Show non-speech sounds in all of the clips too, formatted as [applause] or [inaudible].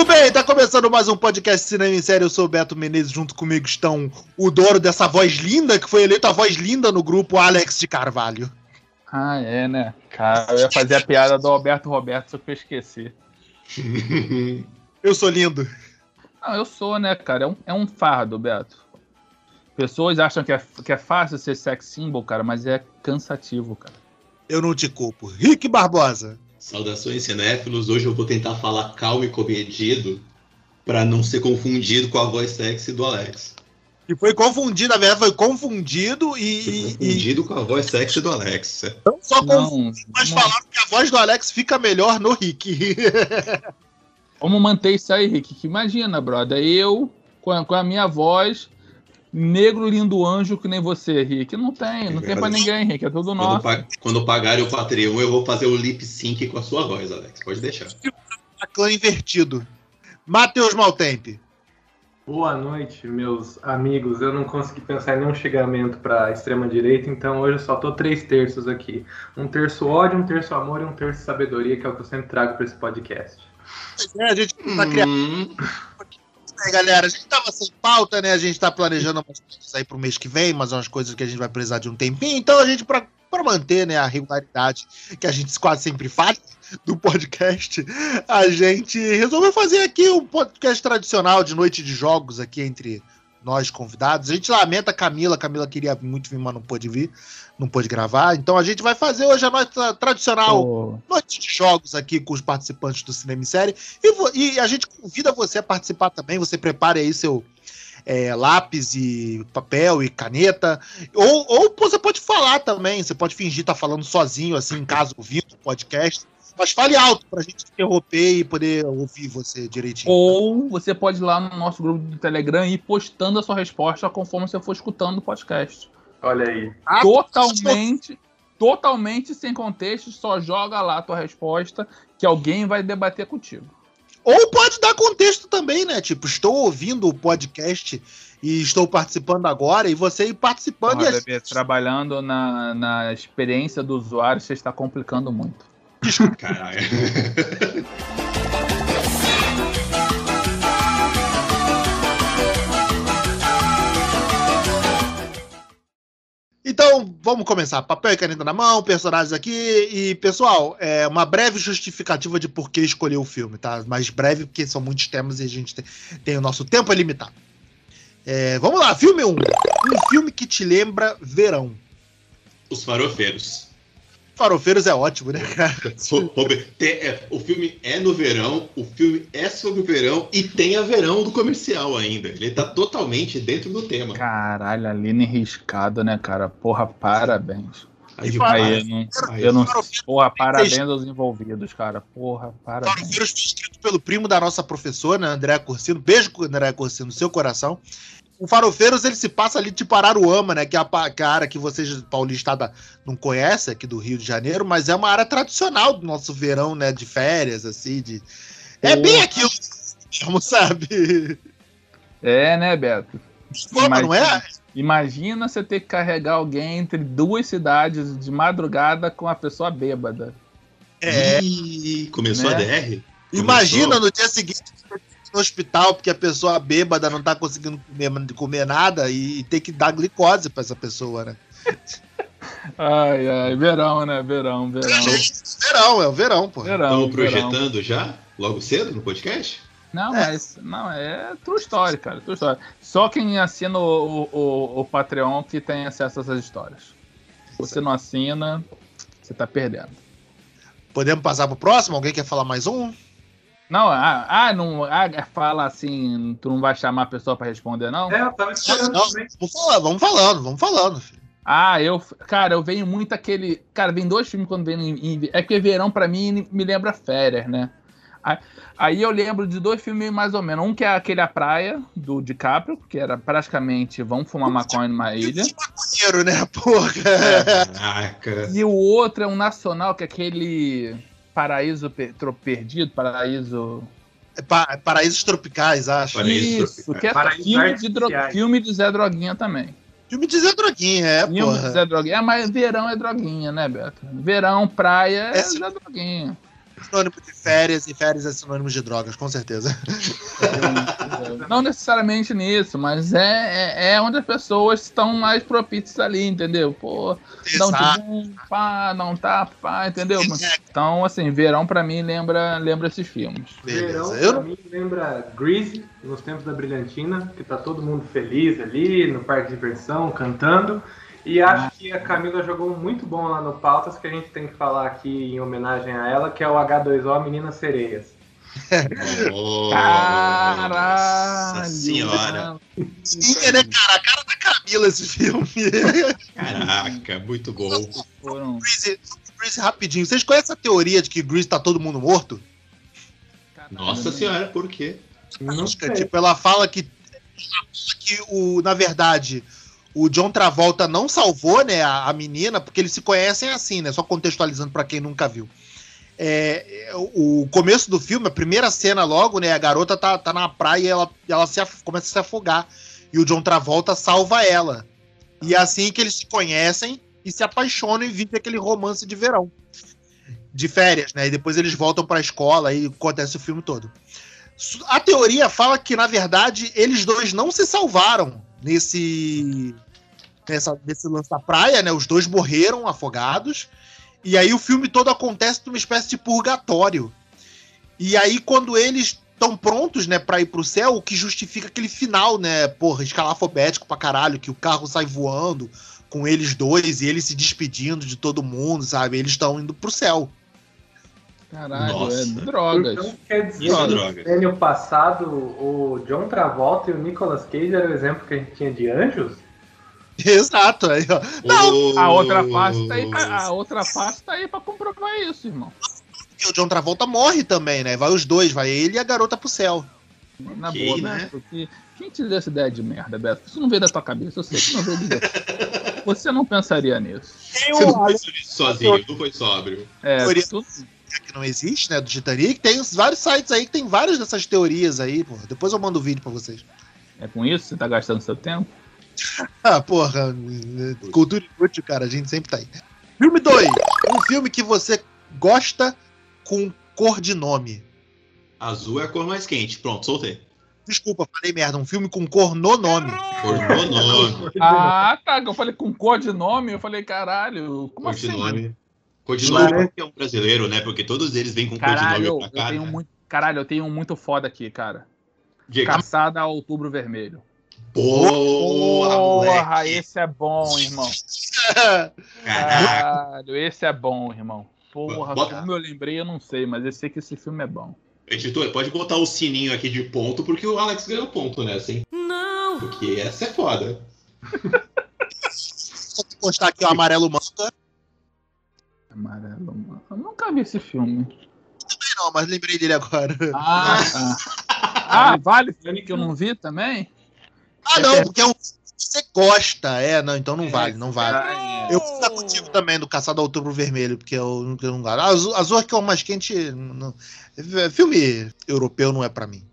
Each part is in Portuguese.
Muito bem, tá começando mais um podcast Cinema em Série. Eu sou o Beto Menezes, junto comigo estão o dono dessa voz linda, que foi eleito a voz linda no grupo, Alex de Carvalho. Ah, é, né? Cara, eu ia fazer a piada do Alberto Roberto, só que eu esqueci. [laughs] eu sou lindo. Não, eu sou, né, cara? É um, é um fardo, Beto. Pessoas acham que é, que é fácil ser sex symbol, cara, mas é cansativo, cara. Eu não te culpo. Rick Barbosa. Saudações cinéfilos. Hoje eu vou tentar falar calmo e comedido para não ser confundido com a voz sexy do Alex. E foi confundido, na verdade, foi confundido e. Foi confundido e... com a voz sexy do Alex. Não só confundido, mas não. falaram que a voz do Alex fica melhor no Rick. [laughs] Vamos manter isso aí, Rick. Imagina, brother, eu com a, com a minha voz negro lindo anjo que nem você, Rick. Não tem, não tem pra ninguém, Rick. É tudo quando nosso. Pa quando pagarem o Patreon, eu vou fazer o lip sync com a sua voz, Alex. Pode deixar. A clã invertido. Matheus Maltempe. Boa noite, meus amigos. Eu não consegui pensar em nenhum chegamento para extrema direita, então hoje eu só tô três terços aqui. Um terço ódio, um terço amor e um terço sabedoria, que é o que eu sempre trago para esse podcast. É, a gente tá criando. Hum aí, galera. A gente tava sem pauta, né? A gente tá planejando umas coisas aí pro mês que vem, mas umas coisas que a gente vai precisar de um tempinho. Então a gente, pra, pra manter né, a regularidade que a gente quase sempre faz do podcast, a gente resolveu fazer aqui um podcast tradicional de noite de jogos aqui entre nós convidados. A gente lamenta a Camila, a Camila queria muito vir, mas não pôde vir, não pôde gravar. Então a gente vai fazer hoje a nossa tradicional oh. noite de jogos aqui com os participantes do Cinema e Série. E, e, a gente convida você a participar também. Você prepare aí seu é, lápis e papel e caneta. Ou, ou você pode falar também. Você pode fingir estar tá falando sozinho, assim, em casa, ouvindo o podcast. Mas fale alto pra gente interromper e poder ouvir você direitinho. Ou você pode ir lá no nosso grupo do Telegram e ir postando a sua resposta conforme você for escutando o podcast. Olha aí. Ah, totalmente, totalmente sem contexto, só joga lá a tua resposta que alguém vai debater contigo. Ou pode dar contexto também, né? Tipo, estou ouvindo o podcast e estou participando agora, e você ir participando. Olha, e... bebê, trabalhando na, na experiência do usuário, você está complicando muito. [laughs] Caralho. Então, vamos começar. Papel e caneta na mão, personagens aqui. E, pessoal, é uma breve justificativa de por que escolher o filme, tá? Mais breve, porque são muitos temas e a gente tem, tem o nosso tempo é limitado. É, vamos lá, filme 1. Um. um filme que te lembra verão. Os Farofeiros. Farofeiros é ótimo, né, cara? [laughs] É, o filme é no verão, o filme é sobre o verão e tem a verão do comercial ainda. Ele tá totalmente dentro do tema. Caralho, Aline riscado, né, cara? Porra, parabéns. Aí, aí, eu não, aí, eu não porra, parabéns aos envolvidos, cara. Porra, parabéns. Farofeiros escrito pelo primo da nossa professora, né, André Corsino. Beijo, André Corsino, no seu coração o Farofeiros ele se passa ali tipo Araruama, né? Que é a, que é a área que vocês, paulistada, não conhecem aqui do Rio de Janeiro, mas é uma área tradicional do nosso verão, né? De férias, assim. De... É bem aquilo mesmo, sabe? É, né, Beto? Como, imagina, não é? Imagina você ter que carregar alguém entre duas cidades de madrugada com a pessoa bêbada. É. Ih, começou né? a DR? Imagina começou. no dia seguinte no hospital porque a pessoa bêbada não tá conseguindo comer, comer nada e, e tem que dar glicose para essa pessoa, né? Ai, ai, verão, né? Verão, verão. Verão, é o verão, pô. Verão, Estamos projetando verão. já? Logo cedo no podcast? Não, é. mas não, é true story, cara. True story. Só quem assina o, o, o Patreon que tem acesso a essas histórias. Se você não assina, você tá perdendo. Podemos passar pro próximo? Alguém quer falar mais um? Não, ah, ah, não, ah, fala assim, tu não vai chamar a pessoa para responder, não? É, eu tava esperando não, também. Vamos falando, vamos falando, vamos falando. Filho. Ah, eu, cara, eu venho muito aquele, cara, vem dois filmes quando vem em, é que verão para mim me lembra férias, né? Aí eu lembro de dois filmes mais ou menos. Um que é aquele A Praia, do DiCaprio, que era praticamente vamos fumar maconha numa ilha. Maconheiro, né, porra? É. [laughs] E o outro é um nacional, que é aquele Paraíso per Perdido, Paraíso. É pa Paraísos Tropicais, acho. Isso, que é filme de, filme de Zé Droguinha também. Filme de Zé Droguinha, é, Filme porra. de Zé Droguinha. É, mas verão é droguinha, né, Beto? Verão, praia é, é Zé Droguinha. Sinônimo de férias e férias é sinônimo de drogas, com certeza. [laughs] Não necessariamente nisso, mas é, é, é onde as pessoas estão mais propícias ali, entendeu? Pô, um Exato. tibum, pá, não tá, pá, entendeu? Então, assim, verão pra mim lembra, lembra esses filmes. Verão, Beleza. pra Eu não... mim, lembra Grease, nos tempos da Brilhantina, que tá todo mundo feliz ali, no parque de diversão, cantando. E acho que a Camila jogou um muito bom lá no Pautas, que a gente tem que falar aqui em homenagem a ela, que é o H2O Meninas Sereias. [laughs] Oh, Caralho! Nossa senhora. Sim, né, cara? A cara da Camila esse filme. Caraca, muito bom. Foram... Grease, Grease, rapidinho. Vocês conhecem a teoria de que Grease tá todo mundo morto? Nossa senhora, por quê? Não. Tipo, ela fala que, ela fala que o, na verdade, o John Travolta não salvou, né, a, a menina, porque eles se conhecem assim, né? Só contextualizando pra quem nunca viu. É, o começo do filme, a primeira cena logo, né? A garota tá, tá na praia e ela, ela se, começa a se afogar. E o John Travolta salva ela. E é assim que eles se conhecem e se apaixonam e vivem aquele romance de verão. De férias, né? E depois eles voltam pra escola e acontece o filme todo. A teoria fala que, na verdade, eles dois não se salvaram nesse. Nessa, nesse lance da praia, né? Os dois morreram afogados. E aí o filme todo acontece numa espécie de purgatório. E aí, quando eles estão prontos, né, pra ir pro céu, o que justifica aquele final, né? Porra, escalafobético pra caralho, que o carro sai voando com eles dois e eles se despedindo de todo mundo, sabe? Eles estão indo pro céu. Caralho, Nossa. é drogas. Então, quer dizer, Isso é no passado, o John Travolta e o Nicolas Cage eram o exemplo que a gente tinha de anjos? [laughs] Exato. Aí, ó. Não, A outra face tá aí pra, a outra face tá aí pra comprovar isso, irmão. porque o John Travolta morre também, né? Vai os dois, vai ele e a garota pro céu. Na Ok, boa, né? né? Porque quem te deu essa ideia de merda, Beto? Isso não veio da tua cabeça, eu sei que não veio de Deus. [laughs] Você não pensaria nisso. Tem Você não isso sozinho, não foi sóbrio. É, tudo, que não existe, né? Do Titanic. Tem vários sites aí que tem várias dessas teorias aí, pô. Depois eu mando o vídeo pra vocês. é com isso que você tá gastando seu tempo? [laughs] Ah, porra. Cultura inútil, cara. A gente sempre tá aí. Filme 2. Um filme que você gosta com cor de nome. Azul é a cor mais quente. Pronto, soltei. Desculpa, falei merda. Um filme com cor no nome. Cor no nome. Ah, tá. Eu falei com cor de nome, eu falei, caralho, como Cor de assim? nome. Claro. nome é um brasileiro, né? Porque todos eles vêm com Caralho, nome eu pra cá. tenho né? muito. Caralho, eu tenho um muito foda aqui, cara. Diga. Caçada a outubro vermelho. Boa, Porra, moleque. esse é bom, irmão. [laughs] Caralho, esse é bom, irmão. Porra, Bota- como eu lembrei, eu não sei, mas eu sei que esse filme é bom. Editor, pode botar o sininho aqui de ponto, porque o Alex ganhou ponto nessa, hein? Não! Porque essa é foda. Só [laughs] vou postar aqui o amarelo manga. Amarelo, mano. Eu nunca vi esse filme. Não, mas lembrei dele agora. Ah, tá. Ah, vale filme que eu não vi também? Ah, não, porque é um filme que você gosta. É, não, então não vale, não vale. Ah, Eu a contigo também do Caçado ao Outubro Vermelho, porque eu, eu não gosto. Azul, azul é que é o mais quente. não- filme europeu não é pra mim.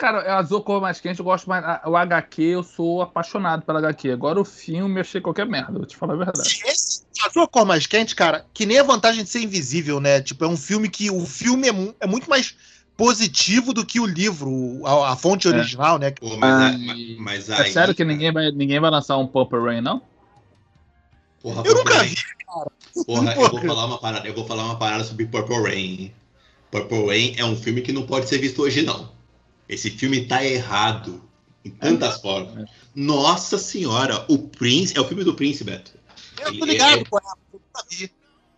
Cara, é azul cor mais quente, eu gosto mais. O HQ, eu sou apaixonado pelo HQ. Agora o filme, eu achei qualquer merda, vou te falar a verdade. Esse Azul é a cor mais quente, cara, que nem a vantagem de ser invisível, né? Tipo, é um filme que o filme é, mu- é muito mais positivo do que o livro, a, a fonte É. original, né? Pô, mas, Ai. aí- mas É aí. sério que ninguém vai, ninguém vai lançar um Purple Rain, não? Porra, Eu Purple nunca Rain. vi, Porra, eu vou falar uma parada, eu vou falar uma parada sobre Purple Rain. Purple Rain é um filme que não pode ser visto hoje, não. Esse filme tá errado em tantas formas. Nossa senhora, o Prince. É o filme do Prince, Beto. Eu tô É, ligado, é- vi.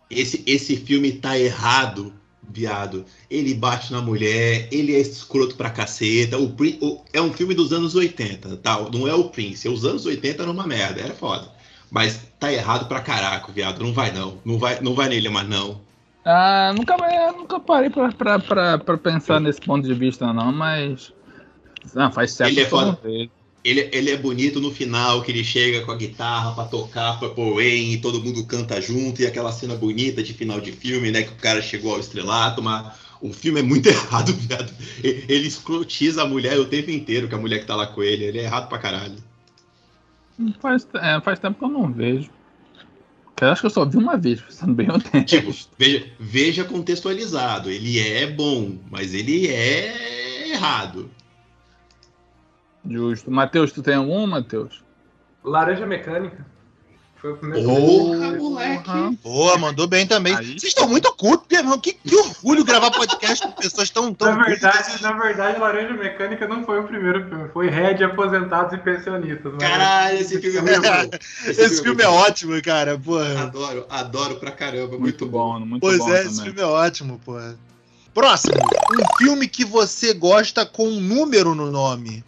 Esse, esse filme tá errado, viado. Ele bate na mulher, ele é escroto pra caceta. O, o- é um filme dos anos 80, tá? Não é o Prince. Os anos 80 era uma merda, era foda. Mas tá errado pra caraca, viado. Não vai não. Não vai, não vai nele, mas não. Ah, nunca, nunca parei pra, pra, pra, pra pensar nesse ponto de vista, não, mas. Não, faz século Ele é foda. Ele, ele é bonito no final, que ele chega com a guitarra pra tocar Purple Rain e todo mundo canta junto, e aquela cena bonita de final de filme, né? Que o cara chegou ao estrelato, mas o filme é muito [laughs] errado, viado. Ele escrotiza a mulher o tempo inteiro, que a mulher que tá lá com ele. Ele é errado pra caralho. Faz, é, faz tempo que eu não vejo. Eu acho que eu só vi uma vez, sendo bem honesto. Tipo, veja, veja contextualizado. Ele é bom, mas ele é errado. Justo. Matheus, tu tem algum, Matheus? Laranja Mecânica. Foi o primeiro Porra, moleque. Boa, mandou bem também. Aí- Vocês estão muito ocultos, meu irmão. Que, que orgulho gravar podcast com pessoas tão. tão Na verdade, na verdade, Laranja Mecânica não foi o primeiro filme, foi Red Aposentados e Pensionistas. mas- Caralho, esse filme é bom. [laughs] Esse filme é muito ótimo, cara. Porra. Adoro, adoro pra caramba. Muito, Muito bom. muito Pois bom é, esse também. filme é ótimo, porra. Próximo. Um filme que você gosta com um número no nome.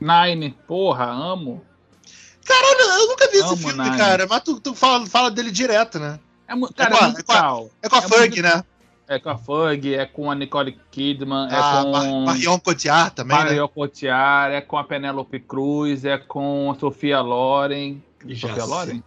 Nine, porra, amo. Caralho, eu nunca vi esse Amo filme, Nine. cara. Mas tu, tu fala, fala dele direto, né? É, mu- cara, com é, a- muito é com a-. É com a É Ferg, muito- né? É com a Fug, é com a Nicole Kidman, é a com Mar- Marion Cotillard também, né? Marion Cotillard, é com a Penélope Cruz, é com a Sofia Loren. Já Sofia sei. Loren?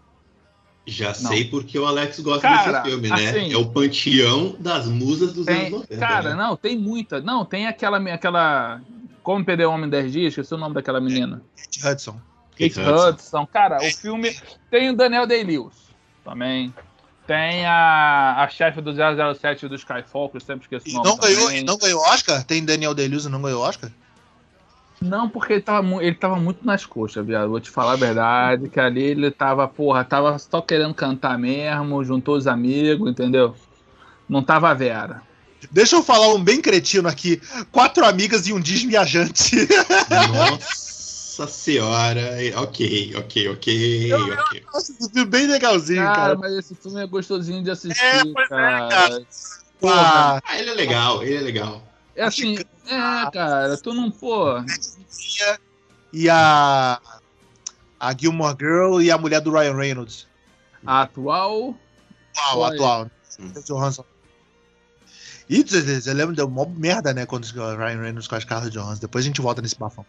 Já Não. sei porque o Alex gosta Cara, desse filme, né? assim- é o panteão das musas dos anos Tem, 90. cara, né? não, tem muita. Não, tem aquela. aquela Como Perder o Homem em 10 Dias, esqueci o nome daquela menina. Kate Hudson. Kate Hudson. Cara, o filme. Tem o Daniel Day-Lewis também. Tem a, a chefe do 007 do Skyfall, que eu sempre esqueço E o nome. não ganhou, e não ganhou Oscar? Tem Daniel Day-Lewis e não ganhou Oscar? Não, porque ele tava, ele tava muito nas coxas, viado. Vou te falar a verdade, que ali ele tava, porra, tava só querendo cantar mesmo, juntou os amigos, entendeu? Não tava a Vera. Deixa eu falar um bem cretino aqui. Quatro amigas e um desviajante. [laughs] Nossa senhora. Ok, ok, ok, ok. Nossa, esse filme é bem legalzinho, Cara, cara. mas esse filme é gostosinho de assistir, É, pois é, cara. cara. Porra, Ah, Ah, ele é legal, ele é legal. é assim, é, cara, tu não, pô. e a. A Gilmore Girl e a mulher do Ryan Reynolds. A atual. Uau, Olha. atual. Hum. Johansson. E você lembra, deu mó merda, né? Quando o Ryan Reynolds com as Scarlett Johansson. Depois a gente volta nesse bafão.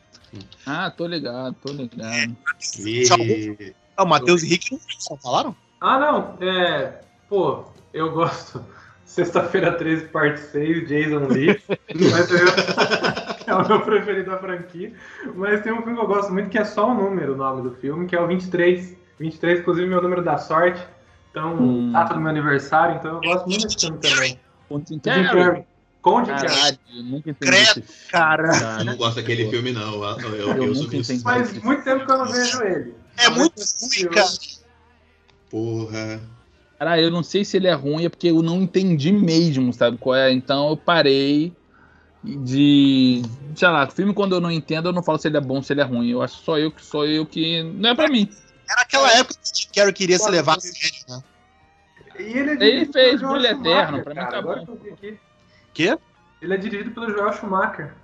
Ah, tô ligado, tô ligado. E... Ah, o Matheus e Rick não falaram? Ah, não. É. Pô, eu gosto. [laughs] Sexta-feira 13, parte 6, Jason Lee. [laughs] mas eu, [laughs] é o meu preferido da franquia. Mas tem um filme que eu gosto muito que é só o número, o nome do filme, que é o 23. 23, inclusive, meu número da sorte. Então, Hum. data do meu aniversário. Então, eu gosto muito desse filme também. Com Jim Carrey. Caralho, eu nunca entendi Credo, esse cara. Eu não gosto daquele filme, não. Eu, eu, Eu eu sou nunca entendi. Faz muito tempo que eu não vejo ele. É Mas muito ruim, cara. Porra. Cara, eu não sei se ele é ruim, é porque eu não entendi mesmo, sabe qual é? Então eu parei de. Sei lá, filme quando eu não entendo, eu não falo se ele é bom, se ele é ruim. Eu acho só eu que sou eu que. Não é pra mim. Era aquela época que o Jim Carrey queria se levar a sério, né? E ele, é Ele fez pelo Brilho Eterno, pra mim cara. tá Agora bom. que eu vi aqui. Quê? Ele é dirigido pelo Joel Schumacher.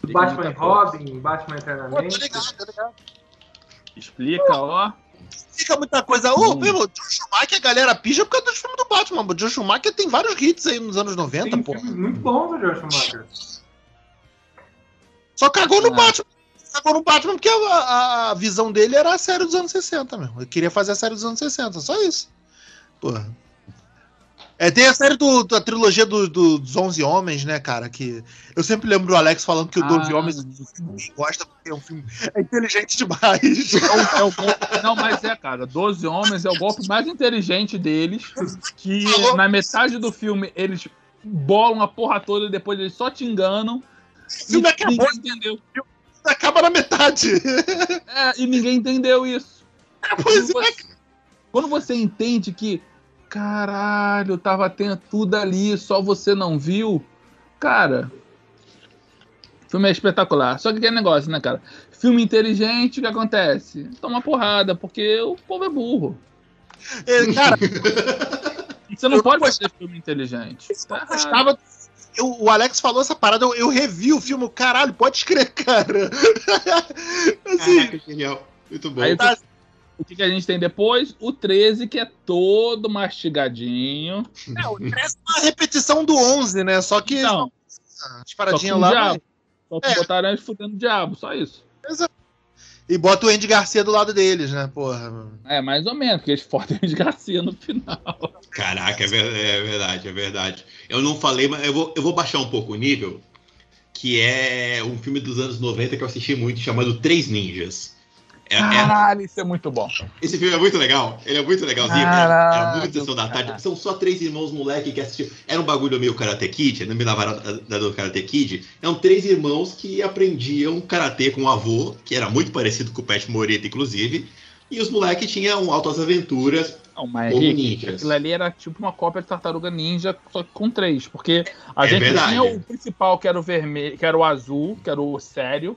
Do Tem Batman e Robin, Batman Pô, tô Eternamente. ligado, tô ligado. Explica, ó. Fica muita coisa. Ô, Hum. meu, John Schumacher, a galera pija por causa dos filmes do Batman. O John Schumacher tem vários hits aí nos anos 90, Tem pô. muito bons do Joel Schumacher. Só cagou no Ah. Batman. Cagou no Batman porque a, a visão dele era a série dos anos 60, meu. Ele queria fazer a série dos anos 60, só isso. Porra. É, tem a série do, da trilogia do- do- dos 11 Homens, né, cara? Que eu sempre lembro do Alex falando que o 12 Ah. Homens ninguém gosta porque é um filme é inteligente demais. É o, é o golpe- não, mas é, cara. 12 Homens é o golpe mais inteligente deles. Que na metade do filme eles bolam a porra toda e depois eles só te enganam. O filme e acabou, ninguém entendeu. acaba na metade. É, e ninguém entendeu isso. pois quando, é. você, quando você entende que, caralho, tava tendo tudo ali, só você não viu, cara. O filme é espetacular. Só que aquele negócio, né, cara? Filme inteligente, o que acontece? Toma porrada, porque o povo é burro. É, Cara, [laughs] Você não Eu pode fazer filme inteligente. Tá eu gostava. eu- o Alex falou essa parada, eu, eu revi o filme, caralho, pode escrever, [laughs] cara. assim, Caraca, genial. Muito bom. Aí Tá. O que que a gente tem depois? O 13, que é todo mastigadinho. é, o 13 é uma repetição do 11, né? Só que Então, as paradinhas o lá. diabo. Só que É. botaram eles fudendo o diabo, só isso. E bota o Andy Garcia do lado deles, né? Porra. É, mais ou menos, porque eles fodem de Garcia no final. Caraca, é é verdade, é verdade. Eu não falei, mas eu vou, eu vou baixar um pouco o nível, que é um filme dos anos 90 que eu assisti muito, chamado Três Ninjas. É, é- Caralho, isso é muito bom. esse filme é muito legal. Ele é muito legalzinho. Caralho, é, é muito sessão da tarde. São só três irmãos moleque que assistiam. Era um bagulho meio Karate Kid, não me lavaram da do Karate Kid. Eram três irmãos que aprendiam karatê com o avô, que era muito parecido com o Pet Morita, inclusive. E os moleques tinham altas aventuras. Não, mas Como Rick, ninjas. aquilo ali era tipo uma cópia de Tartaruga Ninja, só que com três. Porque a É gente verdade. tinha o principal, que era o vermelho, que era o azul, que era o sério.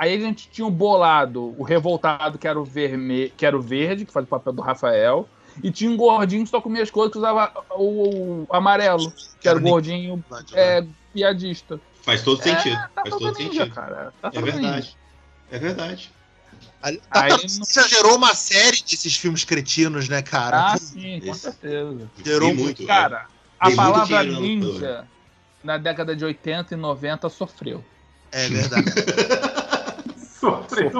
Aí a gente tinha o bolado, o revoltado, que era o vermelho, que era o verde, que fazia o papel do Rafael. E tinha um gordinho que só comia as coisas que usava o, o amarelo, que era o gordinho é, piadista. Faz todo sentido. É, faz todo Ninja, sentido. cara. É Tartaruga Ninja. verdade. É verdade. Aí não- já gerou uma série desses filmes cretinos, né, cara? Ah, sim, com certeza. Gerou muito. Cara, a palavra ninja na década de 80 e 90 sofreu. É verdade. [laughs] Sofreu.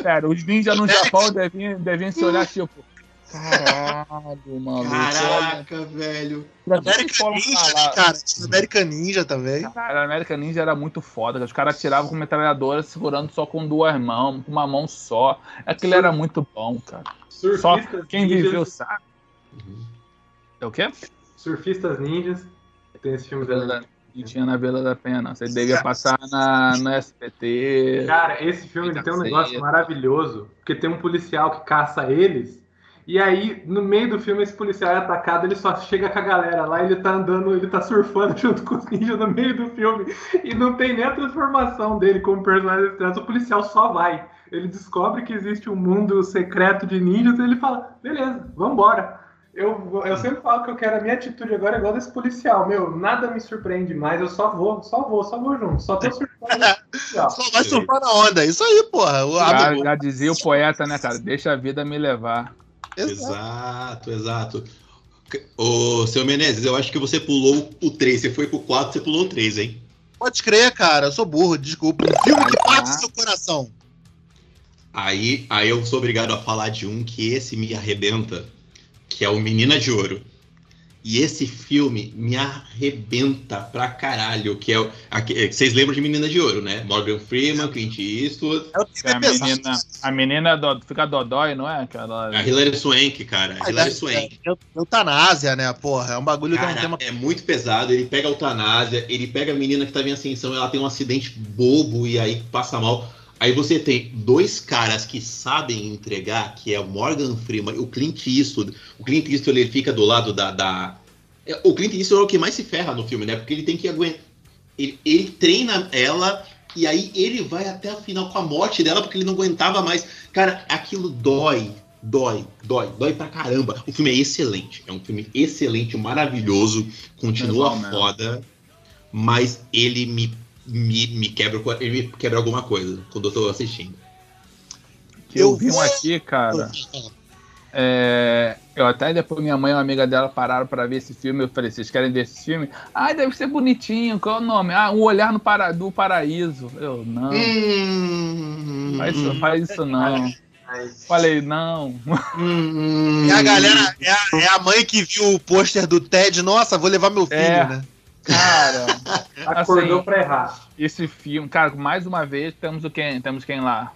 Sério, os ninjas no Japão deviam, deviam se olhar tipo. Caralho, mano. Caraca, velho. American Ninja, falar? cara? American Ninja também. Cara, American Ninja era muito foda. cara. Os caras tiravam com metralhadora segurando só com duas mãos, com uma mão só. Aquilo era muito bom, cara. Só Surfistas quem ninjas, viveu sabe. Uhum. É o quê? Surfistas ninjas. Tem esse filme da. E tinha na Vila da Pena. Você devia passar na, no SPT. Cara, esse filme tem um negócio maravilhoso, porque tem um policial que caça eles, e aí, no meio do filme, esse policial é atacado, ele só chega com a galera lá, ele tá andando, ele tá surfando [laughs] junto com os ninjas no meio do filme, e não tem nem a transformação dele como personagem extrato, o policial só vai. Ele descobre que existe um mundo secreto de ninjas, e ele fala, beleza, vambora. Eu, eu sempre falo que eu quero a minha atitude agora igual desse policial. Meu, nada me surpreende mais, eu só vou, só vou, só vou junto. Só tô surfando com o [laughs] policial. Só vai surfar na onda. Isso aí, porra. O Já, já dizia o poeta, né, cara? Deixa a vida me levar. Exato. Exato. Ô, seu Menezes, eu acho que você pulou o 3. Você foi pro 4, você pulou o 3, hein? Pode crer, cara. Eu sou burro, desculpa. Um filme que Ah. parte seu coração. Aí, aí eu sou obrigado a falar de um que esse me arrebenta, que é o Menina de Ouro. E esse filme me arrebenta pra caralho, que é o... aque- Vocês lembram de Menina de Ouro, né? Morgan Freeman, Clint Eastwood, É o Que a menina, a menina do- fica dodói, não é? Aquela... a Hilary Swank, cara. A Hilary Swank. É, Eutanásia, né, porra? É um bagulho que Cara, não tem uma. é muito pesado. Ele pega a eutanásia, ele pega a menina que tava em ascensão, ela tem um acidente bobo e aí passa mal. Aí você tem dois caras que sabem entregar, que é o Morgan Freeman e o Clint Eastwood. O Clint Eastwood ele fica do lado da, da- é, O Clint Eastwood é o que mais se ferra no filme, né? Porque ele tem que aguentar. Ele, ele treina ela e aí ele vai até o final com a morte dela porque ele não aguentava mais. Cara, aquilo dói. Dói, dói, dói pra caramba. O filme é excelente. É um filme excelente, maravilhoso. Continua É bom foda. Mas ele me, me, me quebra o ele me quebra alguma coisa quando eu tô assistindo. Eu Eu vi um aqui, cara. É, eu até depois minha mãe e uma amiga dela pararam pra ver esse filme. Eu falei, vocês querem ver esse filme? Ah, deve ser bonitinho. Qual é o nome? Ah, Um Olhar no para... do Paraíso. Eu, não. Hum, Faz isso, faz isso não. Mas- Falei, não. hum, É a galera, é a, é a mãe que viu o pôster do Ted. Nossa, vou levar meu filho, É. né? Cara, [laughs] Acordou Assim, pra errar. esse filme, cara, mais uma vez temos o quem? Temos quem lá?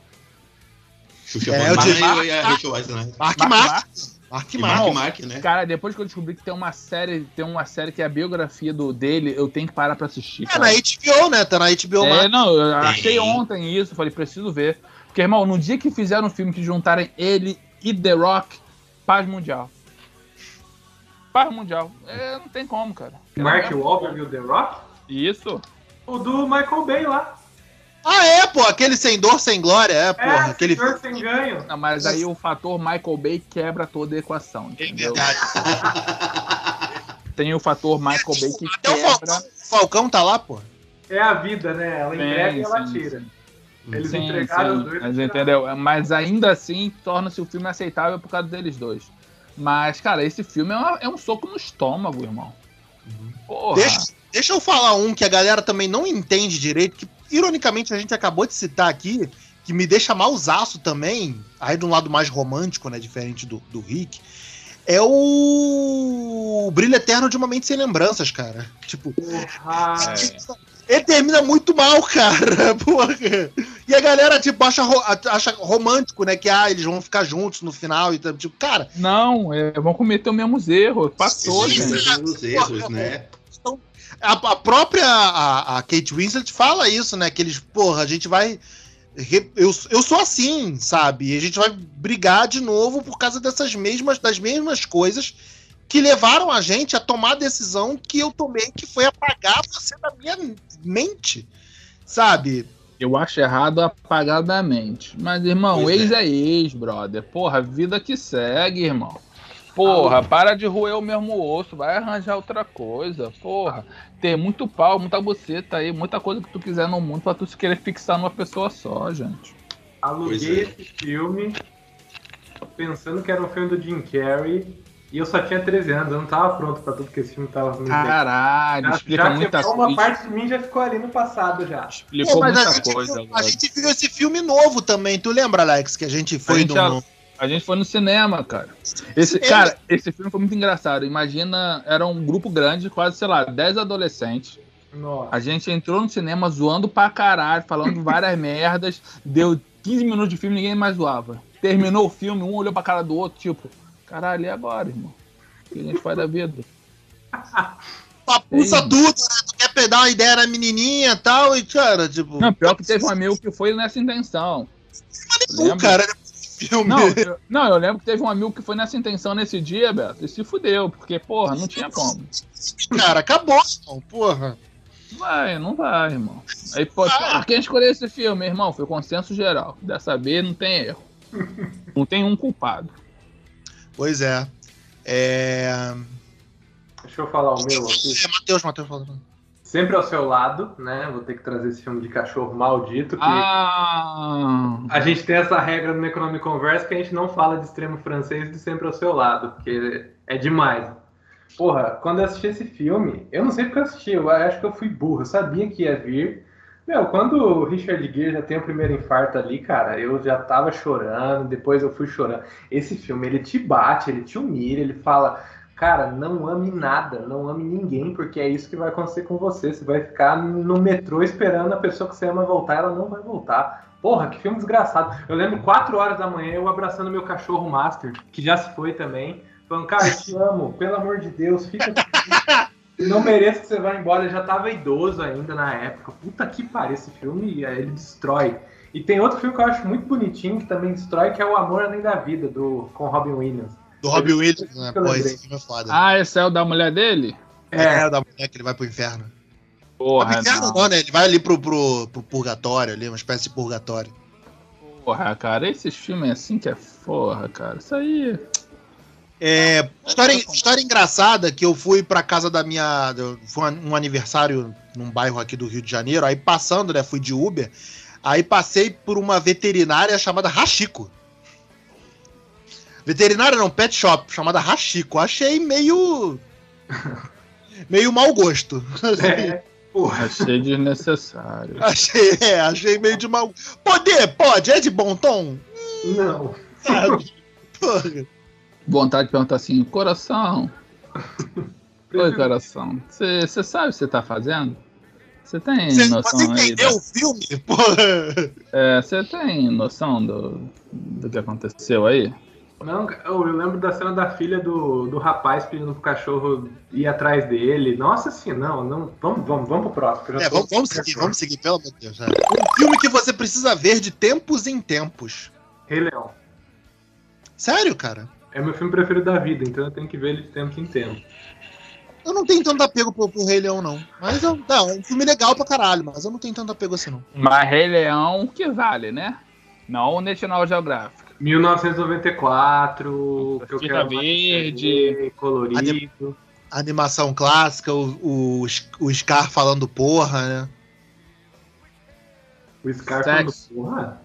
Xuxa É, eu e a Rachel Weisz, né? Mark Mark Mark. Né? Cara, depois que eu descobri que tem uma série, tem uma série que é a biografia do dele, eu tenho que parar pra assistir. É cara. na HBO, né? Tá na HBO É, Max. não, eu achei Tem. ontem isso, falei, preciso ver. Porque, irmão, no dia que fizeram um filme que juntarem ele e The Rock, paz mundial. Paz mundial. É, não tem como, cara. Mark É, Wahlberg e o The Rock? Isso. O do Michael Bay lá. Ah, é, pô. Aquele sem dor, sem glória. É, É, porra. aquele senhor sem ganho. Não, mas aí o fator Michael Bay quebra toda a equação, É entendeu? verdade. [laughs] Tem o fator Michael Bay que Até o quebra. Falcão, o Falcão tá lá, pô. É a vida, né? Ela entrega e ela tira. sim. Eles Sim, entregaram sim, os dois. Mas, entendeu? Mas ainda assim torna-se o filme aceitável por causa deles dois. Mas, cara, esse filme é, uma- é um soco no estômago, irmão. Porra. Deixa, deixa eu falar um que a galera também não entende direito, que ironicamente a gente acabou de citar aqui, que me deixa mausaço também, aí de um lado mais romântico, né, diferente do, do Rick, é o Brilho Eterno de uma Mente Sem Lembranças, cara. Tipo, Porra. Ele termina muito mal, cara. [laughs] Porra. E a galera, tipo, acha, ro- acha romântico, né? Que ah, eles vão ficar juntos no final e. Tipo, cara, Não, é, vão cometer os mesmos erros. Passou, Sim, gente. sim. os erros, né? a, a própria a, a Kate Winslet fala isso, né? Que eles, porra, a gente vai. Eu, eu sou assim, sabe? E a gente vai brigar de novo por causa dessas mesmas, das mesmas coisas que levaram a gente a tomar a decisão que eu tomei, que foi apagar você da minha mente. Sabe? Eu acho errado apagadamente. Mas, irmão, Pois ex é. ex, brother. Porra, vida que segue, irmão. Porra, para de roer o mesmo osso, vai arranjar outra coisa. Porra, tem muito pau, muita buceta aí, muita coisa que tu quiser no mundo pra tu se querer fixar numa pessoa só, gente. Aluguei é. esse filme pensando que era um filme do Jim Carrey e eu só tinha 13 anos, eu não tava pronto pra tudo que esse filme tava me Caralho, Já- explica já muita quebrou, uma coisa. parte de mim já ficou ali no passado já. Explicou Pô, a muita gente, coisa. viu, a agora. gente viu esse filme novo também. Tu lembra, Alex, que a gente foi gente no-. A gente foi no cinema, cara. Esse, Cinema. cara, esse filme foi muito engraçado. Imagina, era um grupo grande, quase, sei lá, 10 adolescentes. Nossa. A gente entrou no cinema zoando pra caralho, falando [laughs] várias merdas. Deu 15 minutos de filme ninguém mais zoava. Terminou o filme, um olhou pra cara do outro, tipo, caralho, e agora, irmão? O que a gente faz da vida? Papuça Sim. tudo, né? Tu quer pegar uma ideia na menininha e tal, e, cara, tipo. Não, pior que teve um amigo que foi nessa intenção. nenhum, lembra? cara, filme. Não, eu, [laughs] não, eu lembro que teve um amigo que foi nessa intenção nesse dia, Beto, e se fudeu, porque, porra, não tinha como. cara, acabou, irmão, porra. Vai, não vai, irmão. Aí, pô, ah, quem escolheu esse filme, irmão? Foi consenso geral. Dessa vez não tem erro. Não tem um culpado. Pois é. É. Deixa eu falar o meu aqui. é Matheus, Matheus falando. Sempre ao seu lado, né? Vou ter que trazer esse filme de cachorro maldito. Que Ah, A gente tem essa regra no Economic Converse que a gente não fala de extremo francês de sempre ao seu lado, porque é demais. Porra, quando eu assisti esse filme, eu não sei porque eu assisti, eu acho que eu fui burro, eu sabia que ia vir. Meu, quando o Richard Gere já tem o primeiro infarto ali, cara, eu já tava chorando, depois eu fui chorando. Esse filme, ele te bate, ele te humilha, ele fala, cara, não ame nada, não ame ninguém, porque é isso que vai acontecer com você. Você vai ficar no metrô esperando a pessoa que você ama voltar, ela não vai voltar. Porra, que filme desgraçado. Eu lembro 4 horas da manhã eu abraçando meu cachorro Master, que já se foi também. Falando, cara, eu te amo, pelo amor de Deus, fica. [laughs] Não mereço que você vá embora. Eu já tava idoso ainda na época. Puta que pariu, esse filme, eh, ele destrói. E tem outro filme que eu acho muito bonitinho, que também destrói, que é O Amor Além da Vida, do, com Robin Williams. Do Robbie Williams, né? Pô, esse filme é foda. ah, esse é o da mulher dele? É, da mulher que ele vai pro inferno. Porra, pro inferno não. não, né? Ele vai ali pro, pro, pro purgatório ali, uma espécie de purgatório. Porra, cara, esses filmes assim que é porra, cara. Isso aí. É, história, história engraçada que eu fui pra casa da minha. Foi um aniversário num bairro aqui do Rio de Janeiro. Aí passando, né? Fui de Uber. Aí passei por uma veterinária chamada Rachiko. Veterinária não, pet shop, chamada Rachiko. Achei meio. meio mau gosto. [laughs] É, porra. Achei desnecessário. Achei, é, achei meio de mau. Poder, pode, é de bom tom? Não. Sabe? [laughs] Porra. Vontade de perguntar assim, coração. [laughs] Oi, coração. Você sabe o que você tá fazendo? Você tem Você, noção você aí? entendeu da- o filme? Porra. É, Você tem noção do, do que aconteceu aí? Não, eu lembro da cena da filha do, do rapaz pedindo pro cachorro ir atrás dele. Nossa, assim, não, não. Vamos, vamos, vamos pro próximo. É, vamos, vamos seguir, vamos seguir, pelo amor de Deus. né? Um filme que você precisa ver de tempos em tempos. Rei Leão. Sério, cara? É meu filme preferido da vida, então eu tenho que ver ele de tempo em tempo. Eu não tenho tanto apego pro, pro Rei Leão, não. Mas eu, não, é um filme legal pra caralho, mas eu não tenho tanto apego assim, não. Mas Rei Leão que vale, né? Não o National Geographic. 1994, que eu Fita quero verde. ver, colorido. A animação clássica, o, o, o Scar falando porra, né? O Scar falando, Sexo. porra.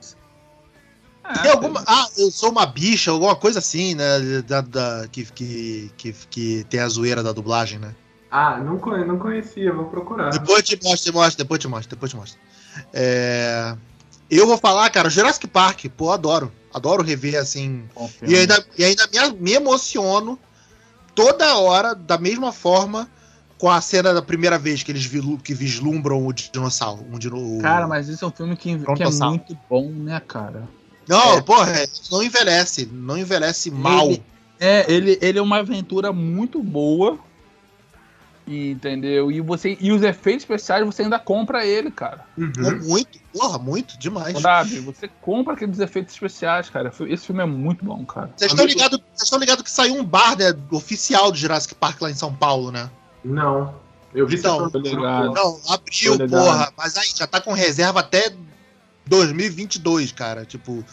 É, Tem alguma. Ah, eu sou uma bicha, alguma coisa assim, né? Da, da- que, que, que, que tem a zoeira da dublagem, né? Ah, não, não conhecia, vou procurar. Depois eu te mostro, te mostro, depois te mostro, depois eu te mostro. É, Eu vou falar, cara, Jurassic Park, pô, adoro. Adoro rever assim. E ainda, e ainda me, me emociono toda hora, da mesma forma, com a cena da primeira vez que eles que vislumbram o dinossauro. Um dino, cara, mas isso é um filme que, que é muito bom, né, cara? Não, é. porra, não envelhece. Não envelhece mal. Ele, é, ele, ele é uma aventura muito boa. Entendeu? E, você, e os efeitos especiais você ainda compra ele, cara. Uhum. Muito, porra, muito, demais. Sabe, você compra aqueles efeitos especiais, cara. Esse filme é muito bom, cara. Vocês estão ligados ligado que saiu um bar né, oficial do Jurassic Park lá em São Paulo, né? Não. Eu vi então, Não, abriu, porra. Mas aí já tá com reserva até 2022, cara. Tipo,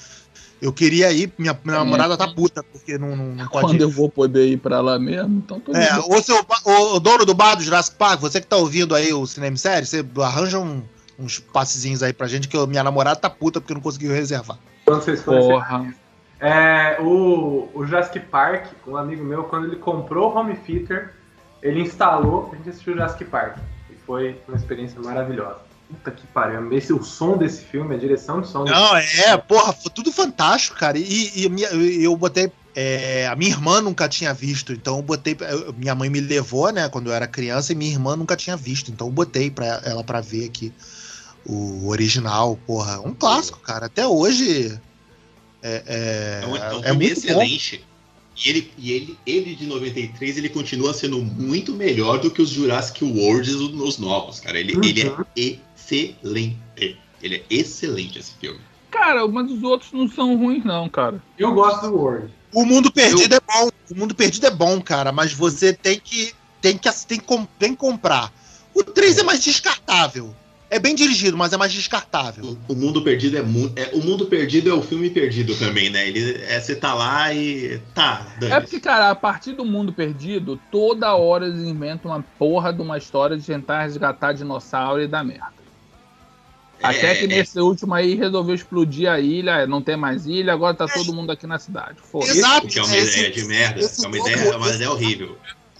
eu queria ir, minha, minha é. namorada tá puta, porque não, não, não pode Quando ir. eu vou poder ir pra lá mesmo, então tô É, o, seu, o, o, dono do bar do Jurassic Park, você que tá ouvindo aí o Cinema Série, você arranja um, uns passezinhos aí pra gente, que eu, minha namorada tá puta porque não conseguiu reservar. Quando vocês Porra. É, o, o Jurassic Park, um amigo meu, quando ele comprou o home theater, ele instalou, a gente assistiu o Jurassic Park. E foi uma experiência maravilhosa. Puta que pariu. Esse, o som desse filme, a direção de som. Não, é, porra, foi tudo fantástico, cara. E, e minha, eu botei. É, a minha irmã nunca tinha visto, então eu botei. Minha mãe me levou, né, quando eu era criança, e minha irmã nunca tinha visto, então eu botei pra ela pra ver aqui o original, porra. Um clássico, cara. Até hoje. É, é, é um, é um é filme excelente. Bom. E ele, e ele, ele de 93, ele continua sendo muito melhor do que os Jurassic Worlds nos novos, cara. Ele, uhum. ele é uhum excelente. Ele é excelente esse filme. Cara, mas os outros não são ruins, não, cara. Eu gosto do World. O Mundo Perdido Eu... é bom. O Mundo Perdido é bom, cara, mas você tem que tem que, tem que, tem que comprar. O 3 é. é mais descartável. É bem dirigido, mas é mais descartável. O, o Mundo Perdido é, muito. é, O Mundo Perdido é o filme perdido também, né? Ele é você tá lá e tá. É porque, cara, a partir do Mundo Perdido, toda hora eles inventam uma porra de uma história de tentar resgatar dinossauro e dar merda. Até é, que nesse é. último aí resolveu explodir a ilha, não tem mais ilha, agora tá todo mundo aqui na cidade. Exato. Que é uma ideia de merda. É uma ideia, é uma ideia horrível.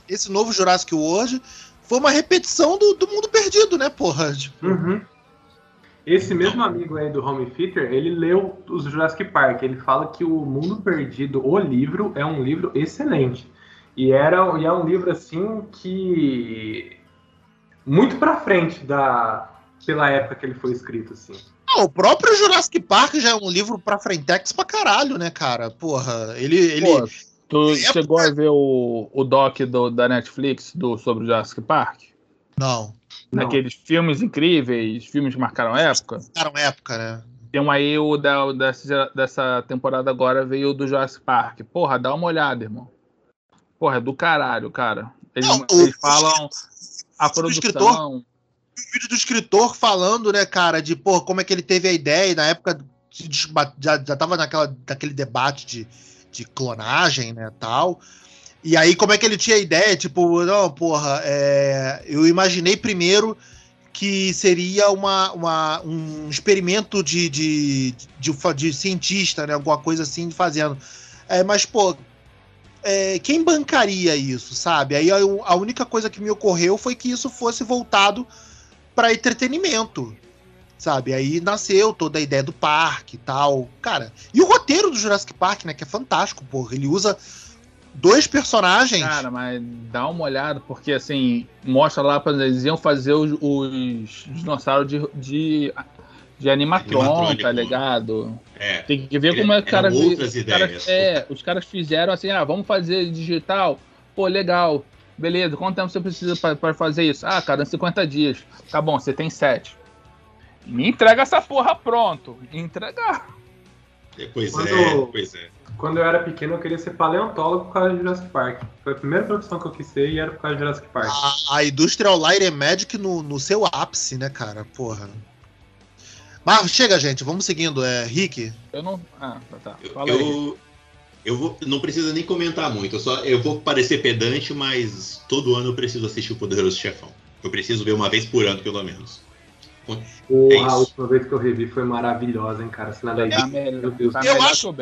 Esse novo Jurassic World foi uma repetição do, do mundo perdido, né, porra? Tipo... Uhum. Esse mesmo amigo aí do Home Theater, ele leu os Jurassic Park. Ele fala que o Mundo Perdido, o livro, é um livro excelente. E, era, e é um livro assim que. Muito pra frente da, pela época que ele foi escrito, assim. Ah, o próprio Jurassic Park já é um livro pra frentex pra caralho, né, cara? Porra, ele. ele... Pô, Tu é chegou a ver o, o doc do, da Netflix do, sobre o Jurassic Park? Não. Naqueles não. filmes incríveis, filmes que marcaram época? Marcaram época, né? Tem um aí, o da, dessa, dessa temporada agora veio o do Jurassic Park. Porra, dá uma olhada, irmão. Porra, é do caralho, cara. Eles, não, eles o, falam a [laughs] produção. O vídeo do escritor falando, né, cara, de porra, como é que ele teve a ideia e na época já, já tava naquela, naquele debate de de clonagem, né, tal. E aí, como é que ele tinha a ideia? Tipo, não, porra, é, eu imaginei primeiro que seria uma, uma um experimento de, de, de, de, cientista, né, alguma coisa assim, fazendo. É, mas, pô, é, quem bancaria isso, sabe? Aí a, a única coisa que me ocorreu foi que isso fosse voltado para entretenimento sabe? Aí nasceu toda a ideia do parque e tal. Cara, e o roteiro do Jurassic Park, né? Que é fantástico, porra. Ele usa dois personagens. Cara, mas dá uma olhada, porque assim, mostra lá para eles iam fazer os, os dinossauros de, de, de animatron, tá ligado? É. Tem que ver como é que cara, outras os caras, é, os caras fizeram assim, ah, vamos fazer digital. Pô, legal. Beleza, quanto tempo você precisa para fazer isso? Ah, cara, 50 dias. Tá bom, você tem 7. Me entrega essa porra pronto. Entregar. É, pois quando, é, pois é. Quando eu era pequeno, eu queria ser paleontólogo por causa de Jurassic Park. Foi a primeira profissão que eu quis ser e era por causa de Jurassic Park. A, a Industrial Light and Magic no, no seu ápice, né, cara? Porra. Mas chega, gente, vamos seguindo. É, Rick? Eu não. Ah, tá. Fala eu, eu, eu vou, não precisa nem comentar muito. Eu, só, eu vou parecer pedante, mas todo ano eu preciso assistir o Poderoso Chefão. Eu preciso ver uma vez por ano, pelo menos. Porra, é a última vez que eu revi foi maravilhosa, hein, cara. Se nada é, meu Deus. Tá eu acho,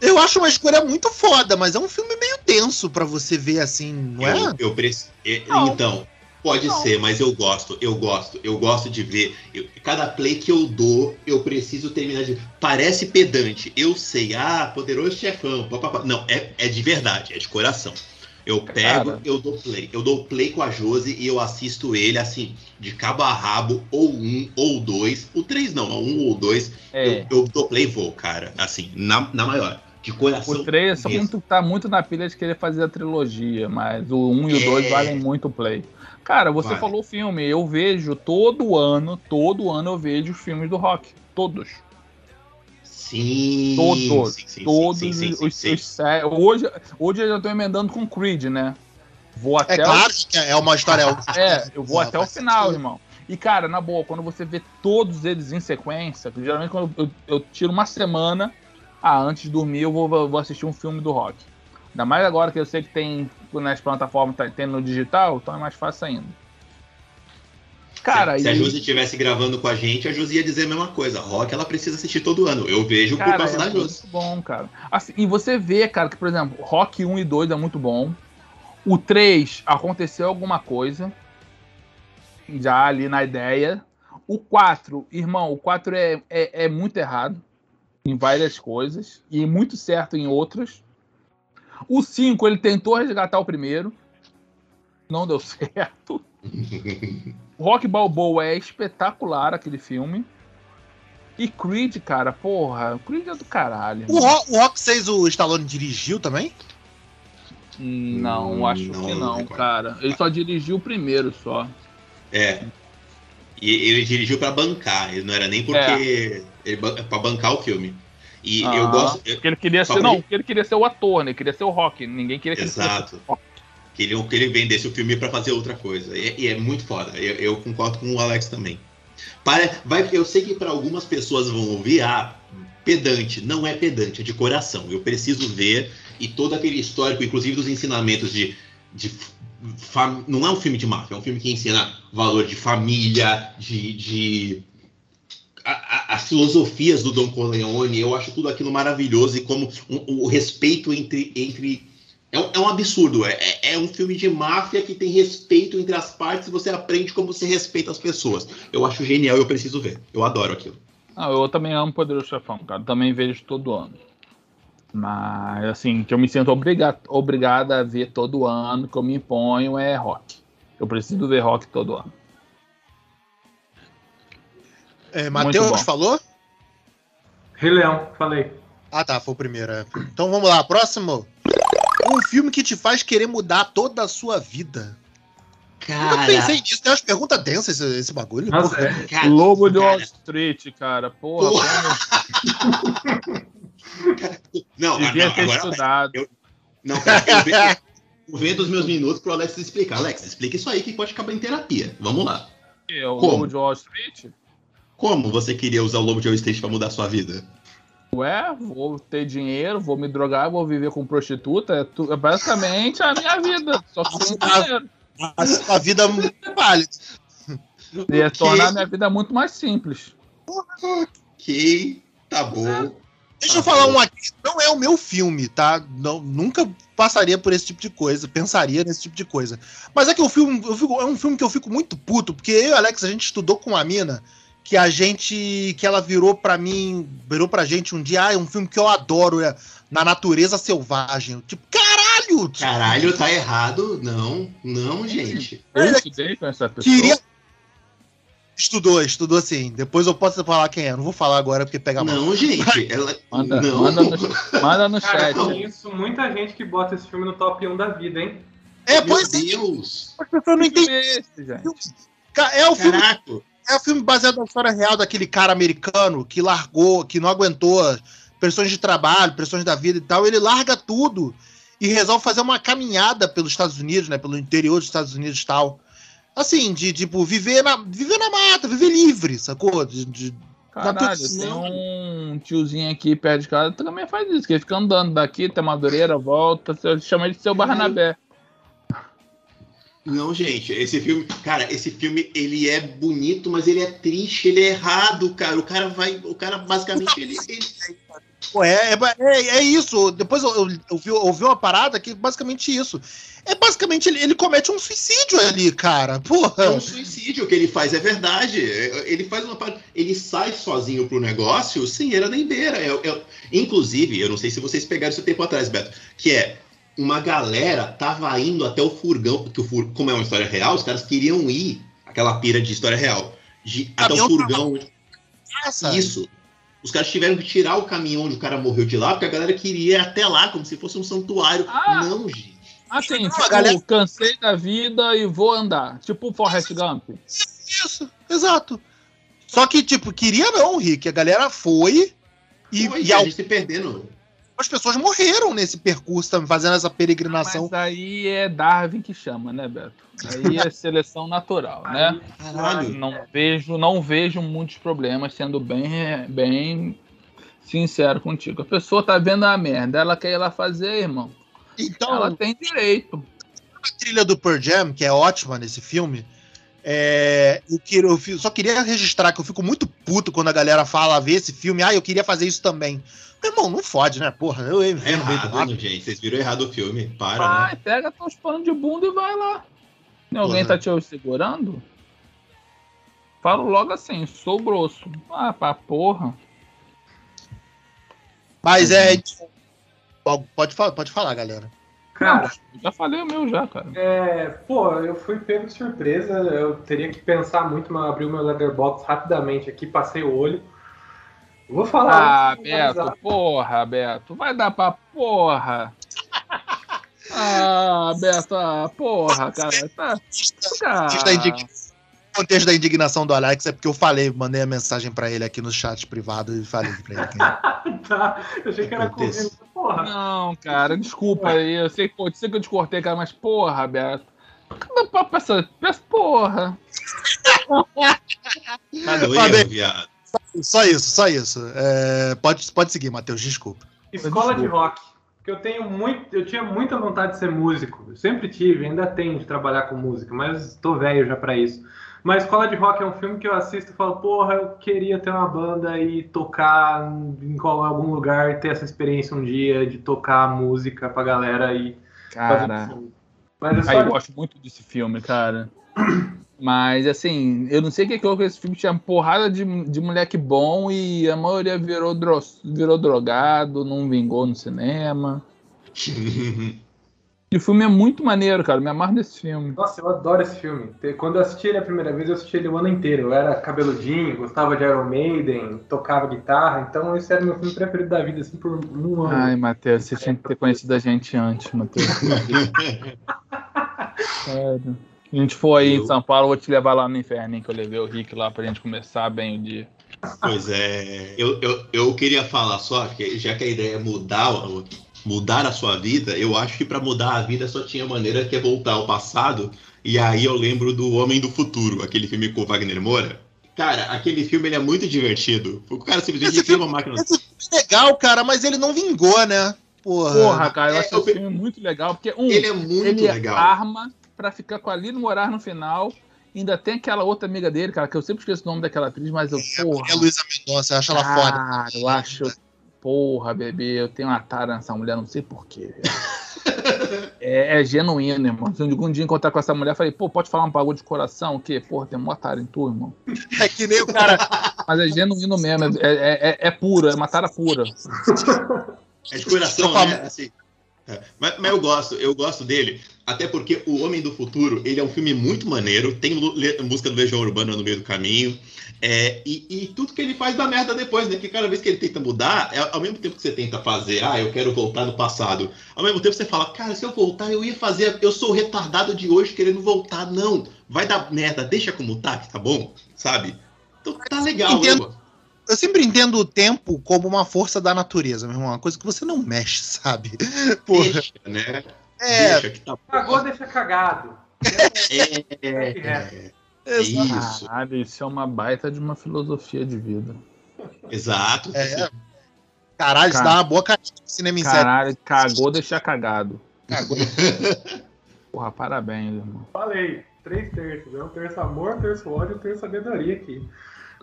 eu acho uma escolha muito foda, mas é um filme meio tenso para você ver assim, não é? Eu, eu preci... Então, pode não. ser, mas eu gosto, eu gosto, eu gosto de ver. Eu, cada play que eu dou, eu preciso terminar de. Parece pedante, eu sei, ah, poderoso chefão, papapá. Não, é, é de verdade, é de coração. Eu pego, Cara. eu dou play. Eu dou play com a Josi e eu assisto ele assim, de cabo a rabo, ou um, ou dois. O três não, um ou dois. É. Eu, eu dou play e vou, cara. Assim, na, na maior. De coração. O 3 só muito, tá muito na pilha de querer fazer a trilogia, mas o 1 um e o 2 é. valem muito play. Cara, você vale. falou filme, eu vejo todo ano, todo ano eu vejo os filmes do rock. Todos. Sim. Todos. Sim, sim, todos sim, sim, os, sim, os, hoje, hoje eu já tô emendando com Creed, né? Vou é até. É claro o... que é uma história. é, eu vou até o final, irmão. E, cara, na boa, quando você vê todos eles em sequência, geralmente quando eu, eu tiro uma semana, ah, antes de dormir eu vou, vou, assistir um filme do rock. Ainda mais agora que eu sei que tem nas plataformas, tá, tem no digital, então é mais fácil ainda. Cara, se, e... a Josi estivesse gravando com a gente, a Josi ia dizer a mesma coisa. Rock ela precisa assistir todo ano. Eu vejo cara, por causa é da Josi. Muito bom, cara. Assim, e você vê, cara, que, por exemplo, Rock 1 e 2 é muito bom. O 3 aconteceu alguma coisa. Já ali na ideia. O 4, irmão, o 4 é, é, é muito errado em várias coisas. E muito certo em outras. O 5, ele tentou resgatar o primeiro. Não deu [laughs] certo. Rock Balboa é espetacular aquele filme. E Creed, cara, porra, Creed é do caralho. O, Rock, o Rock 6 o Stallone dirigiu também? Não, hum, acho não, que não, não cara. Ele só dirigiu o primeiro só. É. E ele dirigiu para bancar, ele não era nem porque é. para bancar o filme. E ah, eu gosto. Porque ele queria ser, não, ele queria ser o ator, né? Ele queria ser o Rock. Ninguém queria que Exato. ele que ele, que ele vendesse o filme para fazer outra coisa. E, e é muito foda. Eu, eu, concordo com o Alex também. Para, vai, eu sei que para algumas pessoas vão ouvir, ah, pedante. Não é pedante, é de coração. Eu preciso ver e todo aquele histórico, inclusive dos ensinamentos de. de não é um filme de máfia, é um filme que ensina valor de família, de. de a, a, as filosofias do Don Corleone, eu acho tudo aquilo maravilhoso e como um, o respeito entre, entre é um, é um absurdo. É, é, é, um filme de máfia que tem respeito entre as partes e você aprende como se respeita as pessoas. Eu acho genial eu preciso ver. Eu adoro aquilo. Ah, eu também amo Poderoso Chefão, cara. Também vejo todo ano. Mas, assim, que eu me sinto obrigado, obrigado a ver todo ano, que eu me imponho é rock. Eu preciso ver rock todo ano. É, Matheus falou? Rei Leão, falei. Ah, tá, foi o primeiro. É. Então vamos lá, próximo. Um filme que te faz querer mudar toda a sua vida. Cara. Eu pensei nisso, tem umas perguntas densas esse, esse bagulho. Nossa, é. cara, Lobo de Wall Street, cara. Porra. porra. [laughs] não, Devia não, ter agora, estudado. Eu, não, eu vendo, os meus minutos pro Alex explicar. Alex, explica isso aí que pode acabar em terapia. Vamos lá. É o Como? Lobo de Wall Street? Como você queria usar o Lobo de Wall Street para mudar a sua vida? Ué, vou ter dinheiro, vou me drogar, vou viver com prostituta. É, tu, é basicamente a minha vida. Só que sem dinheiro. A, a vida é válida. Ia tornar a minha vida muito mais simples. Ok, tá bom. Deixa eu falar um aqui. Não é o meu filme, tá? Não, nunca passaria por esse tipo de coisa, pensaria nesse tipo de coisa. Mas é que o filme, eu fico, é um filme que eu fico muito puto, porque eu e o Alex, a gente estudou com a mina que a gente. que ela virou para mim. virou pra gente um dia, ah, é um filme que eu adoro, é Na Natureza Selvagem. Tipo, caralho! Caralho, tá errado. Não, não, gente. Eu estudei com essa pessoa. Queria... Estudou, estudou sim. Depois eu posso falar quem é. Não vou falar agora porque pega mal. Não, gente. Ela... Manda, não. Manda no, manda no Cara, chat. Isso, muita gente que bota esse filme no top 1 da vida, hein? É, Meu pois é. Deus. As pessoas não entendem. É, é o filme. Caraca. É um filme baseado na história real daquele cara americano que largou, que não aguentou pressões de trabalho, pressões da vida e tal. Ele larga tudo e resolve fazer uma caminhada pelos Estados Unidos, né? Pelo interior dos Estados Unidos e tal. Assim, de tipo, viver na, viver na mata, viver livre, sacou? De, de Caralho, tem um tiozinho aqui perto de casa que também faz isso, que ele fica andando daqui, tem Madureira, volta, chama ele de seu Barnabé. Não, gente, esse filme, cara, esse filme ele é bonito, mas ele é triste, ele é errado, cara. O cara vai, o cara basicamente ele, ele... Pô, é, é, é, isso. Depois eu, eu, eu, vi, eu vi uma parada que basicamente isso. É basicamente ele, ele comete um suicídio ali, cara. Porra. É um suicídio que ele faz, é verdade. Ele faz uma ele sai sozinho pro negócio sem era nem beira. Eu, eu, inclusive, eu não sei se vocês pegaram isso tempo atrás, Beto, que é uma galera tava indo até o furgão, que o fur, como é uma história real, os caras queriam ir, aquela pira de história real, de, até o furgão. Essa. Isso. Os caras tiveram que tirar o caminhão onde o cara morreu de lá, porque a galera queria ir até lá, como se fosse um santuário. Ah. Não, gente. Assim, Não, tipo, a galera- cansei da vida e vou andar. Tipo o Forrest Gump. Isso, exato. Só que, tipo, queria não, Rick. A galera foi e, Foi, e a gente se perdendo. Pessoas morreram nesse percurso, também, fazendo essa peregrinação. Mas aí é Darwin que chama, né, Beto? Aí é seleção natural, né? Caralho. Não vejo, não vejo muitos problemas, sendo bem, bem sincero contigo. A pessoa tá vendo a merda, ela quer ir lá fazer, irmão. Então, Ela tem direito. a trilha do Pearl Jam, que é ótima nesse filme, é, eu, quero- eu só queria registrar que eu fico muito puto quando a galera fala, vê esse filme, ah, eu queria fazer isso também. Irmão, não fode, né? Porra, eu ia É no meio do gente. Vocês viram errado o filme. Para, Vai, né? pega teus panos de bunda e vai lá. Tem alguém Porra. tá te segurando? Falo logo assim, sou grosso. Ah, pra porra. Mas é. então, Pode, falar- pode falar, galera. Cara, Não, já falei o meu já, cara. é, pô, eu fui pego de surpresa. Eu teria que pensar muito, mas eu abri o meu letterbox rapidamente aqui, passei o olho. Vou falar. Ah. Beto, porra, Beto. Vai dar pra porra. [laughs] Ah, Beto, ah, porra, cara. Tá, cara. Contexto da indig- O contexto da indignação do Alex é porque eu falei, mandei a mensagem pra ele aqui no chat privado e falei pra ele. que- [laughs] Tá, eu achei que era comigo. Porra. Não, cara, desculpa aí. Eu sei, pô, eu sei que eu te cortei, cara, mas porra, Beto. Papo essa, essa porra. Cadê o Fabio. erro, viado? Só isso, só isso. É, pode, pode seguir, Matheus, desculpa. Escola de rock. Porque eu tenho muito, eu tinha muita vontade de ser músico. Eu sempre tive, ainda tenho de trabalhar com música, mas tô velho já pra isso. Mas Escola de Rock é um filme que eu assisto e falo, porra, eu queria ter uma banda e tocar em algum lugar e ter essa experiência um dia de tocar música pra galera e fazer um Cara. filme. Mas é Aí eu só gosto muito desse filme, cara. [clears throat] Mas, assim, eu não sei o que que houve esse filme. Tinha porrada de, de moleque bom e a maioria virou, dro virou drogado, não vingou no cinema. [laughs] E o filme é muito maneiro, cara. Me amarro nesse filme. Nossa, eu adoro esse filme. Quando eu assisti ele a primeira vez, eu assisti ele o ano inteiro. Eu era cabeludinho, gostava de Iron Maiden, tocava guitarra, então esse era meu filme preferido da vida, assim, por um ano. Ai, Matheus, você tinha que ter conhecido a gente antes, Matheus. [laughs] Sério. A gente for aí em Eu- São Paulo, eu vou te levar lá no inferno, hein, que eu levei o Rick lá pra gente começar bem o dia. Pois é, eu, eu, eu queria falar só, que já que a ideia é mudar, mudar a sua vida, eu acho que para mudar a vida só tinha maneira que é voltar ao passado. E aí eu lembro do Homem do Futuro, aquele filme com o Wagner Moura. Cara, aquele filme ele é muito divertido. O cara simplesmente Esse cria uma máquina. Esse filme é legal, cara, mas ele não vingou, né? Porra. Porra, cara, eu é, acho eu esse filme muito legal, porque, um, Ele é muito ele legal. arma pra ficar com a Aline Morar no final. Ainda tem aquela outra amiga dele, cara, que eu sempre esqueço o nome daquela atriz, mas eu, porra. É a Luísa Mendonça, eu acho ela foda. Cara, eu acho. Porra, bebê, eu tenho uma tara nessa mulher, não sei porquê. [laughs] é, é genuíno, irmão. Se algum dia encontrar com essa mulher, eu falei, pô, pode falar um bagulho de coração? O quê? Porra, tem uma tara em tu, irmão. É que nem o cara. Mas é genuíno mesmo, é, é, é, é puro, é uma tara pura. É de coração, né? Assim. É, Mas, mas eu gosto, eu gosto dele, até porque O Homem do Futuro, ele é um filme muito maneiro, tem música do Legião Urbana no meio do caminho, é, e, e tudo que ele faz dá merda depois, né? Porque cada vez que ele tenta mudar, é, ao mesmo tempo que você tenta fazer, ah, eu quero voltar no passado, ao mesmo tempo você fala, cara, se eu voltar, eu ia fazer, eu sou o retardado de hoje querendo voltar. Não, vai dar merda, deixa como tá, que tá bom, sabe? Então tá legal, Entendo. Eu sempre entendo o tempo como uma força da natureza, meu irmão. Uma coisa que você não mexe, sabe? [laughs] Porra. Deixa, né? É, Deixa que tá Cagou, deixa cagado. [laughs] É, é, é isso. Caralho, isso é uma baita de uma filosofia de vida. Exato. é. Caralho, isso Cara. dá uma boa caixinha de cinema em. Caralho, cagou, deixar cagado. [laughs] Porra, parabéns, irmão. Falei, três terços. É um terço amor, um terço ódio, um terço sabedoria aqui.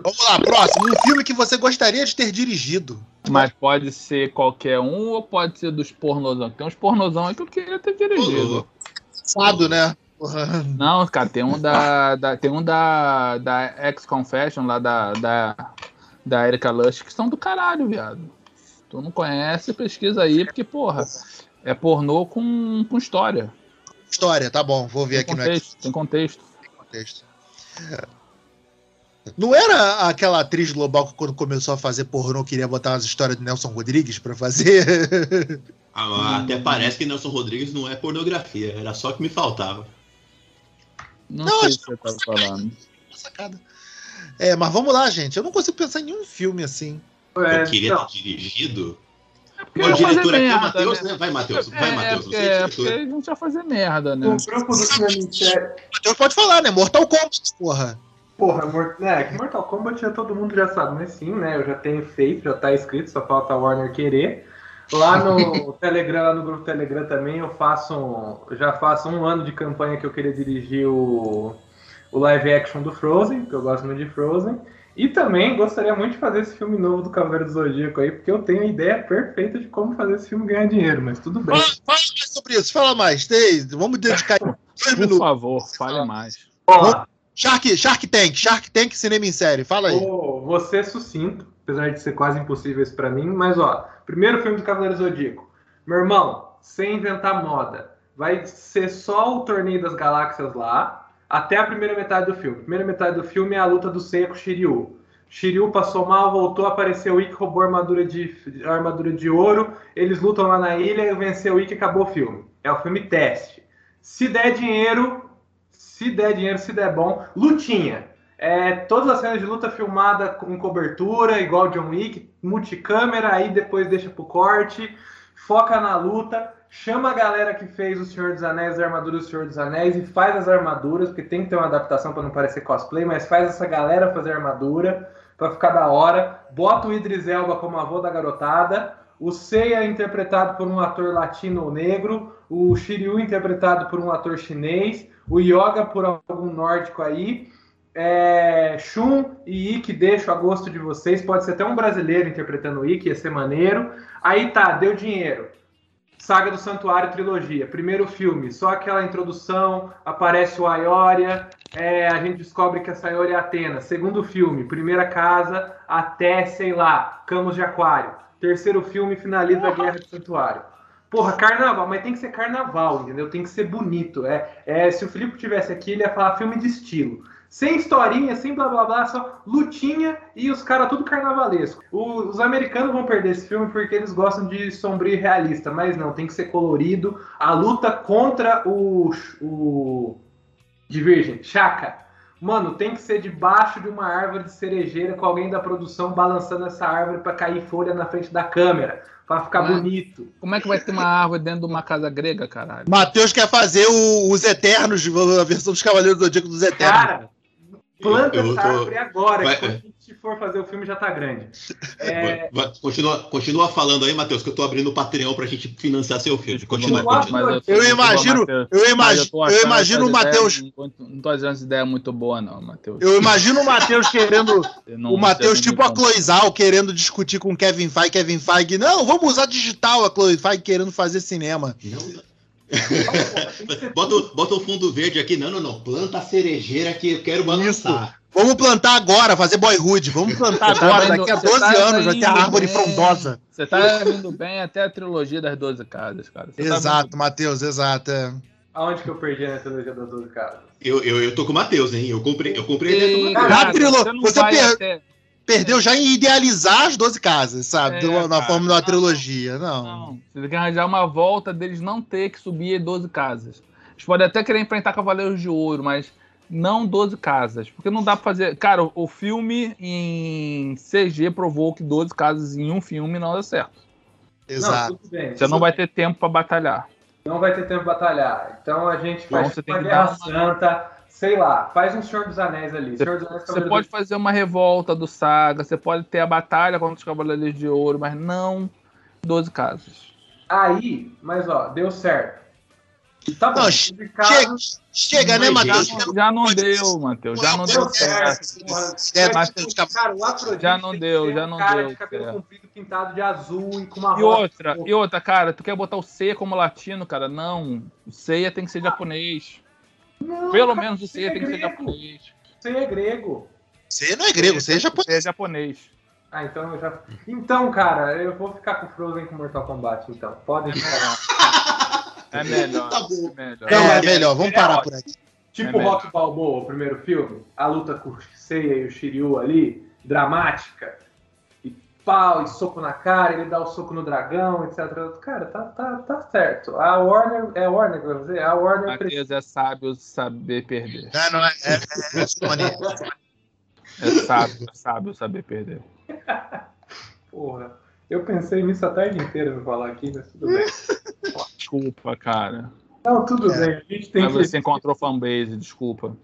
Vamos lá, próximo. Um filme que você gostaria de ter dirigido. Mas pode ser qualquer um ou pode ser dos pornozão? Tem uns pornozão aí que eu queria ter dirigido. Sado, né? Não, cara, tem um da. da- tem um da. Da X-Confession lá da. Da, da Erika Lush que são do caralho, viado. Tu não conhece, pesquisa aí, porque, porra. É pornô com, com história. História, tá bom, vou ver Tem aqui contexto, tem contexto. no contexto. Não era aquela atriz global que quando começou a fazer pornô queria botar as histórias de Nelson Rodrigues pra fazer? [laughs] Ah, Até parece que Nelson Rodrigues não é pornografia, era só que me faltava. Não, Não, sei acho o que você tava falando. Sacada. É, mas vamos lá, gente. Eu não consigo pensar em nenhum filme assim. É, eu queria não, ter dirigido. Porque O diretor aqui é o merda, Matheus, né? né? Vai, Matheus. Vai, É, Matheus. porque, Você é é porque diretor. a gente ia fazer merda, né? o série. Matheus pode falar, né? Mortal Kombat, porra. Porra, Mor- é, que Mortal Kombat já todo mundo já sabe, mas sim, né? Eu já tenho feito, já tá escrito, só falta a Warner querer. Lá no [laughs] Telegram, lá no grupo Telegram também, eu faço um, já faço um ano de campanha que eu queria dirigir o, o live action do Frozen, que eu gosto muito de Frozen. E também gostaria muito de fazer esse filme novo do Cavaleiro do Zodíaco aí, porque eu tenho a ideia perfeita de como fazer esse filme ganhar dinheiro, mas tudo bem. Fala, fala mais sobre isso, fala mais. Tem, vamos dedicar [laughs] dois Por minutos. favor, fale mais. Lá. Shark, Shark Tank, Shark Tank Cinema em Série, fala aí. Vou ser sucinto, apesar de ser quase impossível isso pra mim, mas ó, primeiro filme do Cavaleiro Zodíaco. Meu irmão, sem inventar moda, vai ser só o Torneio das Galáxias lá, até a primeira metade do filme. Primeira metade do filme é a luta do Seiya com Shiryu. Shiryu passou mal, voltou, apareceu o Ikki, roubou a armadura de, a armadura de ouro, eles lutam lá na ilha, venceu o Ikki e acabou o filme. É o filme teste. Se der dinheiro, se der dinheiro, se der bom, lutinha. É, todas as cenas de luta filmada com cobertura, igual John Wick, multicâmera, aí depois deixa pro corte, foca na luta, chama a galera que fez o Senhor dos Anéis, as armaduras do Senhor dos Anéis e faz as armaduras, porque tem que ter uma adaptação para não parecer cosplay, mas faz essa galera fazer armadura para ficar da hora. Bota o Idris Elba como avô da garotada, o Seiya interpretado por um ator latino ou negro, o Shiryu interpretado por um ator chinês, o Yoga por algum nórdico aí, é, Shun e Ikki deixo a gosto de vocês. Pode ser até um brasileiro interpretando o Ikki, ia ser maneiro. Aí tá, deu dinheiro. Saga do Santuário trilogia. Primeiro filme, só aquela introdução, aparece o Aioria, é, a gente descobre que essa Aioria é Atena. Segundo filme, primeira casa até, sei lá, Camus de Aquário. Terceiro filme, finaliza a Guerra do Santuário. Porra, carnaval, mas tem que ser carnaval, entendeu? Tem que ser bonito. É, é, se o Filipe tivesse aqui, ele ia falar filme de estilo. Sem historinha, sem blá blá blá, só lutinha e os caras tudo carnavalesco. O- os americanos vão perder esse filme porque eles gostam de sombrio e realista, mas não, tem que ser colorido. A luta contra o, o de Virgem, Chaka. Mano, tem que ser debaixo de uma árvore de cerejeira com alguém da produção balançando essa árvore pra cair folha na frente da câmera, pra ficar Né? bonito. Como é que vai ter uma árvore dentro de uma casa grega, caralho? Matheus quer fazer o- os Eternos, a versão dos Cavaleiros do Zodíaco dos Eternos. Cara, planta Eu- eu essa tô- árvore agora, Vai- que quando a gente for fazer o filme já tá grande. [laughs] É, continua, continua falando aí, Matheus, que eu tô abrindo o Patreon pra gente financiar seu filme. Continua, Mas- continua. eu, Eu imagino, eu imagino, eu imagino o Matheus, Não tô achando essa ideia muito boa, não, Matheus. eu imagino o Matheus querendo, Eu não o Matheus tipo a Cloizal querendo discutir com o Kevin Feige, Kevin Feige, não, vamos usar digital, a Chloe Feige querendo fazer cinema. Não, [laughs] Bota, o- bota o fundo verde aqui. Não, não, não. Planta a cerejeira que eu quero balançar. Vamos plantar agora, fazer boyhood, vamos plantar tá agora, indo- daqui a você 12 tá anos vai ter a árvore bem. frondosa. Você tá indo bem até a trilogia das 12 casas, cara. Você tá Exato, Matheus, exato. é. Aonde que eu perdi na trilogia das 12 casas? Eu, eu, eu tô com o Matheus, hein? Eu comprei, eu comprei E, dentro do Na cara, trilo- você você per- até- Perdeu já em idealizar as 12 casas, sabe? É, na cara, forma de uma trilogia. Não. Não, você tem que arranjar uma volta deles não ter que subir 12 casas. Eles podem até querer enfrentar Cavaleiros de Ouro, mas não 12 casas. Porque não dá pra fazer. Cara, o, filme em CG provou que 12 casas em um filme não dá certo. Exato. Não, tudo bem. Você não vai ter tempo pra batalhar. Não vai ter tempo pra batalhar. Então a gente Então faz você tem uma que Guerra uma- Santa, sei lá, faz um Senhor dos Anéis ali. Você- Senhor dos Anéis Você pode fazer uma revolta do Saga, você pode ter a batalha contra os Cavaleiros de Ouro, mas não 12 casas. Aí, mas ó, deu certo. Tá bom. Não, Chega, chega né, Matheus? Já, não deu, Matheus. Já não Deu certo. É, Já não deu, já não deu cabelo comprido pintado de azul e com uma E outra, e outra, cara, tu quer botar o Seiya como latino, cara? Não. O Seiya tem que ser japonês. Não, Pelo cara, menos o Seiya é tem que ser japonês. Você é grego. Você não é grego, você é japonês. Seiya é japonês. Ah, então eu já. Então, cara, eu vou ficar com Frozen com Mortal Kombat, então. Podem falar. [laughs] É melhor. Tá bom. É melhor. É, Não, mas- melhor, vamos é parar ótimo. por aqui. Tipo É Rock Balboa, o primeiro filme, a luta com o Seiya e o Shiryu ali, dramática, e pau, e soco na cara, ele dá o soco no dragão, etc. Cara, tá, tá, tá certo. A Warner, é a Warner, vamos dizer, a Warner precisa. Matheus é sábio saber perder. É, não é, é, é, é Sony. [laughs] É sábio, é sábio saber perder. [laughs] Porra, eu pensei nisso a tarde inteira pra falar aqui, mas tudo bem. [laughs] Desculpa, cara. Não, tudo É. bem, a gente tem Mas que. você encontrou fanbase, desculpa.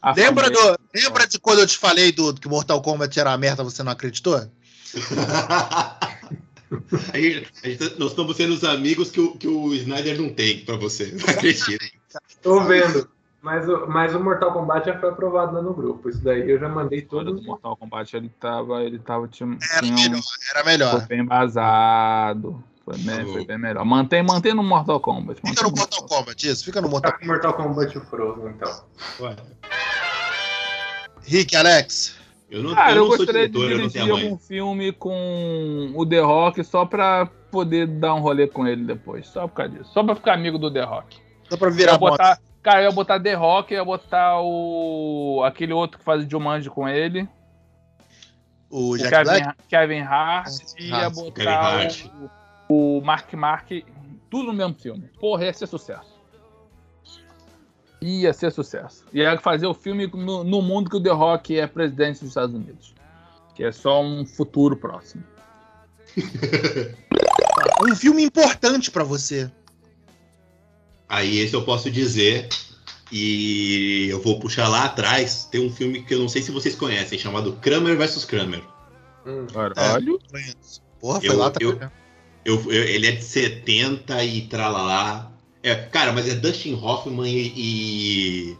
A Lembra, fanbase- do, lembra de quando eu te falei do, que Mortal Kombat era uma merda você não acreditou? [laughs] A gente- a gente- nós estamos sendo os amigos que o, que o Snyder não tem pra você. Não acredita. Tô vendo. Mas o, mas o Mortal Kombat já foi aprovado lá no grupo. Isso daí eu já mandei História todos. do Mortal Kombat, ele tava, ele tava tinha, Era tinha um- melhor, era foi melhor. bem vazado. Foi bem, Tá foi bem melhor. Mantém, mantém no Mortal Kombat. Fica no Mortal Kombat, isso, fica no Mortal Tá com Mortal Kombat o Frozen, então. Ué, Rick, Alex. Eu não, Cara, eu não gostaria de diretor, dirigir algum filme com o The Rock só pra poder dar um rolê com ele depois. Só por causa disso. Só pra ficar amigo do The Rock. Só pra virar botar, cara, eu ia botar The Rock, eu ia botar o. aquele outro que faz o Jumanji com ele. O O Jack Kevin, Black. Kevin Hart. E ia Hart, Kevin botar Hart. o, o Mark Mark. Tudo no mesmo filme. Porra, ia ser sucesso. Ia ser sucesso. Ia fazer o filme no, no mundo que o The Rock é presidente dos Estados Unidos. Que é só um futuro próximo. [laughs] Um filme importante pra você. Aí esse eu posso dizer. E eu vou puxar lá atrás. Tem um filme que eu não sei se vocês conhecem, chamado Kramer vs Kramer. Hum. Caralho. Porra, foi Eu- lá eu- também. Eu, eu- ele é de 70 e tralalá. É, cara, mas é Dustin Hoffman e, e.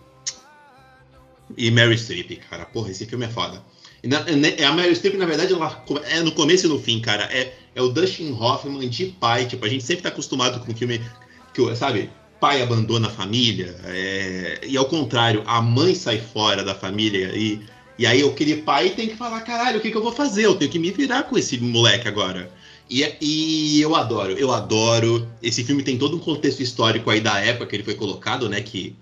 e Mary Streep, cara. Porra, esse filme é foda. Na- né, a Mary Streep, na verdade, ela é no começo e no fim, cara. É, é o Dustin Hoffman de pai. Tipo, a gente sempre tá acostumado com filme que, sabe, pai abandona a família. é, e ao contrário, a mãe sai fora da família e. E aí aquele pai tem que falar, caralho, o que, que eu vou fazer? Eu tenho que me virar com esse moleque agora. E, e eu adoro, eu adoro. Esse filme tem todo um contexto histórico aí da época que ele foi colocado, né? Que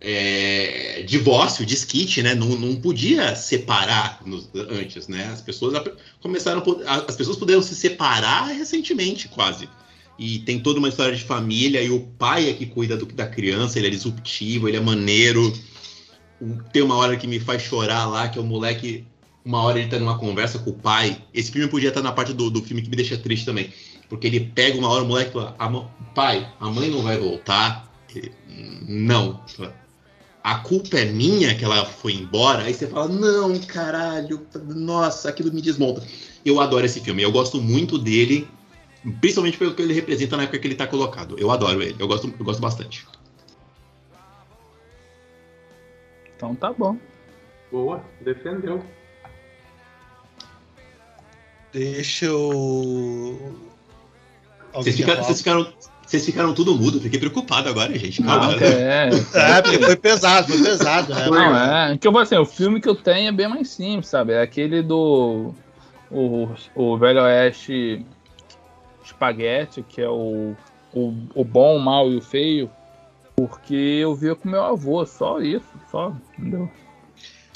é, divórcio, desquite, né? Não, não podia separar nos- antes, né? As pessoas começaram, as pessoas puderam se separar recentemente, quase. E tem toda uma história de família e o pai é que cuida do- da criança, ele é disruptivo, ele é maneiro. Tem uma hora que me faz chorar lá, que é o moleque uma hora ele tá numa conversa com o pai. Esse filme podia estar na parte do, do filme que me deixa triste também. Porque ele pega uma hora o moleque e fala: "A Pai, a mãe não vai voltar. Ele, não. A culpa é minha que ela foi embora. Aí você fala: Não, caralho. Nossa, aquilo me desmonta. Eu adoro esse filme. Eu gosto muito dele. Principalmente pelo que ele representa na época que ele tá colocado. Eu adoro ele. Eu gosto, eu gosto bastante. Então tá bom. Boa, defendeu. Deixa eu. Vocês ficaram, vocês, ficaram, vocês ficaram tudo mudo. Fiquei preocupado agora, gente. Calma. É. [laughs] falar? É, porque foi pesado, foi pesado, né? Não, é. Que eu vou assim, o filme que eu tenho é bem mais simples, sabe? É aquele do. O, o Velho Oeste Espaguete, que é o, o, o bom, o mal e o feio. Porque eu via com meu avô, só isso, só, entendeu?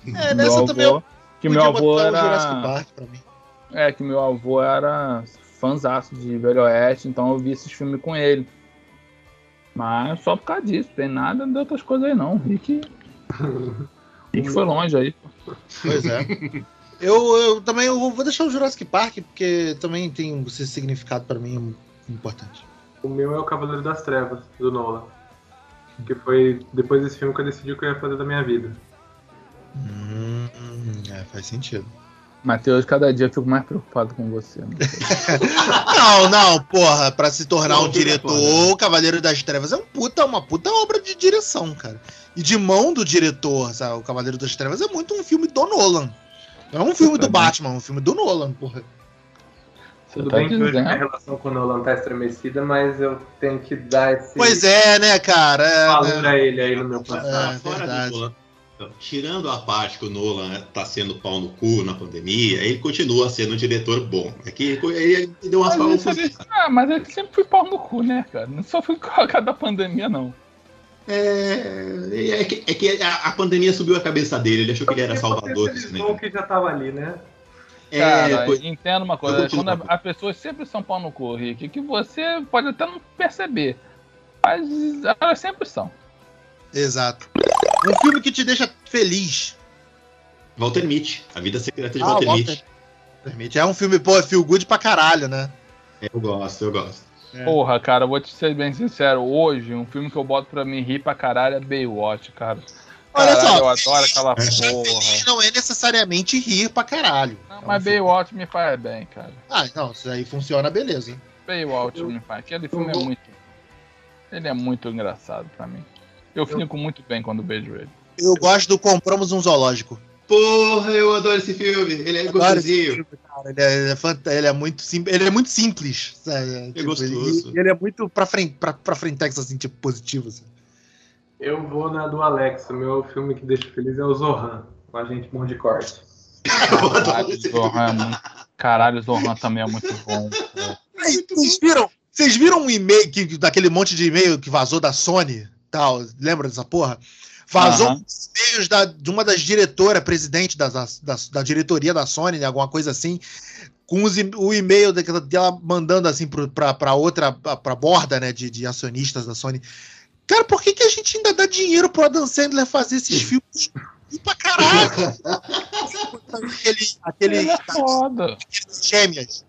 É, meu nessa avô, também eu que podia meu avô era. É, que meu avô era fãzaço de Velho Oeste, então eu vi esses filmes com ele. Mas só por causa disso, tem nada de outras coisas aí não. Rick. Rick foi longe aí. Pois é. [laughs] Eu, eu também eu vou deixar o Jurassic Park, porque também tem esse significado pra mim importante. O meu é o Cavaleiro das Trevas, do Nolan. Que foi depois desse filme que eu decidi o que eu ia fazer da minha vida. Hum, é, faz sentido. Matheus, cada dia eu fico mais preocupado com você. né? [laughs] Não, não, porra, pra se tornar Não, um é diretor, foda. o Cavaleiro das Trevas é um puta, uma puta obra de direção, cara. E de mão do diretor, sabe? O Cavaleiro das Trevas é muito um filme do Nolan. Não é um filme do bem. Batman, é um filme do Nolan, porra. Tudo tá bem que hoje minha relação com o Nolan tá estremecida, mas eu tenho que dar esse Pois é, né, cara? É, valor né? a ele aí no meu passado. É, fora verdade. do Nolan. Então, tirando a parte que o Nolan tá sendo pau no cu na pandemia, ele continua sendo um diretor bom. É que ele deu umas Mas, falas. ele, ah, mas ele sempre foi pau no cu, né, cara? Não só foi [laughs] por causa da pandemia, não. É, é que, é que a, a pandemia subiu a cabeça dele, ele achou que ele era salvador do cinema. O que já tava ali, né? É, Cara, foi- entenda uma coisa, quando a- as pessoas sempre são pau no cu, Rick, que você pode até não perceber, mas elas sempre são. Exato. Um filme que te deixa feliz. Walter Mitty, A Vida Secreta de Ah, Walter, Walter. Mitty. É um filme, pô, feel good pra caralho, né? Eu gosto, eu gosto. É. Porra, cara, eu vou te ser bem sincero, hoje um filme que eu boto pra mim rir pra caralho é Baywatch, cara. Olha Caralho, só. eu adoro aquela [laughs] porra. não é necessariamente rir pra caralho. Não, É um mas filme- Baywatch me faz bem, cara. Ah, não, isso aí funciona, beleza. Baywatch me faz. Aquele filme é muito. Ele é muito engraçado pra mim. Eu fico muito bem quando vejo ele. Eu gosto do Compramos um Zoológico. Porra, eu adoro esse filme. Ele é gostosinho. Ele é, ele é fanta- ele é muito simples. Ele é muito simples. sabe? Tipo, gostoso. Ele, ele é muito pra frente, pra, pra frentex, assim, tipo, positivo. assim. Eu vou na do Alex. O meu filme que deixa feliz é o Zohan, o agente mão de corte. [laughs] Eu Caralho. Zohan é muito... Caralho, Zohan também é muito bom. Aí, vocês viram? Vocês viram um e-mail que, daquele monte de e-mail que vazou da Sony? Tal, lembra dessa porra? Vazou uns e-mails da, de uma das diretoras, presidente da, da, da diretoria da Sony, né, alguma coisa assim, com os o e-mail dela mandando assim pra outra, pra borda, né, de, de acionistas da Sony. Cara, por que, que a gente ainda dá dinheiro pro Adam Sandler fazer esses filmes? E pra caralho! [laughs] aquele, aquele, Ele é foda. aqueles gêmeas.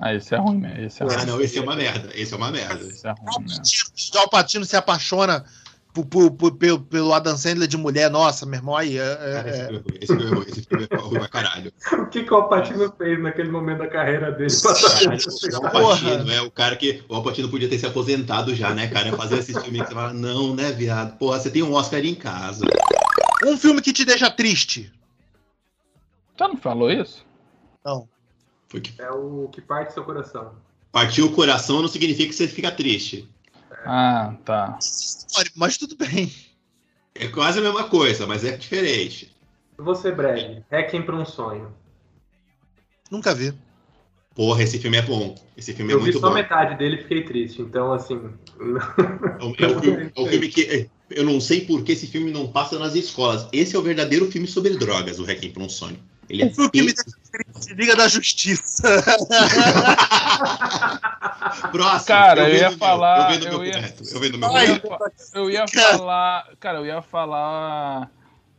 Ah, esse é ruim mesmo. Esse é Ah, ruim. não, esse é uma merda. Esse é uma merda. Esse é ruim mesmo. Alpatino, Alpatino se apaixona por- por- por- pelo, pelo Adam Sandler de mulher. Nossa, meu irmão, aí. É, Cara, esse é, filme é ruim. Esse filme é ruim. Esse filme é ruim pra caralho. [laughs] O que que o Alpatino fez naquele momento da carreira dele? O Alpatino é o cara que. O Alpatino podia ter se aposentado já, né, cara? Fazer esse filme que você fala, não, né, viado? Porra, você tem um Oscar em casa. um filme que te deixa triste. Você não falou isso? Não. Foi que É o que parte seu coração. partiu o coração não significa que você fica triste. Ah, tá. Mas tudo bem. É quase a mesma coisa, mas é diferente. Vou ser breve. Hacking para um sonho. Nunca vi. Porra, esse filme é bom. Esse filme é Eu vi muito só bom. metade dele e fiquei triste. Então, assim. É o, é o filme, é o [laughs] filme que. Eu não sei por que esse filme não passa nas escolas. Esse é o verdadeiro filme sobre drogas, o Requiem para um Sonho. Ele é Um filme que me deixa triste. Liga da Justiça. [laughs] Próximo. Cara, eu vendo ia meu, falar- Eu vendo eu meu ia- correto. Eu vendo meu Ai, Eu correto. ia, eu falar. Cara, eu ia falar.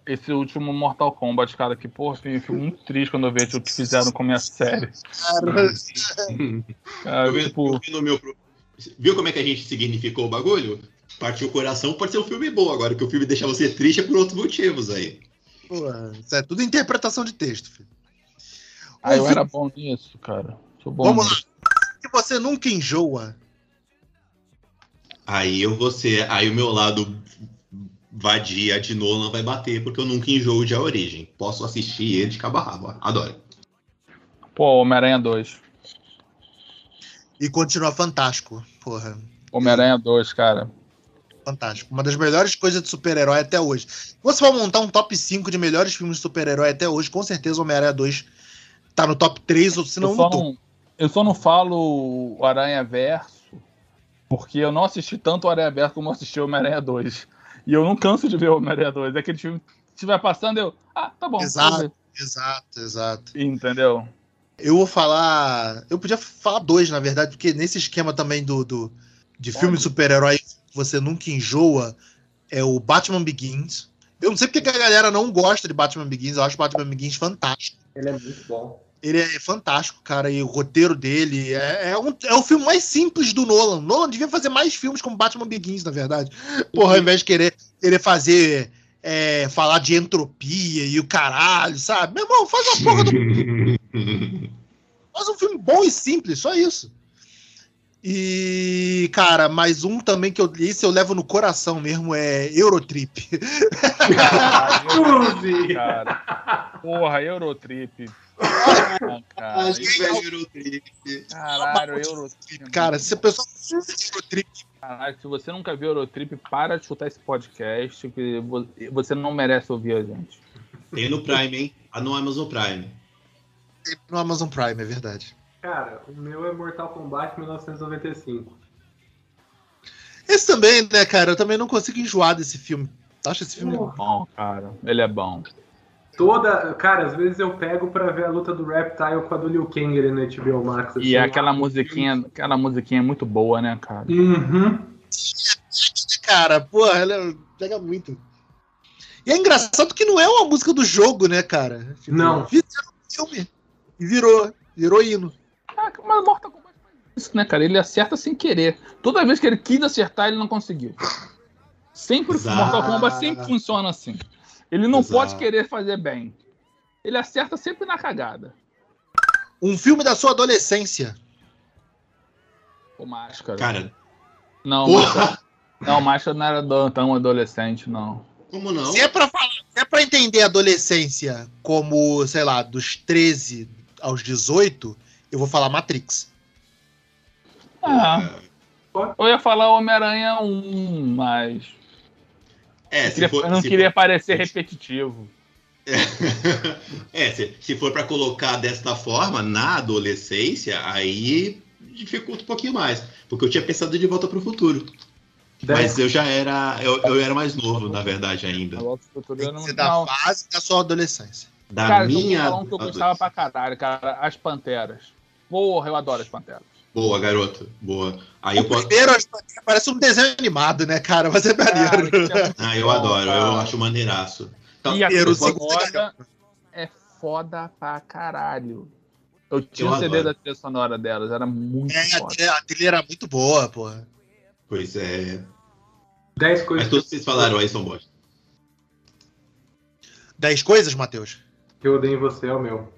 Esse último Mortal Kombat, cara, que, porra, eu fico muito triste quando eu vejo o que fizeram com a minha série. Cara, [laughs] Cara, Eu vendo- tipo, eu vendo meu pro- Viu como é que a gente significou o bagulho? Partiu o coração, pode ser um filme bom. Agora que o filme deixa você triste é por outros motivos aí. Porra, isso é tudo interpretação de texto, filho. ah, eu era bom nisso, cara. Sou bom Vamos lá. nisso. Que você nunca enjoa. Aí eu vou ser. Aí o meu lado vadia de Nolan vai bater, porque eu nunca enjoo de A Origem. Posso assistir ele de cabo a rabo. Adoro. Pô, Homem-Aranha 2. E continua fantástico. Porra. Homem-Aranha 2, cara. Fantástico. Uma das melhores coisas de super-herói até hoje. Se você for montar um top 5 de melhores filmes de super-herói até hoje, com certeza o Homem-Aranha 2 tá no top 3, ou se não eu, não, eu só não falo Aranha Verso, porque eu não assisti tanto o Aranha Verso como assisti o Homem-Aranha 2. E eu não canso de ver o Homem-Aranha 2. É aquele filme que estiver passando, eu. Ah, tá bom. Exato. Exato, exato. Entendeu? Eu vou falar. Eu podia falar dois, na verdade, porque nesse esquema também do, do de filme de super-herói você nunca enjoa é o Batman Begins. Eu não sei porque que a galera não gosta de Batman Begins, eu acho Batman Begins fantástico. Ele é muito bom. Ele é fantástico, cara, e o roteiro dele é, é, um, é o filme mais simples do Nolan. Nolan devia fazer mais filmes como Batman Begins, na verdade. Porra, ao invés de querer, querer fazer. é, falar de entropia e o caralho, sabe? Meu irmão, faz uma porra do [laughs] Faz um filme bom e simples, só isso. E, cara, mais um também que eu esse eu levo no coração mesmo é Eurotrip. Cruze! Cara. Porra, Eurotrip. Ah, cara. Eurotrip. Caralho, Eurotrip. Cara, se a pessoa Eurotrip Caralho, se você nunca viu Eurotrip, para de escutar esse podcast, que vo- você não merece ouvir a gente. Tem no Prime, hein? Ah, no Amazon Prime. No Amazon Prime, é verdade. Cara, o meu é Mortal Kombat 1995. Esse também, né, cara? Eu também não consigo enjoar desse filme. Acho esse filme. Uh, Bom, cara, ele é bom. Toda. Cara, às vezes eu pego pra ver a luta do Reptile com a do Liu Kang ali no HBO Max. E assim, aquela lá. musiquinha, aquela musiquinha é muito boa, né, cara? Uhum. Cara, porra, ela pega muito. E é engraçado que não é uma música do jogo, né, cara? Tipo, Não. Fizeram um filme. E virou. Virou hino. Mas Mortal Kombat faz isso, né, cara? Ele acerta sem querer. Toda vez que ele quis acertar, ele não conseguiu. Sempre Exato. Mortal Kombat sempre funciona assim. Ele não Exato. pode querer fazer bem. Ele acerta sempre na cagada. Um filme da sua adolescência. O Máscara. Cara, não! Máscara, não, Máscara não era tão adolescente, não. Como não? Se é pra falar, se é pra entender a adolescência como, sei lá, dos 13 aos 18, eu vou falar Matrix. Ah, eu ia falar Homem-Aranha 1, mas. É, eu, queria- for, eu não se queria for- parecer repetitivo. [laughs] é, se, se for pra colocar desta forma, na adolescência, aí dificulta um pouquinho mais. Porque eu tinha pensado de volta pro futuro. Dez- Mas eu já era. Eu, eu era mais novo, na verdade, ainda. Tem eu que não. ser da fase da sua adolescência. Da Cara, eu minha. falar um que eu gostava pra caralho, cara. As Panteras. Porra, eu adoro as Panteras. Boa, garoto. Boa. Aí eu o posso. primeiro acho que parece um desenho animado, né, cara? Mas é maneiro. Cara, é Ah, eu bom, adoro, eu cara. acho maneiraço. Então, E a primeiro, é sonora é foda pra caralho. Eu tinha Eu o CD adoro. da trilha sonora delas, era muito É, a foda. trilha, a trilha era muito boa, porra. Pois é. 10 coisas Mas todos que vocês falaram aí são bons. Dez coisas, Matheus? que eu odeio em você, é o meu.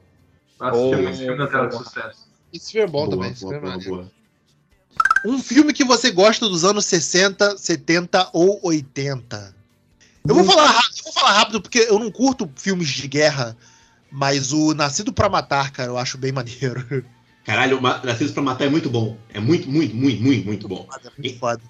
Assisti Oh, muito filme na tela de sucesso. Esse filme é bom boa, também. esse boa, filme é boa, boa. Um filme que você gosta dos anos 60, 70 ou 80. Eu vou, falar, eu vou falar rápido porque eu não curto filmes de guerra, mas o Nascido pra Matar, cara, eu acho bem maneiro. [laughs] Caralho, Ma- Nascidos pra Matar é muito bom. É muito, muito, muito, muito, muito bom. É muito foda.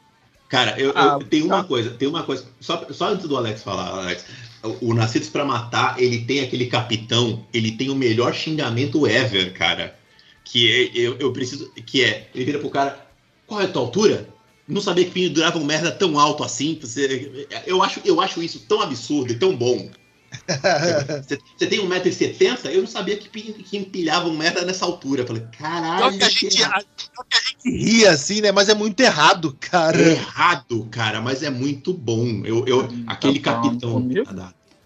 Cara, eu, Ah, eu tenho uma tá. coisa, tem uma coisa. Só, só antes do Alex falar, Alex. O, o Nascidos pra Matar, ele tem aquele capitão, ele tem o melhor xingamento ever, cara. Que é, eu, eu preciso. Que é, ele vira pro cara, qual é a tua altura? Não sabia que pendurava um merda tão alto assim. Você, eu, acho, eu acho isso tão absurdo e tão bom. [laughs] Você, você tem 1,70m? Eu não sabia que, que empilhava um merda nessa altura. Eu falei, caralho, que a que gente, errado. a- que a gente ri assim, né? Mas é muito errado, cara. É errado, cara, mas é muito bom. Eu, eu, aquele Tá capitão.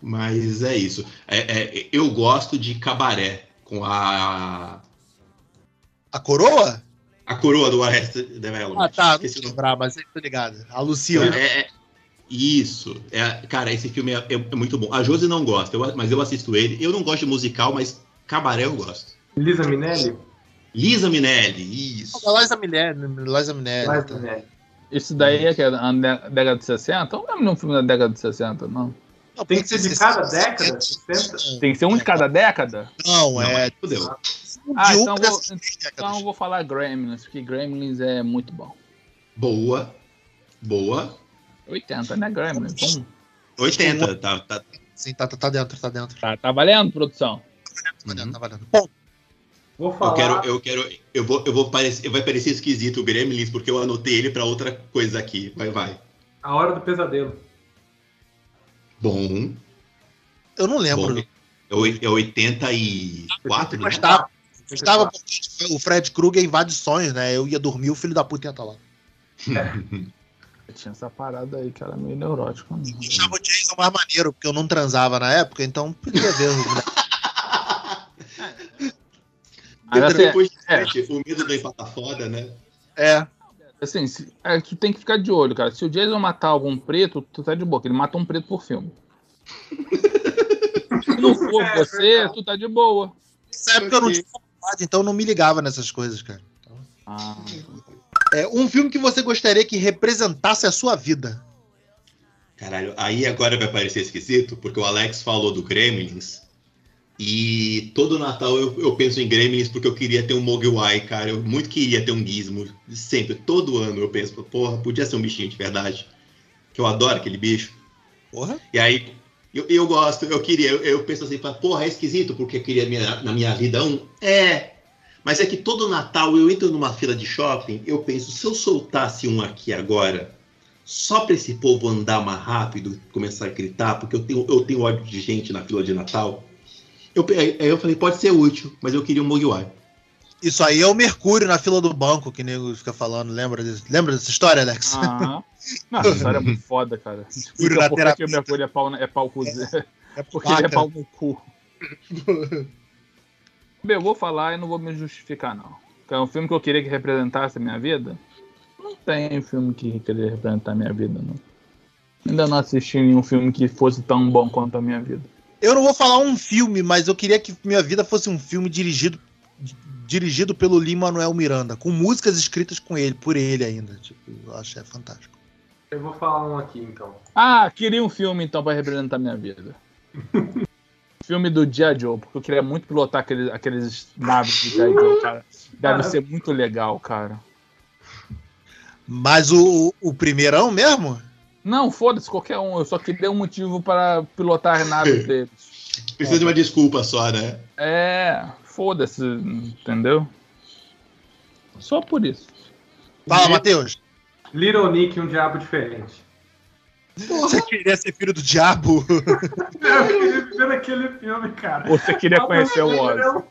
Mas é isso. É, é, eu gosto de cabaré com a. A coroa? A coroa do Arrested Development. Ah, tá. Não Esqueci o vou nome. lembrar, mas eu tô ligado. A Lucila. É, é- isso. É, cara, esse filme é, é- é muito bom. A Josi não gosta, eu- mas eu assisto ele. Eu não gosto de musical, mas cabaré eu gosto. Lisa Minelli? Lisa Minelli, isso. A Liza Minelli. Liza Minelli. Liza tá. Minelli. Esse daí é que é da década de 60? Eu não lembro de um filme da década de 60, não. Não, Tem que ser de 60, cada década? 70. 60? Tem que ser um de cada década? Não, é. Fudeu. Ah, de então eu vou- Então eu vou falar Gremlins, porque Gremlins é muito bom. Boa. Boa. 80, né, Gremlins? Vamos. 80. Tá, tá, Sim, tá, tá, tá dentro, tá dentro. Tá, tá valendo, produção? Tá Uhum. tá valendo. Bom, Vou Eu falar. quero, eu quero, eu vou, eu vou parecer, vai parecer esquisito o Gremlins porque eu anotei ele pra outra coisa aqui. Vai, vai. A Hora do Pesadelo. Bom, eu não lembro. bom. É oi- é 84, né? Gostava. Gostava porque o Fred Krueger invade sonhos, né? Eu ia dormir, o filho da puta ia estar lá. [laughs] Tinha essa parada aí que era meio neurótica. né? Eu achava o Jason mais maneiro, porque eu não transava na época, então podia ver. [laughs] Mas, assim, Depois de é. o medo da empata foda, né? é. Assim, se- é, tu tem que ficar de olho, cara. Se o Jason matar algum preto, tu tá de boa, que ele mata um preto por filme. [laughs] Se não for É, você, verdade. tu tá de boa. Nessa época eu não tinha vontade, então eu não me ligava nessas coisas, cara. Ah, É, um filme que você gostaria que representasse a sua vida. Caralho, aí agora vai parecer esquisito, porque o Alex falou do Gremlins. E todo Natal eu, eu penso em Gremlins porque eu queria ter um Mogwai, cara. Eu muito queria ter um gizmo. Sempre, todo ano eu penso, porra, podia ser um bichinho de verdade. Que eu adoro aquele bicho. Porra. E aí, eu, eu gosto, eu queria, eu, eu penso assim, porra, é esquisito porque eu queria minha, na minha vida um. É. Mas é que todo Natal eu entro numa fila de shopping, eu penso, se eu soltasse um aqui agora, só para esse povo andar mais rápido, começar a gritar, porque eu tenho, eu tenho ódio de gente na fila de Natal. Eu, aí eu falei, pode ser útil, mas eu queria um Mogwai. Isso aí é o Mercúrio na fila do banco que o nego fica falando. Lembra, desse, lembra dessa história, Alex? Ah, nossa, essa história é muito foda, cara. [laughs] Mercúrio na Por que terapia. o Mercúrio é pau, é pau, cu- É porque ele é pau no cu. Bem, [laughs] eu vou falar e não vou me justificar, não. Então, um filme que eu queria que representasse a minha vida, não tem filme que queria representar a minha vida, não. Ainda não assisti nenhum filme que fosse tão bom quanto a minha vida. Eu não vou falar um filme, mas eu queria que minha vida fosse um filme dirigido dirigido pelo Lin-Manuel Miranda, com músicas escritas com ele, por ele ainda. Tipo, eu acho que é fantástico. Eu vou falar um aqui, então. Ah, queria um filme então pra representar minha vida. [laughs] filme do Dia Joe, porque eu queria muito pilotar aqueles, aqueles naves do Dia Joe, cara. [laughs] Deve ser muito legal, cara. Mas o, o primeirão mesmo? Não, foda-se qualquer um. Eu só queria um motivo para pilotar naves [laughs] deles. Precisa de uma desculpa só, né? É, foda-se, entendeu? Só por isso. Fala, Matheus. Little Nick, um diabo diferente. Você queria ser filho do diabo? Eu queria viver naquele filme, cara. Você queria conhecer o Oz.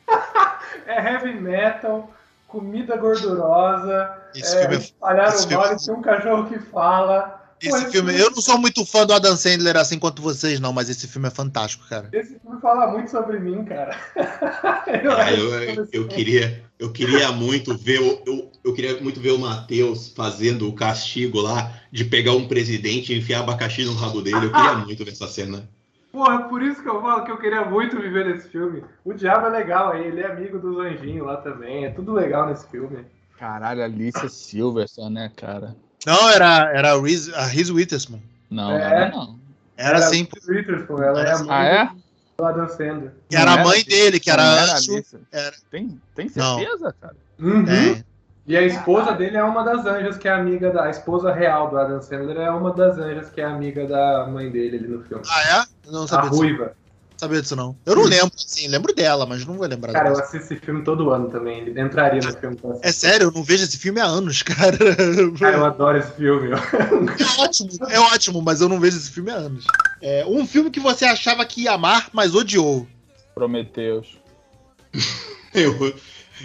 É heavy metal, comida gordurosa, Esse é, filme é espalharam esse o filme é- mal, tem um cachorro que fala. Pô, Esse filme, eu não sou muito fã do Adam Sandler assim quanto vocês, não, mas esse filme é fantástico, cara. Esse filme fala muito sobre mim, cara. [laughs] Eu Ah, eu, eu, queria, eu queria muito ver, o- eu, eu queria muito ver o Matheus fazendo o castigo lá de pegar um presidente e enfiar abacaxi no rabo dele. Eu queria [laughs] muito ver essa cena. Porra, por isso que eu falo que eu queria muito viver nesse filme. O diabo é legal aí, ele é amigo dos anjinhos lá também. É tudo legal nesse filme. Caralho, Alicia Silverson, né, cara? Não, era, era a Reese, a Reese Witherspoon. Não, É. não, não. Era assim, a Witherspoon, ela é a mãe Ah, é? do Adam Sandler. que era Não a era mãe assim. dele, que Não era era anjo. Alicia. era- Tem, tem Não. certeza, cara? Uhum. É. E a esposa dele é uma das anjas que é amiga da. A esposa real do Adam Sandler é uma das anjas que é amiga da mãe dele ali no filme. Ah, é? Eu não a sabia disso, ruiva. Sabia disso, não. Eu não lembro, assim, lembro dela, mas não vou lembrar Cara, eu dela. assisto esse filme todo ano também. Ele entraria no filme que eu assisto. É sério, eu não vejo esse filme há anos, [laughs] cara. Cara, eu adoro esse filme. ó. É ótimo, é ótimo, mas eu não vejo esse filme há anos. É, um filme que você achava que ia amar, mas odiou. Prometeus. [laughs] Eu,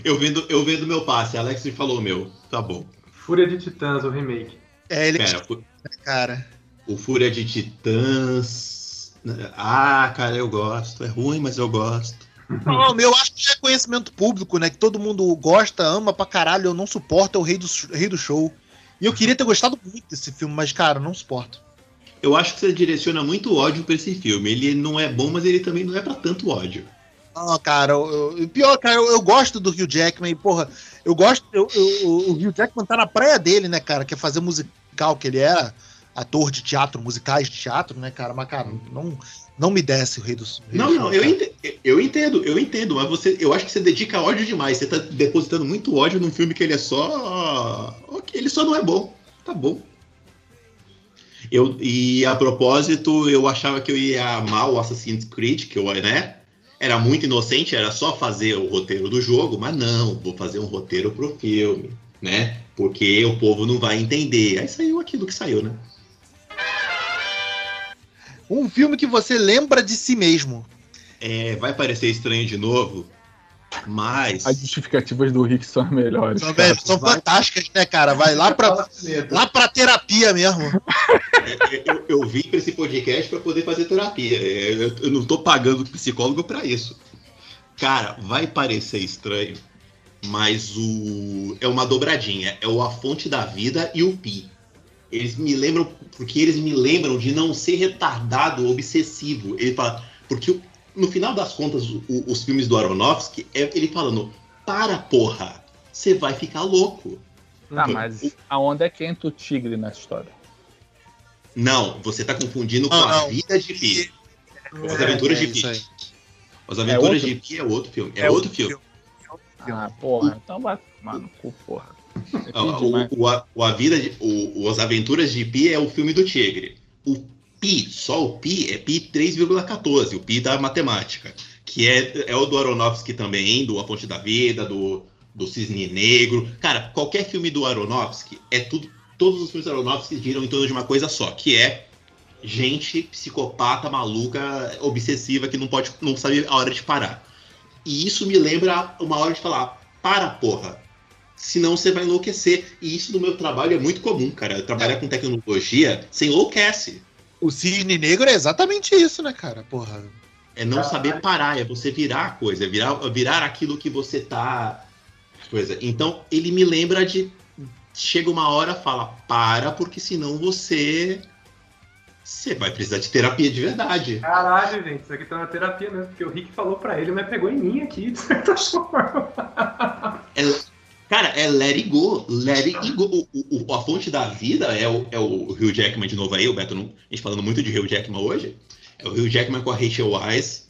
eu, vendo, eu vendo meu passe, a Alex me falou o meu. Tá bom. Fúria de Titãs, o remake. É, ele, Pera, fu- cara. o Fúria de Titãs. Ah, cara, eu gosto. É ruim, mas eu gosto. Não, meu, eu acho que é conhecimento público, né? Que todo mundo gosta, ama pra caralho. Eu não suporto, é o rei do, rei do show. E eu queria ter gostado muito desse filme, mas, cara, não suporto. Eu acho que você direciona muito ódio pra esse filme. Ele não é bom, mas ele também não é pra tanto ódio. Não, cara, eu, eu- pior, cara, eu, eu gosto do Hugh Jackman, porra, eu gosto. Eu, eu- o Hugh Jackman tá na praia dele, né, cara? Que é fazer musical, que ele era ator de teatro, musicais de teatro, né, cara? Mas, cara, não, não me desce o rei do rei Não, do não, eu eu entendo, eu entendo, mas você, eu acho que você dedica ódio demais. Você tá depositando muito ódio num filme que ele é só. Ele só não é bom. Tá bom. Eu, e a propósito, eu achava que eu ia amar o Assassin's Creed, que eu, né? Era muito inocente, era só fazer o roteiro do jogo, mas não, vou fazer um roteiro pro filme, né? Porque o povo não vai entender. Aí saiu aquilo que saiu, né? Um filme que você lembra de si mesmo. É, vai parecer estranho de novo, mas. As justificativas do Rick são as melhores. São, cara. são fantásticas, né, cara? Vai lá pra, lá pra terapia mesmo. eu, eu vim para esse podcast para poder fazer terapia. É, Eu, eu não tô pagando psicólogo para isso. Cara, vai parecer estranho, mas o é uma dobradinha. É o A Fonte da Vida e o Pi. Eles me lembram, porque eles me lembram de não ser retardado, obsessivo. Ele fala, porque no final das contas, o- os filmes do Aronofsky, é ele falando, para porra, você vai ficar louco. Tá, mas aonde é quem o tigre na história? Não, você tá confundindo com Não, a não. vida de Pi. As É, aventuras é de Pi. As Aventuras outro? de Pi é outro filme. É, outro filme. Ah, porra. Então vai tomar no cu, porra. É. O, o, a, o A Vida de, o, o As Aventuras de Pi é o filme do Tigre. O Pi, só o Pi, é Pi 3,14, o Pi da matemática. Que é, é o do Aronofsky também, do A Fonte da Vida, do, do Cisne Negro. Cara, qualquer filme do Aronofsky é tudo. Todos os filmes do Aronofsky giram em torno de uma coisa só, que é gente psicopata, maluca, obsessiva, que não pode, não sabe a hora de parar. E isso me lembra uma hora de falar, para porra. Senão você vai enlouquecer. E isso no meu trabalho é muito comum, cara. Trabalhar com tecnologia, você enlouquece. O cisne negro é exatamente isso, né, cara? Porra. É não saber parar, é você virar a coisa, é virar, virar aquilo que você tá. Coisa. Então, ele me lembra de. Chega uma hora, fala, para, porque senão você. Você vai precisar de terapia de verdade. Caralho, gente, isso aqui tá na terapia mesmo, porque o Rick falou pra ele, mas pegou em mim aqui, de certa [laughs] forma. Cara, é let it go. Let it go. O, o- a fonte da vida é o, é o Hugh Jackman de novo aí, o Beto, a gente falando muito de Hugh Jackman hoje. É o Hugh Jackman com a Rachel Weisz.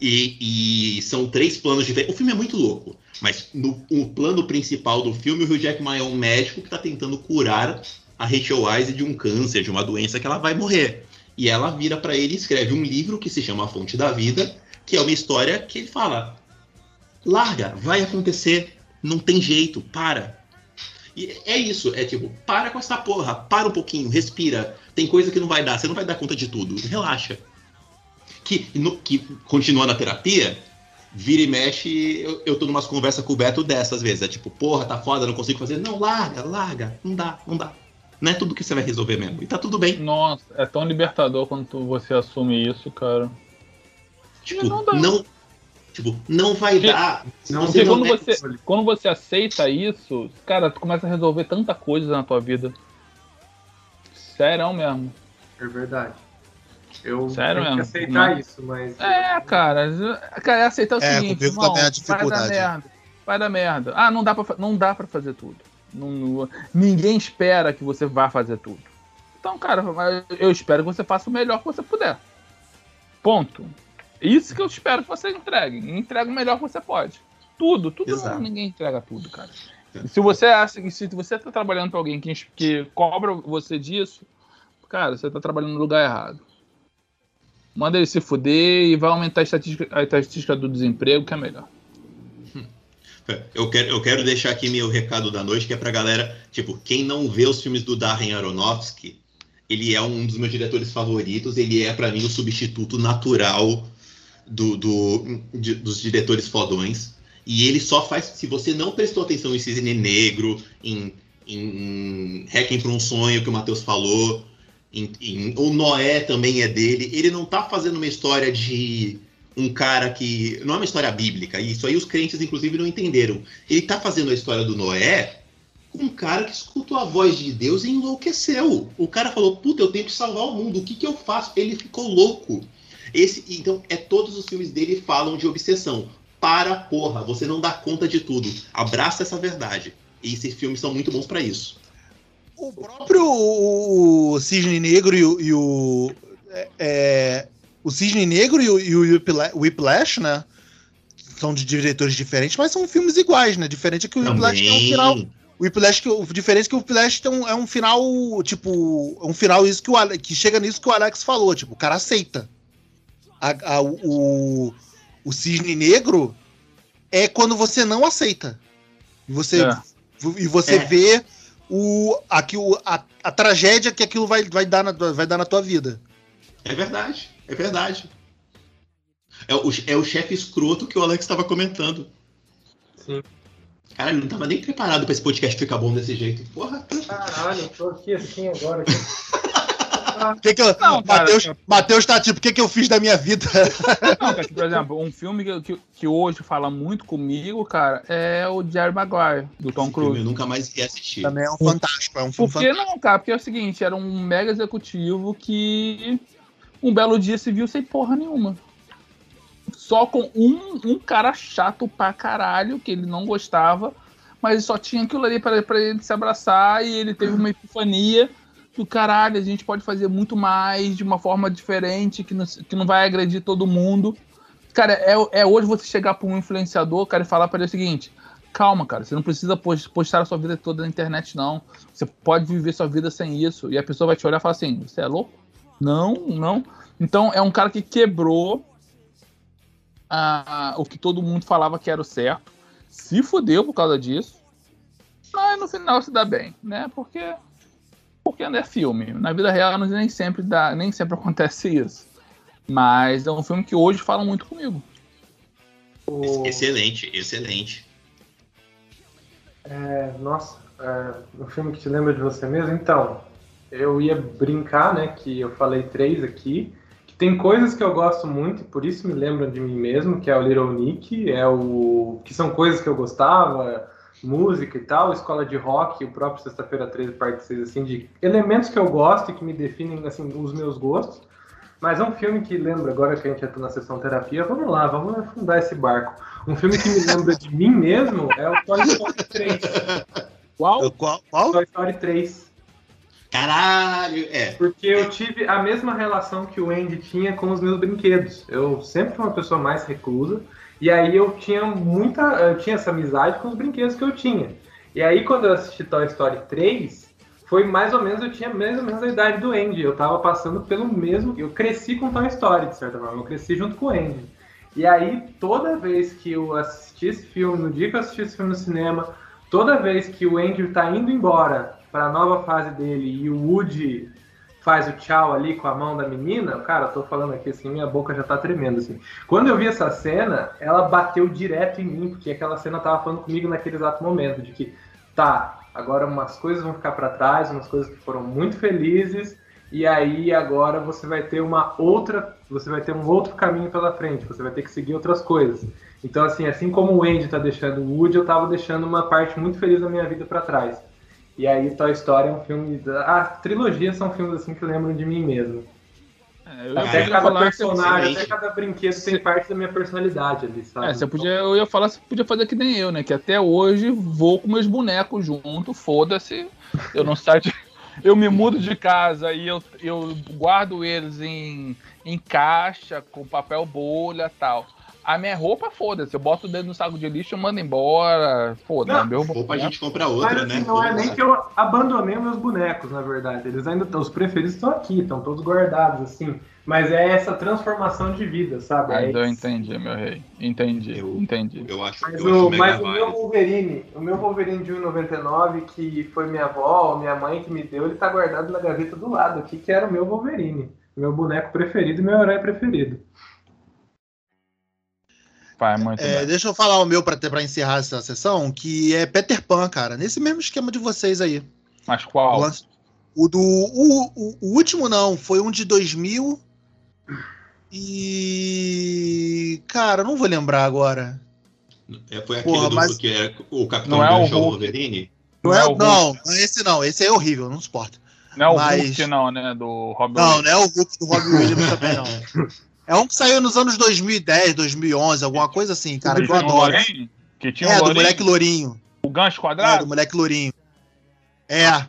E, e são três planos diferentes. O filme é muito louco. Mas no o plano principal do filme, o Hugh Jackman é um médico que está tentando curar a Rachel Weisz de um câncer, de uma doença que ela vai morrer. E ela vira para ele e escreve um livro que se chama A Fonte da Vida, que é uma história que ele fala: larga, vai acontecer, não tem jeito, para. E é isso, é tipo, para com essa porra, para um pouquinho, respira. Tem coisa que não vai dar, você não vai dar conta de tudo, relaxa. Que, no, que continua na terapia, vira e mexe, eu, eu tô numas conversas com o Beto dessas vezes. É tipo, porra, tá foda, não consigo fazer. Não, larga, larga, não dá, não dá. Não é tudo que você vai resolver mesmo. E tá tudo bem. Nossa, é tão libertador quando tu- você assume isso, cara. Tipo, Não dá. não. Tipo, não vai Porque- dar. Não, Você não quando é- você, quando você aceita isso, cara, tu começa a resolver tanta coisa na tua vida. Sério mesmo. É verdade. Eu Sério tenho que mesmo? aceitar Não. isso, mas. É, cara. Cara, é aceitar o É, seguinte, irmão, também é a vai dificuldade. dar merda. Vai dar merda. Ah, não dá pra, não dá pra fazer tudo. Não- não- ninguém espera que você vá fazer tudo. Então, cara, eu espero que você faça o melhor que você puder. Ponto. Isso que eu espero que você entregue. Entrega o melhor que você pode. Tudo, tudo Exato. ninguém entrega tudo, cara. E se você acha que se você tá trabalhando pra alguém que, que cobra você disso, cara, você tá trabalhando no lugar errado. Manda ele se fuder e vai aumentar a estatística, a estatística do desemprego, que é melhor. Eu quero, eu quero deixar aqui meu recado da noite, que é pra galera, tipo, quem não vê os filmes do Darren Aronofsky, ele é um dos meus diretores favoritos, ele é pra mim o substituto natural do, do- de- dos diretores fodões. E ele só faz, se você não prestou atenção em Cisne Negro, em, em Hacking para um Sonho, que o Matheus falou, em, em- o Noé também é dele, ele não tá fazendo uma história de um cara que. Não é uma história bíblica, isso aí os crentes, inclusive, não entenderam. Ele tá fazendo a história do Noé com um cara que escutou a voz de Deus e enlouqueceu. O cara falou: Puta, eu tenho que salvar o mundo, o que, que eu faço? Ele ficou louco. Esse, então, é todos os filmes dele falam de obsessão. Para, porra, você não dá conta de tudo. Abraça essa verdade. E esses filmes são muito bons pra isso. O próprio o Cisne Negro e o. e o, é, é, o Cisne Negro e o, e o Whipla- Whiplash, né? São de diretores diferentes, mas são filmes iguais, né? Diferente é que o Whiplash tem um final. Também. O Whiplash, que, o diferente é que o Whiplash tem um, é um final, tipo, é um final isso que, o, que chega nisso que o Alex falou, tipo, o cara aceita. A- a- o, o Cisne Negro é quando você não aceita. E você, É. e você É. vê o, aqui, o, a, a tragédia que aquilo vai, vai, dar na, vai dar na tua vida. É verdade, é verdade. É o, é o chefe escroto que o Alex estava comentando. Sim. Cara, ele não tava nem preparado pra esse podcast ficar bom desse jeito. Porra. Caralho, eu tô aqui assim agora. [laughs] O que que eu, Não, cara, Mateus, Mateus tá tipo, o que, que eu fiz da minha vida? [laughs] Não, cara, que, por exemplo, um filme que, que, que hoje fala muito comigo, cara, é o Jerry Maguire, do Tom Cruise. eu nunca mais ia assistir. Também é um fantástico, é um filme Por que não, cara? Porque é o seguinte, era um mega executivo que um belo dia se viu sem porra nenhuma. Só com um, um cara chato pra caralho, que ele não gostava, mas só tinha aquilo ali pra, pra ele se abraçar e ele teve uma epifania do caralho, a gente pode fazer muito mais de uma forma diferente, que não, que não vai agredir todo mundo. Cara, é, é hoje você chegar pra um influenciador, cara, e falar pra ele o seguinte: calma, cara, você não precisa postar a sua vida toda na internet, não. Você pode viver sua vida sem isso. E a pessoa vai te olhar e falar assim: você é louco? Não, não. Então é um cara que quebrou a, o que todo mundo falava que era o certo, se fudeu por causa disso, mas no final se dá bem, né? Porque porque não é filme. Na vida real nem sempre dá, nem sempre acontece isso. Mas é um filme que hoje fala muito comigo. Excelente, excelente. É, nossa, é, um filme que te lembra de você mesmo? Então, eu ia brincar, né? Que eu falei três aqui. Que tem coisas que eu gosto muito, e por isso me lembram de mim mesmo, que é o Little Nick, é o. que são coisas que eu gostava, música e tal, escola de rock, o próprio Sexta-feira 13, parte 6, assim, de elementos que eu gosto e que me definem, assim, os meus gostos. Mas é um filme que lembra, agora que a gente entra na sessão terapia, vamos lá, vamos afundar esse barco. Um filme que me lembra de mim mesmo é o Toy Story 3. Qual? Qual? Qual? Toy Story 3. Caralho, é. Porque eu tive a mesma relação que o Andy tinha com os meus brinquedos. Eu sempre fui uma pessoa mais reclusa. E aí eu tinha muita. Eu tinha essa amizade com os brinquedos que eu tinha. E aí quando eu assisti Toy Story 3, foi mais ou menos, eu tinha mais ou menos a idade do Andy. Eu tava passando pelo mesmo. Eu cresci com Toy Story, de certa forma. Eu cresci junto com o Andy. E aí, toda vez que eu assisti esse filme, no dia que eu assisti esse filme no cinema, toda vez que o Andy tá indo embora para a nova fase dele e o Woody faz o tchau ali com a mão da menina, cara, eu tô falando aqui assim, minha boca já tá tremendo assim. Quando eu vi essa cena, ela bateu direto em mim, porque aquela cena tava falando comigo naquele exato momento de que tá, agora umas coisas vão ficar para trás, umas coisas que foram muito felizes, e aí agora você vai ter uma outra, você vai ter um outro caminho pela frente, você vai ter que seguir outras coisas. Então assim, assim como o Andy tá deixando o Woody, eu tava deixando uma parte muito feliz da minha vida para trás. E aí Toy Story é um filme, a trilogia são filmes assim que lembram de mim mesmo. É, até cada personagem, até cada brinquedo tem parte da minha personalidade ali, sabe? É, você podia, eu ia falar, você podia fazer que nem eu, né? Que até hoje vou com meus bonecos junto, foda-se. Eu não saio de, [laughs] Eu me mudo de casa e eu, eu guardo eles em, em caixa, com papel bolha tal. A minha roupa, foda-se. Eu boto o dedo no saco de lixo e mando embora. Foda-se. Meu roupa a gente compra outra, Mas, né? Assim, não é nem que eu abandonei meus bonecos, na verdade. Eles ainda estão. Os preferidos estão aqui, estão todos guardados, assim. Mas é essa transformação de vida, sabe? Ah, é eu entendi, meu rei. Entendi, eu, entendi. Eu acho, mas eu o, acho mas o meu Wolverine, o meu Wolverine de 1,99, que foi minha avó, minha mãe que me deu, ele tá guardado na gaveta do lado aqui, que era o meu Wolverine. Meu boneco preferido e meu herói preferido. Pai, é, deixa eu falar o meu para encerrar essa sessão, que é Peter Pan, cara. Nesse mesmo esquema de vocês aí. Mas qual? O, o do. O, o, o, último não, foi um de 2000. E. Cara, não vou lembrar agora. É, foi aquele Porra, do, mas... que é o Capitão não é o Wolverine? Não, é, não, não, esse não, esse é horrível, não suporto. Não é o mas... Hulk, não, né? Do Robin Não, Williams. não é o Hulk do Robin Williams também, não. [laughs] É um que saiu nos anos 2010, 2011, alguma coisa assim, cara, que eu adoro. Que tinha é, um do moleque lourinho. O gancho quadrado? É, do moleque lourinho. É.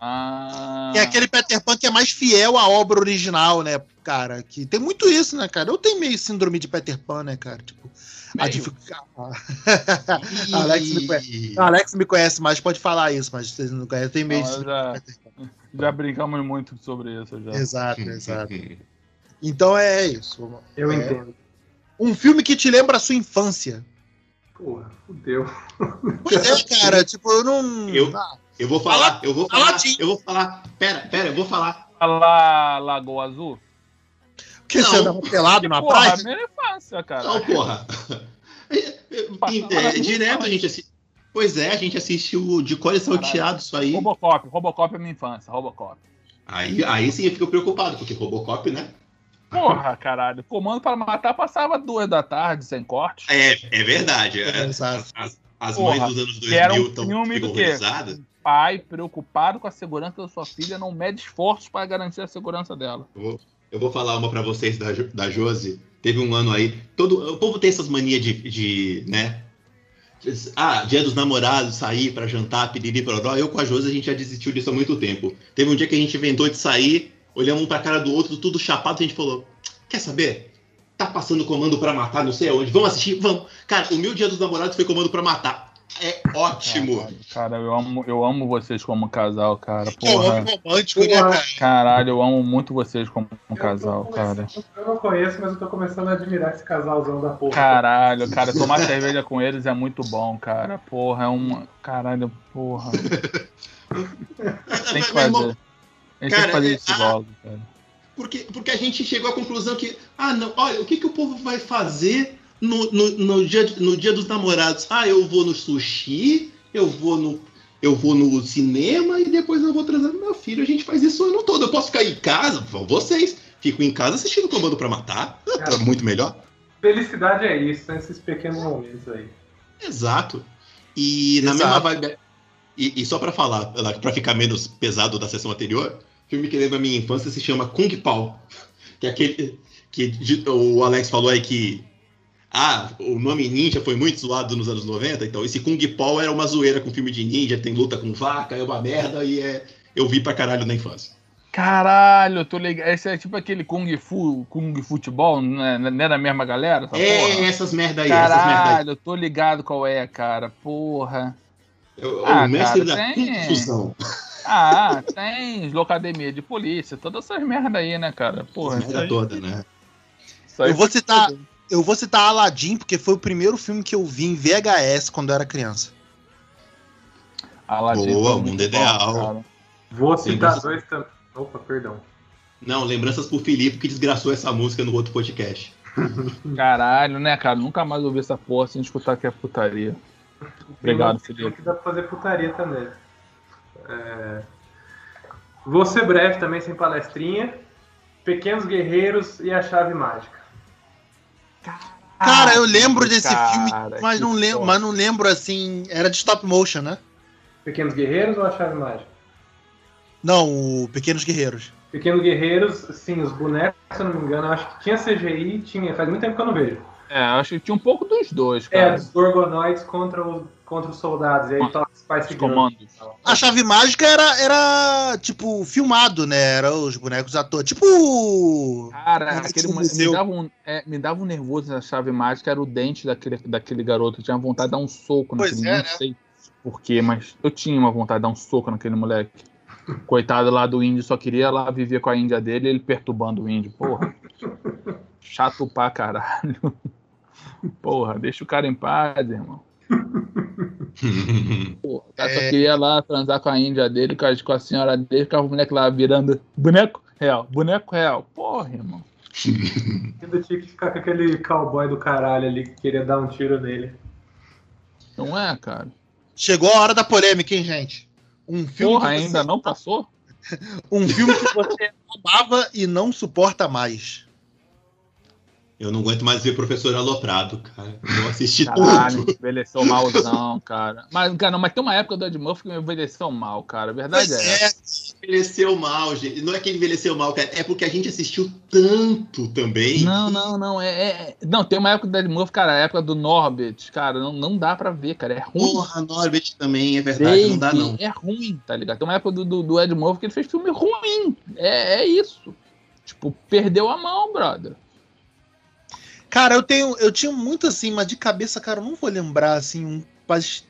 Ah. É aquele Peter Pan que é mais fiel à obra original, né, cara? Que tem muito isso, né, cara? Eu tenho meio síndrome de Peter Pan, né, cara? Tipo, meio. a dificuldade. [laughs] Alex, me conhece. Alex me conhece mais, pode falar isso, mas vocês não conhecem. Eu tenho meio não, já, já brincamos muito sobre isso. Já. Exato, exato. [laughs] Então é isso. Eu é entendo. Um filme que te lembra a sua infância. Porra, fudeu. Pois é, cara, tipo, eu não. Eu, ah. eu vou falar, fala, eu vou falar, eu vou falar. Pera, pera, eu vou falar. Falar Lagoa Azul? Porque você andava pelado na porra, praia? Minha infância, cara. Não, porra. [laughs] É, direto a gente assiste. Pois é, a gente assiste o de cor salteado, isso aí. Robocop, Robocop é minha infância, Robocop. Aí, aí sim eu fico preocupado, porque Robocop, né? Porra, [laughs] caralho. Comando para matar passava duas da tarde, sem corte. É, é verdade. É, as, as, as mães dos anos 2000 estão um horrorizadas. Pai preocupado com a segurança da sua filha não mede esforços para garantir a segurança dela. Eu vou, eu vou falar uma para vocês da, da Josi. Teve um ano aí. Todo, o povo tem essas manias de, de né? Ah, dia dos namorados, sair para jantar, pedir para Eu com a Josi a gente já desistiu disso há muito tempo. Teve um dia que a gente inventou de sair olhamos um pra cara do outro, tudo chapado, e a gente falou: quer saber? Tá passando comando pra matar, não sei aonde. Vamos assistir? Vamos. Cara, o meu dia dos namorados foi comando pra matar. É ótimo. Cara, eu amo, eu amo vocês como casal, cara. Que é um Porra. homem romântico, né, Porra. cara? Caralho, eu amo muito vocês como tô casal, cara. Eu não conheço, mas eu tô começando a admirar esse casalzão da porra. Caralho, cara, tomar cerveja com eles é muito bom, cara. Porra, é uma. Caralho, porra. [laughs] Tem que fazer. A gente tem Cara, que fazer é- isso ah, logo, cara. Porque, porque a gente chegou à conclusão que, ah, não, olha, o que, que o povo vai fazer no, no, no dia, no dia dos namorados? Ah, eu vou no sushi, eu vou no, eu vou no cinema e depois eu vou transar com meu filho. A gente faz isso o ano todo. Eu posso ficar em casa? Vão vocês. Fico em casa assistindo Comando pra Matar. Cara, [laughs] É muito melhor. Felicidade é isso, são esses pequenos momentos aí. Exato. E na Exato. mesma vibe. E, e só pra falar, pra ficar menos pesado da sessão anterior, filme que lembra a minha infância se chama Kung Pao. Que é aquele. Que o Alex falou aí que. Ah, o nome ninja foi muito zoado nos anos 90, então esse Kung Pao era uma zoeira com filme de ninja, tem luta com vaca, é uma merda e é. Eu vi pra caralho na infância. Caralho, eu tô ligado. Esse é tipo aquele Kung Fu, Kung Futebol, não é, não é da mesma galera? Essa é, porra? essas merda aí, essas merda aí. Caralho, eu tô ligado qual é, cara. Porra. O, Ah, o mestre cara, da tem- confusão. Ah, tem locademia de polícia, todas essas merda aí, né, cara? Porra, merda aí- toda, né? Eu vou citar- tudo. Eu vou citar Aladdin, porque foi o primeiro filme que eu vi em VHS quando eu era criança. Aladdin Boa, Mundo bom, Ideal. cara. Vou citar você- dois também. Opa, perdão. Não, lembranças pro Felipe que desgraçou essa música no outro podcast. [laughs] Caralho, né, cara? Nunca mais ouvi essa porra sem escutar que é putaria. Obrigado, Tem Felipe. que dá pra fazer putaria também. É... Vou ser breve também, sem palestrinha. Pequenos Guerreiros e a Chave Mágica. Cara, eu lembro desse Cara, filme, mas não, lembro, mas não lembro assim. Era de stop motion, né? Pequenos Guerreiros ou a Chave Mágica? Não, o Pequenos Guerreiros. Pequenos Guerreiros, sim, os bonecos, se eu não me engano, eu acho que tinha CGI, tinha, faz muito tempo que eu não vejo. É, acho que tinha um pouco dos dois, É, cara. dos Gorgonoids contra, o, contra os soldados, e aí toca Os Girls. comandos. A chave mágica era, era tipo, filmado, né? Era os bonecos atores. Tipo. Cara, é aquele mo- me dava, um, é, me dava um nervoso na chave mágica, era o dente daquele, daquele garoto. Eu tinha vontade de dar um soco Pois naquele é, não né? sei porquê, mas eu tinha uma vontade de dar um soco naquele moleque. Coitado lá do índio, só queria lá viver com a índia dele ele perturbando o índio. Porra. Chato pra caralho. Porra, deixa o cara em paz, irmão. [laughs] Porra, o cara só É. queria lá transar com a índia dele, com a, com a senhora dele, ficava o moleque lá virando boneco real, boneco real. Porra, irmão. [laughs] Ainda tinha que ficar com aquele cowboy do caralho ali que queria dar um tiro nele. Não é, cara? Chegou a hora da polêmica, hein, gente? Um filme, Porra, que você- ainda não passou? [laughs] um filme que você amava e não suporta mais. Eu não aguento mais ver professor aloprado, cara. Eu assisti Caralho, tudo. envelheceu malzão, cara. Mas, cara, mas tem uma época do Ed Murphy que envelheceu mal, cara. A verdade Pois é. é, Envelheceu mal, gente. Não é que ele envelheceu mal, cara. É porque a gente assistiu tanto também. Não, não, não. É, é- Não, tem uma época do Ed Murphy, cara, a época do Norbit, cara, não, não dá pra ver, cara. É ruim. Porra, Norbert também, é verdade. Não dá, não. É ruim, tá ligado? Tem uma época do, do, do Ed Murphy que ele fez filme ruim. É, é isso. Tipo, perdeu a mão, brother. Cara, eu tenho. Eu tinha muito assim, mas de cabeça, cara, eu não vou lembrar assim, um. Mas.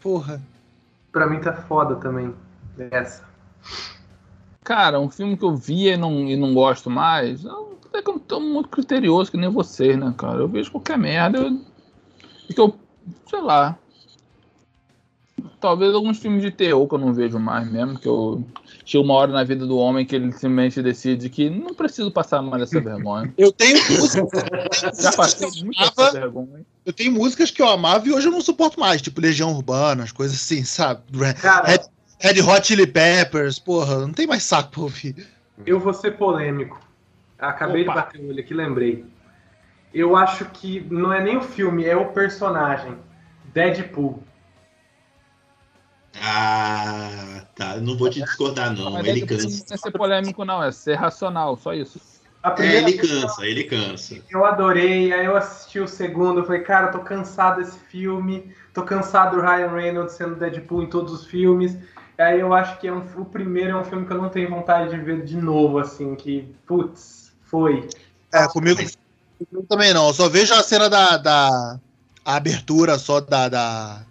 Porra. Pra mim tá foda também. Essa. Cara, um filme que eu via e não, e não gosto mais, eu, até que eu não tô muito criterioso, que nem vocês, né, cara? Eu vejo qualquer merda. Eu, e que eu, sei lá. Talvez alguns filmes de terror que eu não vejo mais mesmo, que eu. Chega uma hora na vida do homem que ele simplesmente decide que não preciso passar mais essa vergonha. [laughs] Eu tenho músicas, Já passei muito essa amava, vergonha. eu tenho músicas que eu amava e hoje eu não suporto mais, tipo Legião Urbana, as coisas assim, sabe? Cara, Red, Red Hot Chili Peppers, porra, não tem mais saco pra ouvir. eu vou ser polêmico. Acabei Opa. de bater o olho aqui, lembrei. Eu acho que não é nem o filme, é o personagem. Deadpool. Ah, tá. Não vou te discordar, não. Mas Ele cansa. Não é ser polêmico, não, é ser racional, só isso. É, ele cansa, ele cansa. eu adorei, aí eu assisti o segundo, eu falei, cara, tô cansado desse filme, tô cansado do Ryan Reynolds sendo Deadpool em todos os filmes. Aí eu acho que é um- o primeiro é um filme que eu não tenho vontade de ver de novo, assim, que, putz, foi. É, comigo, Eu também não. Eu só vejo a cena da. da a abertura só da, da.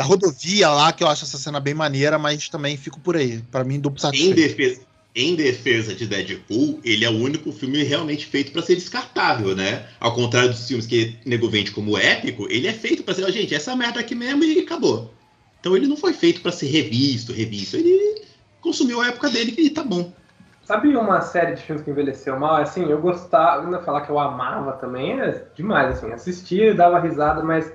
Da rodovia lá, que eu acho essa cena bem maneira, mas também fico por aí. Pra mim, duplo Em satisfeito. defesa, em defesa de Deadpool, ele é o único filme realmente feito pra ser descartável, né? Ao contrário dos filmes que nego vende como épico, ele é feito pra ser, ó, gente, essa merda aqui mesmo e acabou. Então ele não foi feito pra ser revisto, revisto. Ele consumiu a época dele e tá bom. Sabe uma série de filmes que envelheceu mal? Assim, eu gostava, ainda falar que eu amava também, é demais, assim, assistia, dava risada, mas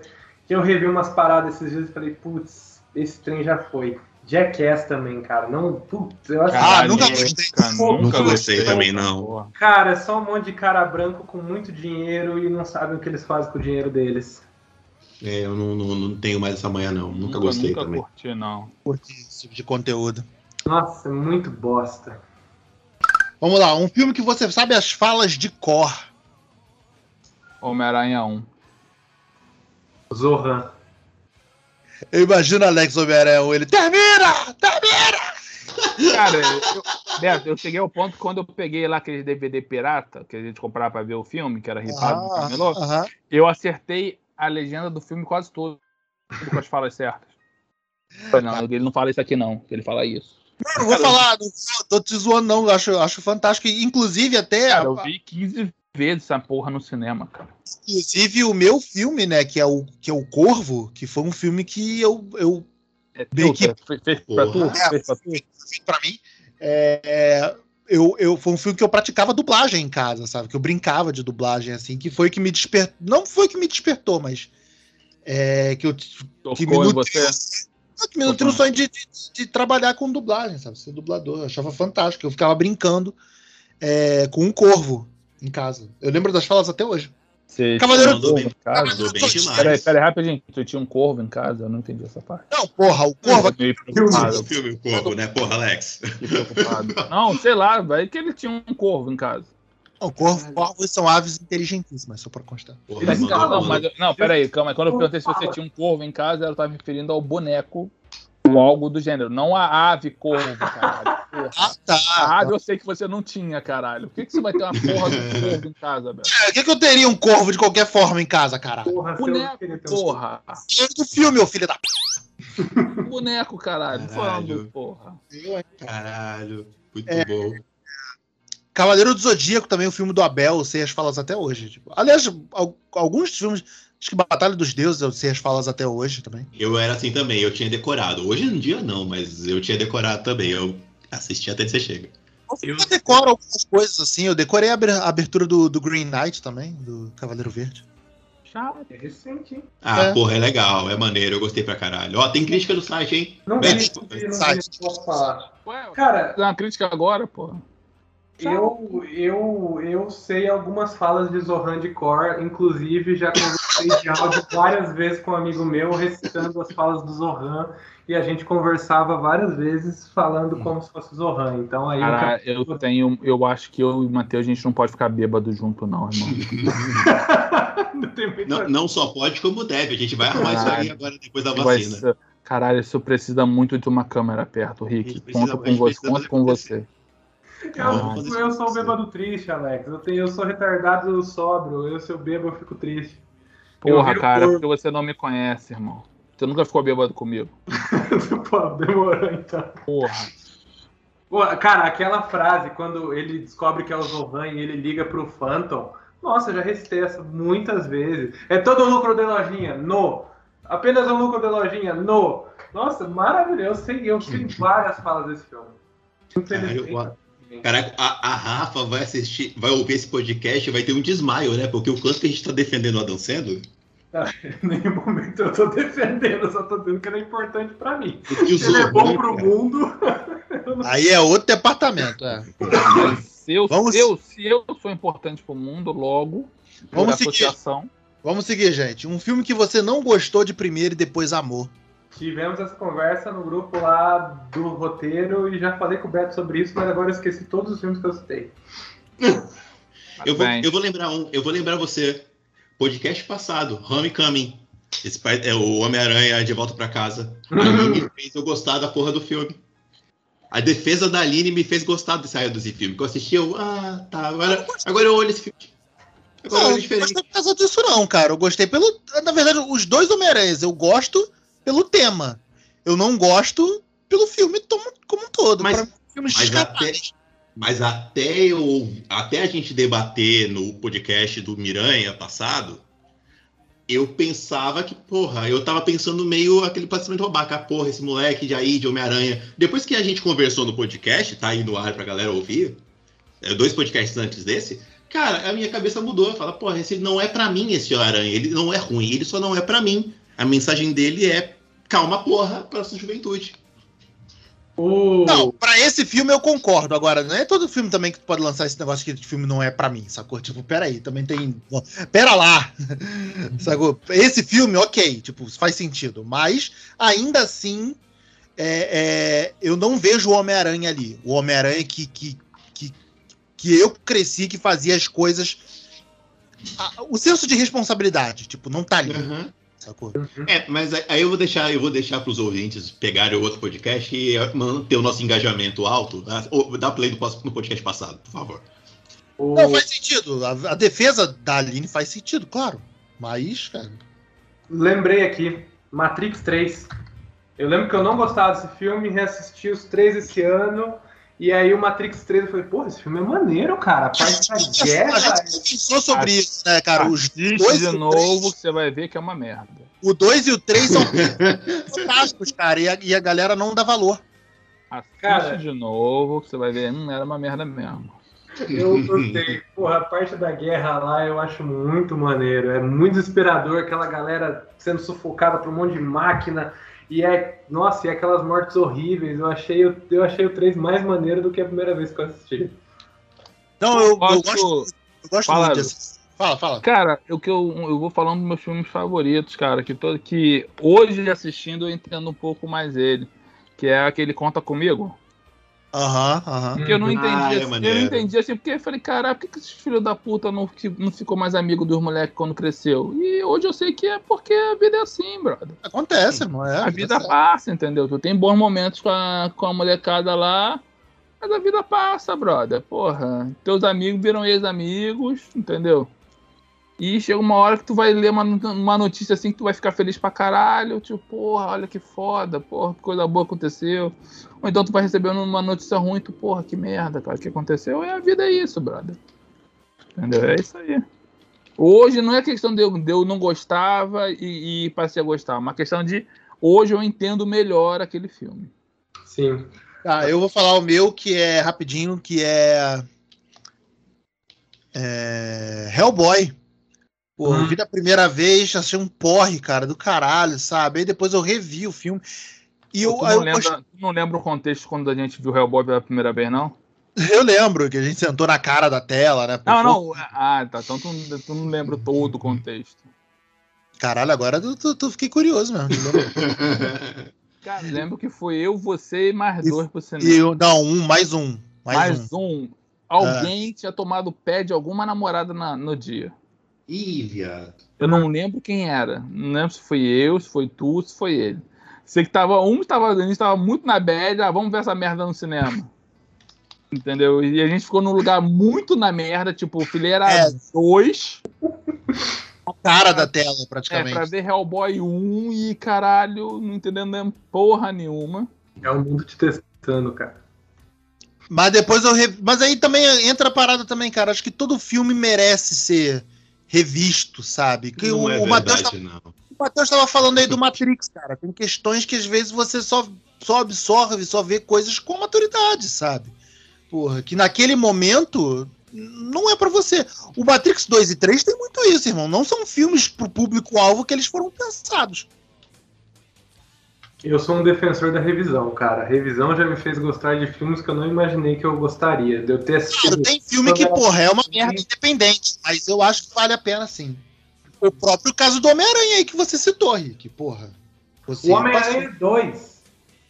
eu revi umas paradas esses dias e falei, putz, esse trem já foi. Jackass também, cara, não, putz, eu acho Ah, nunca gostei. cara, Nunca gostei gostei. também, não. Cara, é só um monte de cara branco com muito dinheiro e não sabem o que eles fazem com o dinheiro deles. É, eu não, não, não tenho mais essa manhã, não. Nunca, gostei nunca também. curti, não. Curti esse tipo de conteúdo. Nossa, é muito bosta. Vamos lá, um filme que você sabe as falas de cor. Homem-Aranha 1. Zohan. Eu imagino Alex Homem-Aranha, ele termina! Termina! Cara, eu, Beto, eu cheguei ao ponto que quando eu peguei lá aquele DVD pirata, que a gente comprava pra ver o filme, que era ripado no camelô, aham. eu acertei a legenda do filme quase todo, com as falas certas. Não, ele não fala isso aqui não, ele fala isso. Não, não vou falar, não vou- tô te zoando, não. Acho, acho fantástico. Inclusive, até. Cara, eu vi 15 vezes essa porra no cinema, cara. Inclusive, o meu filme, né, que é o, que é o Corvo, que foi um filme que eu, eu É teu, que- fez, fez pra tu? Fez pra tu? pra mim, é, eu, eu, foi um filme que eu praticava dublagem em casa, sabe? Que eu brincava de dublagem, assim, que foi que me despertou. Não foi que me despertou, mas. É, que eu que me Tocou nutriu, você? que me nutriu o sonho de, de, de trabalhar com dublagem, sabe? Ser dublador. Eu achava fantástico. Eu ficava brincando é, com um corvo em casa. Eu lembro das falas até hoje. Você Cavaleiro um corvo do- em casa? Mandou bem demais. Peraí, peraí, rapidinho. Tu tinha um corvo em casa? Eu não entendi essa parte. Não, porra, o corvo. Eu fiquei preocupado, O filme O Corvo, né? Porra, Alex. Não, sei lá, vai que ele tinha um corvo em casa. Não, corvo, corvos são aves inteligentíssimas, só pra constar. Porra, Mas mandou- calma, Não, mandou- mas, não, peraí, calma. aí. Quando eu perguntei se você tinha um corvo em casa, ela estava me referindo ao boneco ou algo do gênero. Não a ave corvo, caralho. Ah, tá. A ave eu sei que você não tinha, caralho. Por que, que você vai ter uma porra de corvo em casa, velho? Por que, que eu teria um corvo de qualquer forma em casa, caralho? Porra, Boneco, um porra. Dinheiro do filme, meu filho da p. Boneco, caralho. Caralho. Falando, porra. Caralho. Muito É. bom. Cavaleiro do Zodíaco também, o filme do Abel, eu sei as falas até hoje. Tipo. Aliás, al- alguns filmes, acho que Batalha dos Deuses, eu sei as falas até hoje também. Eu era assim também, eu tinha decorado. Hoje em dia não, mas eu tinha decorado também. Eu assisti até que você chega. Eu decoro algumas coisas assim, eu decorei a aber- a abertura do, do Green Knight também, do Cavaleiro Verde. Chato. É recente, hein? Ah, É. porra, é legal, é maneiro, eu gostei pra caralho. Ó, tem crítica do site, hein? Não Bem, vi, tipo, não vi, não site. vi, não posso falar. Ué, Cara, dá uma crítica agora, porra. Eu, eu, eu sei algumas falas de Zohan de Cor, inclusive já conversei de áudio várias vezes com um amigo meu recitando as falas do Zohan e a gente conversava várias vezes falando como se fosse Zohan. Então aí Cara, eu tenho. Eu acho que eu e o Matheus, a gente não pode ficar bêbado junto, não, irmão. [laughs] não Não, não só pode, como deve. A gente vai arrumar isso aí Caralho. agora depois da vacina. ser- Caralho, isso precisa muito de uma câmera perto, Rick. Conta com gente você. Conta com acontecer. você. Eu, eu sou o bêbado triste, Alex. Eu, tenho, eu sou retardado eu sobro. Eu, se eu bebo, eu fico triste. Eu Porra, cara, corvo. porque você não me conhece, irmão. Você nunca ficou bêbado comigo. [laughs] Pô, demorou então. Porra. Pô, cara, aquela frase, quando ele descobre que é o Zohan e ele liga pro Phantom. Nossa, eu já recitei essa muitas vezes. É todo o lucro de lojinha? No. Apenas o lucro de lojinha? No. Nossa, maravilhoso. Eu sei, eu sei [laughs] várias falas desse filme. Infelizmente. Caralho, Caraca, a, a Rafa vai assistir, vai ouvir esse podcast e vai ter um desmaio, né? Porque o quanto que a gente tá defendendo o Adam Sandler, [laughs] Em nenhum momento eu tô defendendo, eu só tô dizendo que ele é importante pra mim. o os Ele é bom outros- pro mundo. [laughs] Aí é outro departamento, é. Se eu, Vamos- eu- se eu sou importante pro mundo, logo, Vamos seguir. Vamos seguir, gente. Um filme que você não gostou de primeiro e depois amou. Tivemos essa conversa no grupo lá do roteiro e já falei com o Beto sobre isso, mas agora eu esqueci todos os filmes que eu citei. Eu vou, eu vou lembrar um, eu vou lembrar você. Podcast passado, Homecoming. Esse pai- é o Homem-Aranha de volta pra casa. A Aline me [laughs] fez eu gostar da porra do filme. A defesa da Aline me fez gostar desse raio desse filme. Que eu assisti, eu, ah, tá, agora, agora eu olho esse filme. Não, eu não gostei por causa disso, não, cara. Eu gostei pelo. Na verdade, os dois Homem-Aranhas eu gosto pelo tema. Eu não gosto pelo filme como um todo. Mas, pra filmes mas até, mas até eu. Até a gente debater no podcast do Miranha passado, eu pensava que, porra, eu tava pensando meio aquele pensamento babaca, porra, esse moleque de aí, de Homem-Aranha. Depois que a gente conversou no podcast, tá aí no ar pra galera ouvir, é, dois podcasts antes desse, cara, a minha cabeça mudou. Fala, porra, esse não é para mim esse Aranha, ele não é ruim, ele só não é para mim. A mensagem dele é calma, porra, pra sua juventude. Oh. Não, pra esse filme eu concordo. Agora, não é todo filme também que tu pode lançar esse negócio que esse filme não é pra mim, sacou? Tipo, peraí, também tem. Pera lá! [laughs] sacou? Esse filme, ok, tipo, faz sentido. Mas, ainda assim, é, é, eu não vejo o Homem-Aranha ali. O Homem-Aranha que, que, que, que eu cresci, que fazia as coisas. o senso de responsabilidade, tipo, não tá ali. Uhum sacou? Uhum. É, mas aí eu vou deixar, eu vou deixar para os ouvintes pegarem o outro podcast e manter o nosso engajamento alto. Tá? Dá play no, no podcast passado, por favor. Não, faz sentido. A, a, defesa da Aline faz sentido, claro. Mas, cara. Lembrei aqui, Matrix 3. Eu lembro que eu não gostava desse filme, reassisti os três esse ano. E aí o Matrix 3 eu falei, pô, esse filme é maneiro, cara. A parte da guerra. A gente pensou sobre isso, né, cara? Os dois de novo que você vai ver que é uma merda. O 2 e o 3 são [laughs] fantásticos, cara, e a, e a galera não dá valor. Assiste cara, de novo que você vai ver, hum, era uma merda mesmo. Eu gostei. Porra, a parte da guerra lá eu acho muito maneiro. É muito inspirador, aquela galera sendo sufocada por um monte de máquina e é, nossa, e aquelas mortes horríveis. Eu achei, eu achei o 3 mais maneiro do que a primeira vez que eu assisti. Não, eu, eu gosto, eu gosto fala, muito desse. Fala, fala. Cara, o que eu, eu vou falando dos meus filmes favoritos, cara, que, todo, que hoje assistindo eu entendo um pouco mais ele. Que é aquele Conta Comigo. Aham, aham. Porque eu não entendi, ah, é assim, eu não entendi assim, porque eu falei, cara, por que, que esses filhos da puta não, não ficou mais amigo dos moleques quando cresceu? E hoje eu sei que é porque a vida é assim, brother. Acontece, irmão. É, a vida passa, entendeu? Tu tem bons momentos com a, com a molecada lá, mas a vida passa, brother. Porra, teus amigos viram ex-amigos, entendeu? E chega uma hora que tu vai ler uma, uma notícia assim que tu vai ficar feliz pra caralho. Tipo, porra, olha que foda, porra, que coisa boa aconteceu. Ou então tu vai receber uma notícia ruim, tu, porra, que merda, cara, o que aconteceu? E a vida é isso, brother. Entendeu? É isso aí. Hoje não é questão de eu, de eu não gostava e, e passei a gostar, é uma questão de hoje eu entendo melhor aquele filme. Sim. Tá, eu vou falar o meu que é rapidinho, que é, é... Hellboy. Pô, hum. eu vi da primeira vez, achei um porre, cara, do caralho, sabe? Aí depois eu revi o filme. E eu, tu, não, eu lembra, gost... tu não lembra o contexto quando a gente viu o Hellboy pela primeira vez, não? [laughs] Eu lembro que a gente sentou na cara da tela, né? Não, não. Ah, tá. Então tu, tu não lembra todo o contexto. Caralho, agora tu, tu, tu fiquei curioso mesmo. [laughs] Cara, lembro que foi eu, você e mais e, dois pro cinema. E eu, não, um, mais um. Mais, mais um. um. Alguém é. tinha tomado pé de alguma namorada na, no dia. Ih, viado. Eu não lembro quem era. Não lembro se foi eu, se foi tu, se foi ele. Sei que tava, um estava, a gente estava muito na bad, ah, vamos ver essa merda no cinema. Entendeu? E a gente ficou num lugar muito na merda, tipo, fileira 2. É. Cara da tela, praticamente. É, pra ver Hellboy 1 e caralho, não entendendo porra nenhuma. É o mundo te testando, cara. Mas depois eu. Re... Mas aí também entra a parada também, cara. Acho que todo filme merece ser revisto, sabe? Que não o, é o Matheus estava falando aí do Matrix, cara. Tem questões que às vezes você só, só absorve, só vê coisas com maturidade, sabe? Porra, que naquele momento não é para você. O Matrix 2 e 3 tem muito isso, irmão. Não são filmes pro público-alvo que eles foram pensados. Eu sou um defensor da revisão, cara. A revisão já me fez gostar de filmes que eu não imaginei que eu gostaria. De eu ter assistido. Claro, tem filme que, porra, é uma merda independente, mas eu acho que vale a pena sim. O próprio caso do Homem-Aranha aí que você citou, Rick, porra. o Homem-Aranha 2.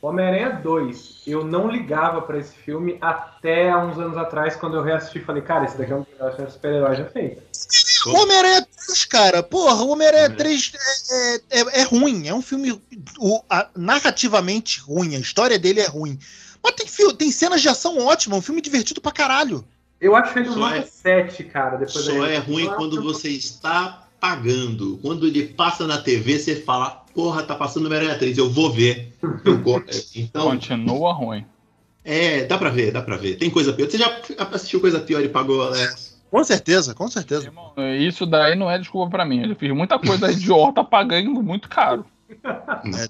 O Homem-Aranha 2. Eu não ligava para esse filme até há uns anos atrás, quando eu reassisti falei, cara, esse daqui é um super-herói já feito. Homem-Aranha 3, cara, porra, o Homem-Aranha 3 é, é, é, ruim. É um filme o, a, narrativamente ruim. A história dele é ruim. Mas tem, tem cenas de ação ótimas, um filme divertido pra caralho. Eu acho ele um nota é- 7, cara. Depois Só da- é ruim quando você está pagando. Quando ele passa na TV, você fala, porra, tá passando Homem-Aranha 3, eu vou ver. Eu [laughs] Então, Continua ruim. é, dá pra ver, dá pra ver. Tem coisa pior. Você já assistiu coisa pior e pagou, né? Com certeza, com certeza. Irmão, Isso daí não é desculpa pra mim. Eu fiz muita coisa idiota pagando muito caro. É,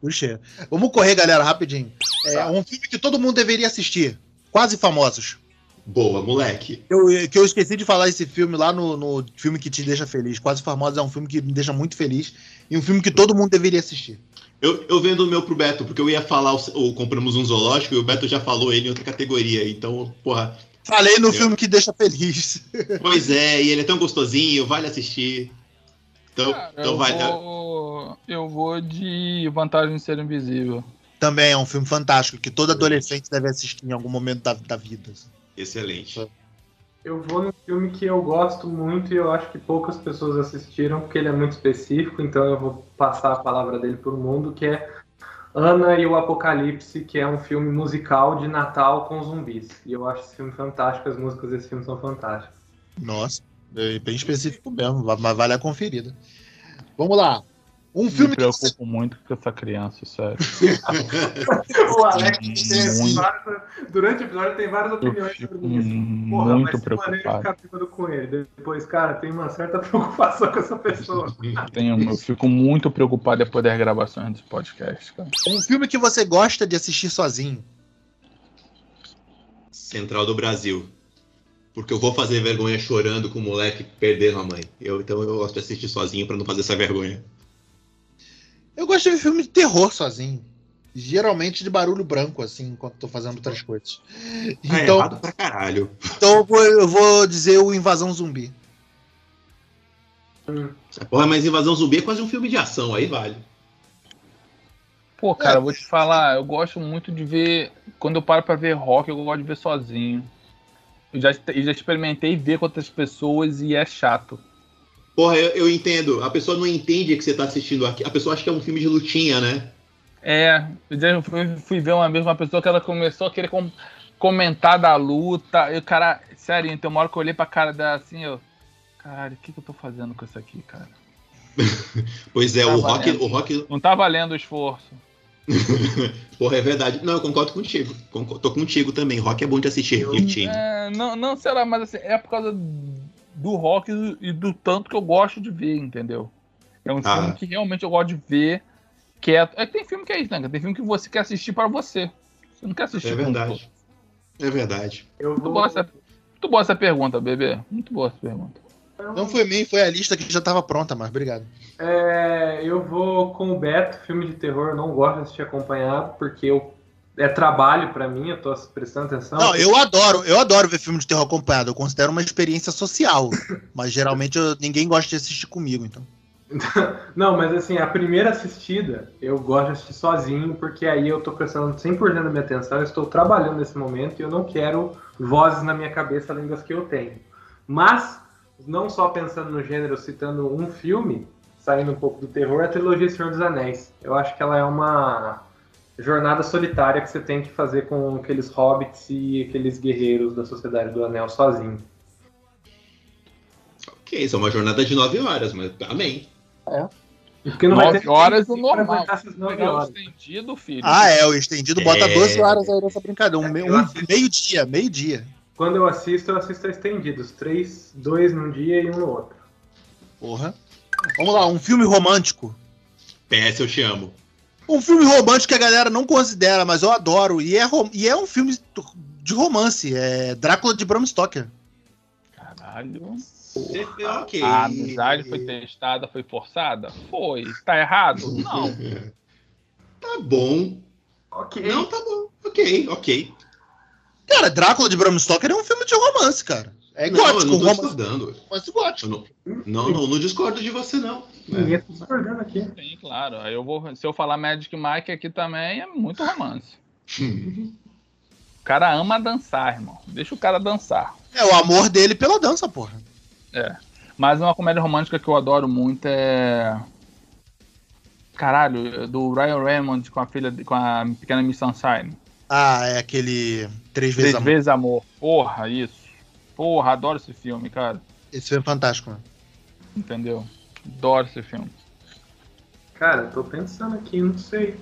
tuxê. Vamos correr, galera, rapidinho. É um filme que todo mundo deveria assistir. Quase Famosos. Boa, moleque. Eu, que eu esqueci de falar esse filme lá no, no filme que te deixa feliz. Quase Famosos é um filme que me deixa muito feliz. E um filme que todo mundo deveria assistir. Eu, eu vendo o meu pro Beto, porque eu ia falar o, o Compramos um Zoológico e o Beto já falou ele em outra categoria. Então, porra, Falei no Eu- filme que deixa feliz. [laughs] pois é, e ele é tão gostosinho, vale assistir. Então, Cara, então eu, vai. vou, eu vou de Vantagem de Ser Invisível. Também é um filme fantástico que todo adolescente deve assistir em algum momento da, da vida. assim. Excelente. Eu vou num filme que eu gosto muito e eu acho que poucas pessoas assistiram, porque ele é muito específico, então eu vou passar a palavra dele pro mundo, que é Ana e o Apocalipse, que é um filme musical de Natal com zumbis. E eu acho esse filme fantástico, as músicas desse filme são fantásticas. Nossa, é bem específico mesmo, mas vale a conferida. Vamos lá. Um Me filme que você... preocupo muito com essa criança, sério. [laughs] o Alex tem Muito. várias- durante o episódio tem várias opiniões sobre isso. Porra, muito maneiro preocupado. ficar com ele. Depois, cara, tem uma certa [laughs] preocupação com essa pessoa. Tenho, eu fico muito preocupado depois das gravações desse podcast, cara. Um filme que você gosta de assistir sozinho. Central do Brasil. Porque eu vou fazer vergonha chorando com o moleque perdendo a mãe. Eu, então eu gosto de assistir sozinho pra não fazer essa vergonha. Eu gosto de ver filme de terror sozinho. Geralmente de barulho branco, assim, enquanto tô fazendo outras coisas. Tá Então, errado pra caralho. então eu, vou, eu vou dizer o Invasão Zumbi. Porra, mas Invasão Zumbi é quase um filme de ação, aí vale. Pô, cara, eu vou te falar, eu gosto muito de ver. Quando eu paro pra ver rock, eu gosto de ver sozinho. Eu já, eu já experimentei ver com outras pessoas e é chato. Porra, eu, eu entendo. A pessoa não entende que você tá assistindo aqui. A pessoa acha que é um filme de lutinha, né? É, eu já fui, fui ver uma vez uma pessoa que ela começou a querer com- comentar da luta. E o cara, sério, tem uma hora que eu olhei pra cara dela assim, eu. Caralho, o que, que eu tô fazendo com isso aqui, cara? [laughs] Pois é, Tá o rock, o rock. Não tá valendo o esforço. [laughs] Porra, é verdade. Não, eu concordo contigo. Concordo, tô contigo também. Rock é bom de assistir Eu- repetindo. É, não, não, sei lá, mas assim, é por causa do rock e do tanto que eu gosto de ver, entendeu? É um Ah. filme que realmente eu gosto de ver quieto. É que tem filme que é isso, né? Tem filme que você quer assistir pra você. Você não quer assistir É verdade. É verdade. Eu Muito vou. boa, essa, muito boa essa pergunta, bebê. Muito boa essa pergunta. Não foi mim, foi a lista que já tava pronta, mas obrigado. É, eu vou com o Beto, filme de terror, eu não gosto de assistir acompanhado, porque eu, é trabalho pra mim, eu tô prestando atenção. Não, eu adoro, eu adoro ver filme de terror acompanhado. Eu considero uma experiência social. [laughs] mas geralmente eu- ninguém gosta de assistir comigo, então. [laughs] Não, mas assim, a primeira assistida eu gosto de assistir sozinho, porque aí eu tô prestando 100% da minha atenção, eu estou trabalhando nesse momento e eu não quero vozes na minha cabeça além das que eu tenho. Mas, não só pensando no gênero, citando um filme, saindo um pouco do terror, é a trilogia Senhor dos Anéis. Eu acho que ela é uma jornada solitária que você tem que fazer com aqueles hobbits e aqueles guerreiros da Sociedade do Anel sozinho. Ok, isso é uma jornada de nove horas, mas amém. Porque Nove ter horas tempo o normal. nove Pegar o horas. estendido, filho. Ah, é, o estendido bota É. 12 horas aí nessa brincadeira. Um, Eu um meio-dia, meio-dia. Quando eu assisto, eu assisto a estendidos. Três, dois num dia e um no outro. Porra. Vamos lá, um filme romântico. PS, eu te amo. Um filme romântico que a galera não considera, mas eu adoro. E é, rom- e é um filme de romance. É Drácula de Bram Stoker. Caralho. ok. A amizade foi testada, foi forçada? Foi. Tá errado? Não. [laughs] Tá bom. Ok. Não, tá bom. Ok, ok. Cara, Drácula de Bram Stoker é um filme de romance, cara. É não, eu gótico, não tô discordando. romance gótico. Eu não, não, não, não discordo de você, não. Ninguém tá discordando aqui. Sim, claro. Aí eu vou. Se eu falar Magic Mike aqui também é muito romance. O cara ama dançar, irmão. Deixa o cara dançar. É o amor dele pela dança, porra. Mas uma comédia romântica que eu adoro muito é. Caralho, do Ryan Raymond com a filha, com a pequena Miss Sunshine. Ah, é aquele Três Vezes Três Amor. vezes amor. Porra, isso. Porra, adoro esse filme, cara. Esse filme é fantástico, mano. Entendeu? Adoro esse filme. Cara, tô pensando aqui, não sei.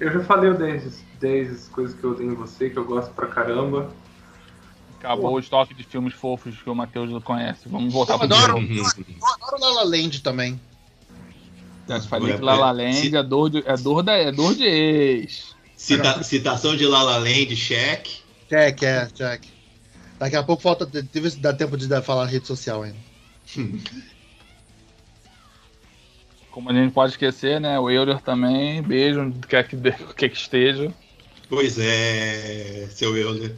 Eu já falei o 10, 10 coisas que eu tenho em você, que eu gosto pra caramba. Acabou o estoque de filmes fofos que o Matheus não conhece. Vamos voltar Eu pro adoro, filme. eu adoro La La Land também. Já te falei que La La Land é dor de, é dor da, é dor de ex. Cita- citação de La La Land, check. Check, é, check. Daqui a pouco falta. Se dá tempo de dar- falar rede social ainda. [laughs] Como a gente pode esquecer, né? O Euler também. Beijo, onde quer que, [laughs] quer que esteja. Pois é, seu Euler.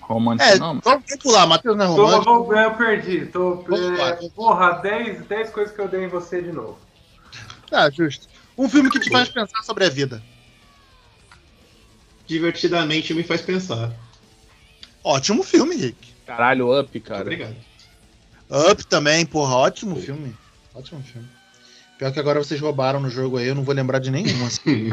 Romântico É, não. vamos pular, Matheus não é Tô, romântico. vou- eu perdi. Tô, é, porra, 10, 10 coisas que eu dei em você de novo. Tá, justo. Um filme que te faz pensar sobre a vida. Divertidamente me faz pensar. Ótimo filme, Rick. Caralho, up, cara. Obrigado. Up também, porra, ótimo filme. Ótimo filme. Pior que agora vocês roubaram no jogo aí, eu não vou lembrar de nenhum. assim.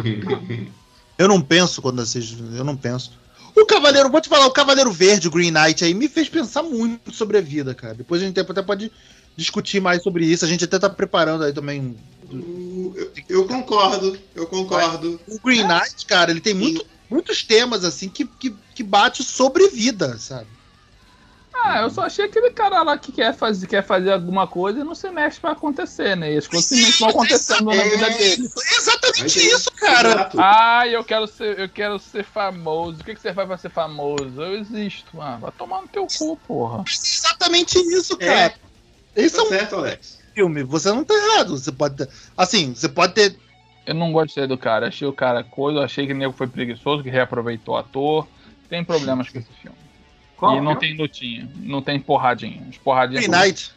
[laughs] Eu não penso quando vocês. Eu não penso. O Cavaleiro, vou te falar, o Cavaleiro Verde, o Green Knight aí, me fez pensar muito sobre a vida, cara. Depois a gente até pode discutir mais sobre isso. A gente até tá preparando aí também. eu, eu concordo, eu concordo. O Green Knight, cara, ele tem muito, muitos temas, assim, que, que, que bate sobre vida, sabe? Ah, eu só achei aquele cara lá que quer fazer, quer fazer alguma coisa e não se mexe pra acontecer, né? E as coisas simplesmente vão acontecendo na vida dele. É exatamente Mas é isso, cara. Ah, eu quero ser, eu quero ser famoso. O que, que você faz pra ser famoso? Eu existo. Ah, vai tomar no teu cu, porra. Exatamente isso, É. cara. Esse é Tá um certo, Alex. filme, você não tá errado. Você pode ter. Assim, você pode ter. Eu não gostei do cara. Achei o cara coisa, achei que o nego foi preguiçoso, que reaproveitou o ator. Tem problemas com esse filme. Qual e não tem lutinha, não tem porradinha. As porradinhas. Green Knight.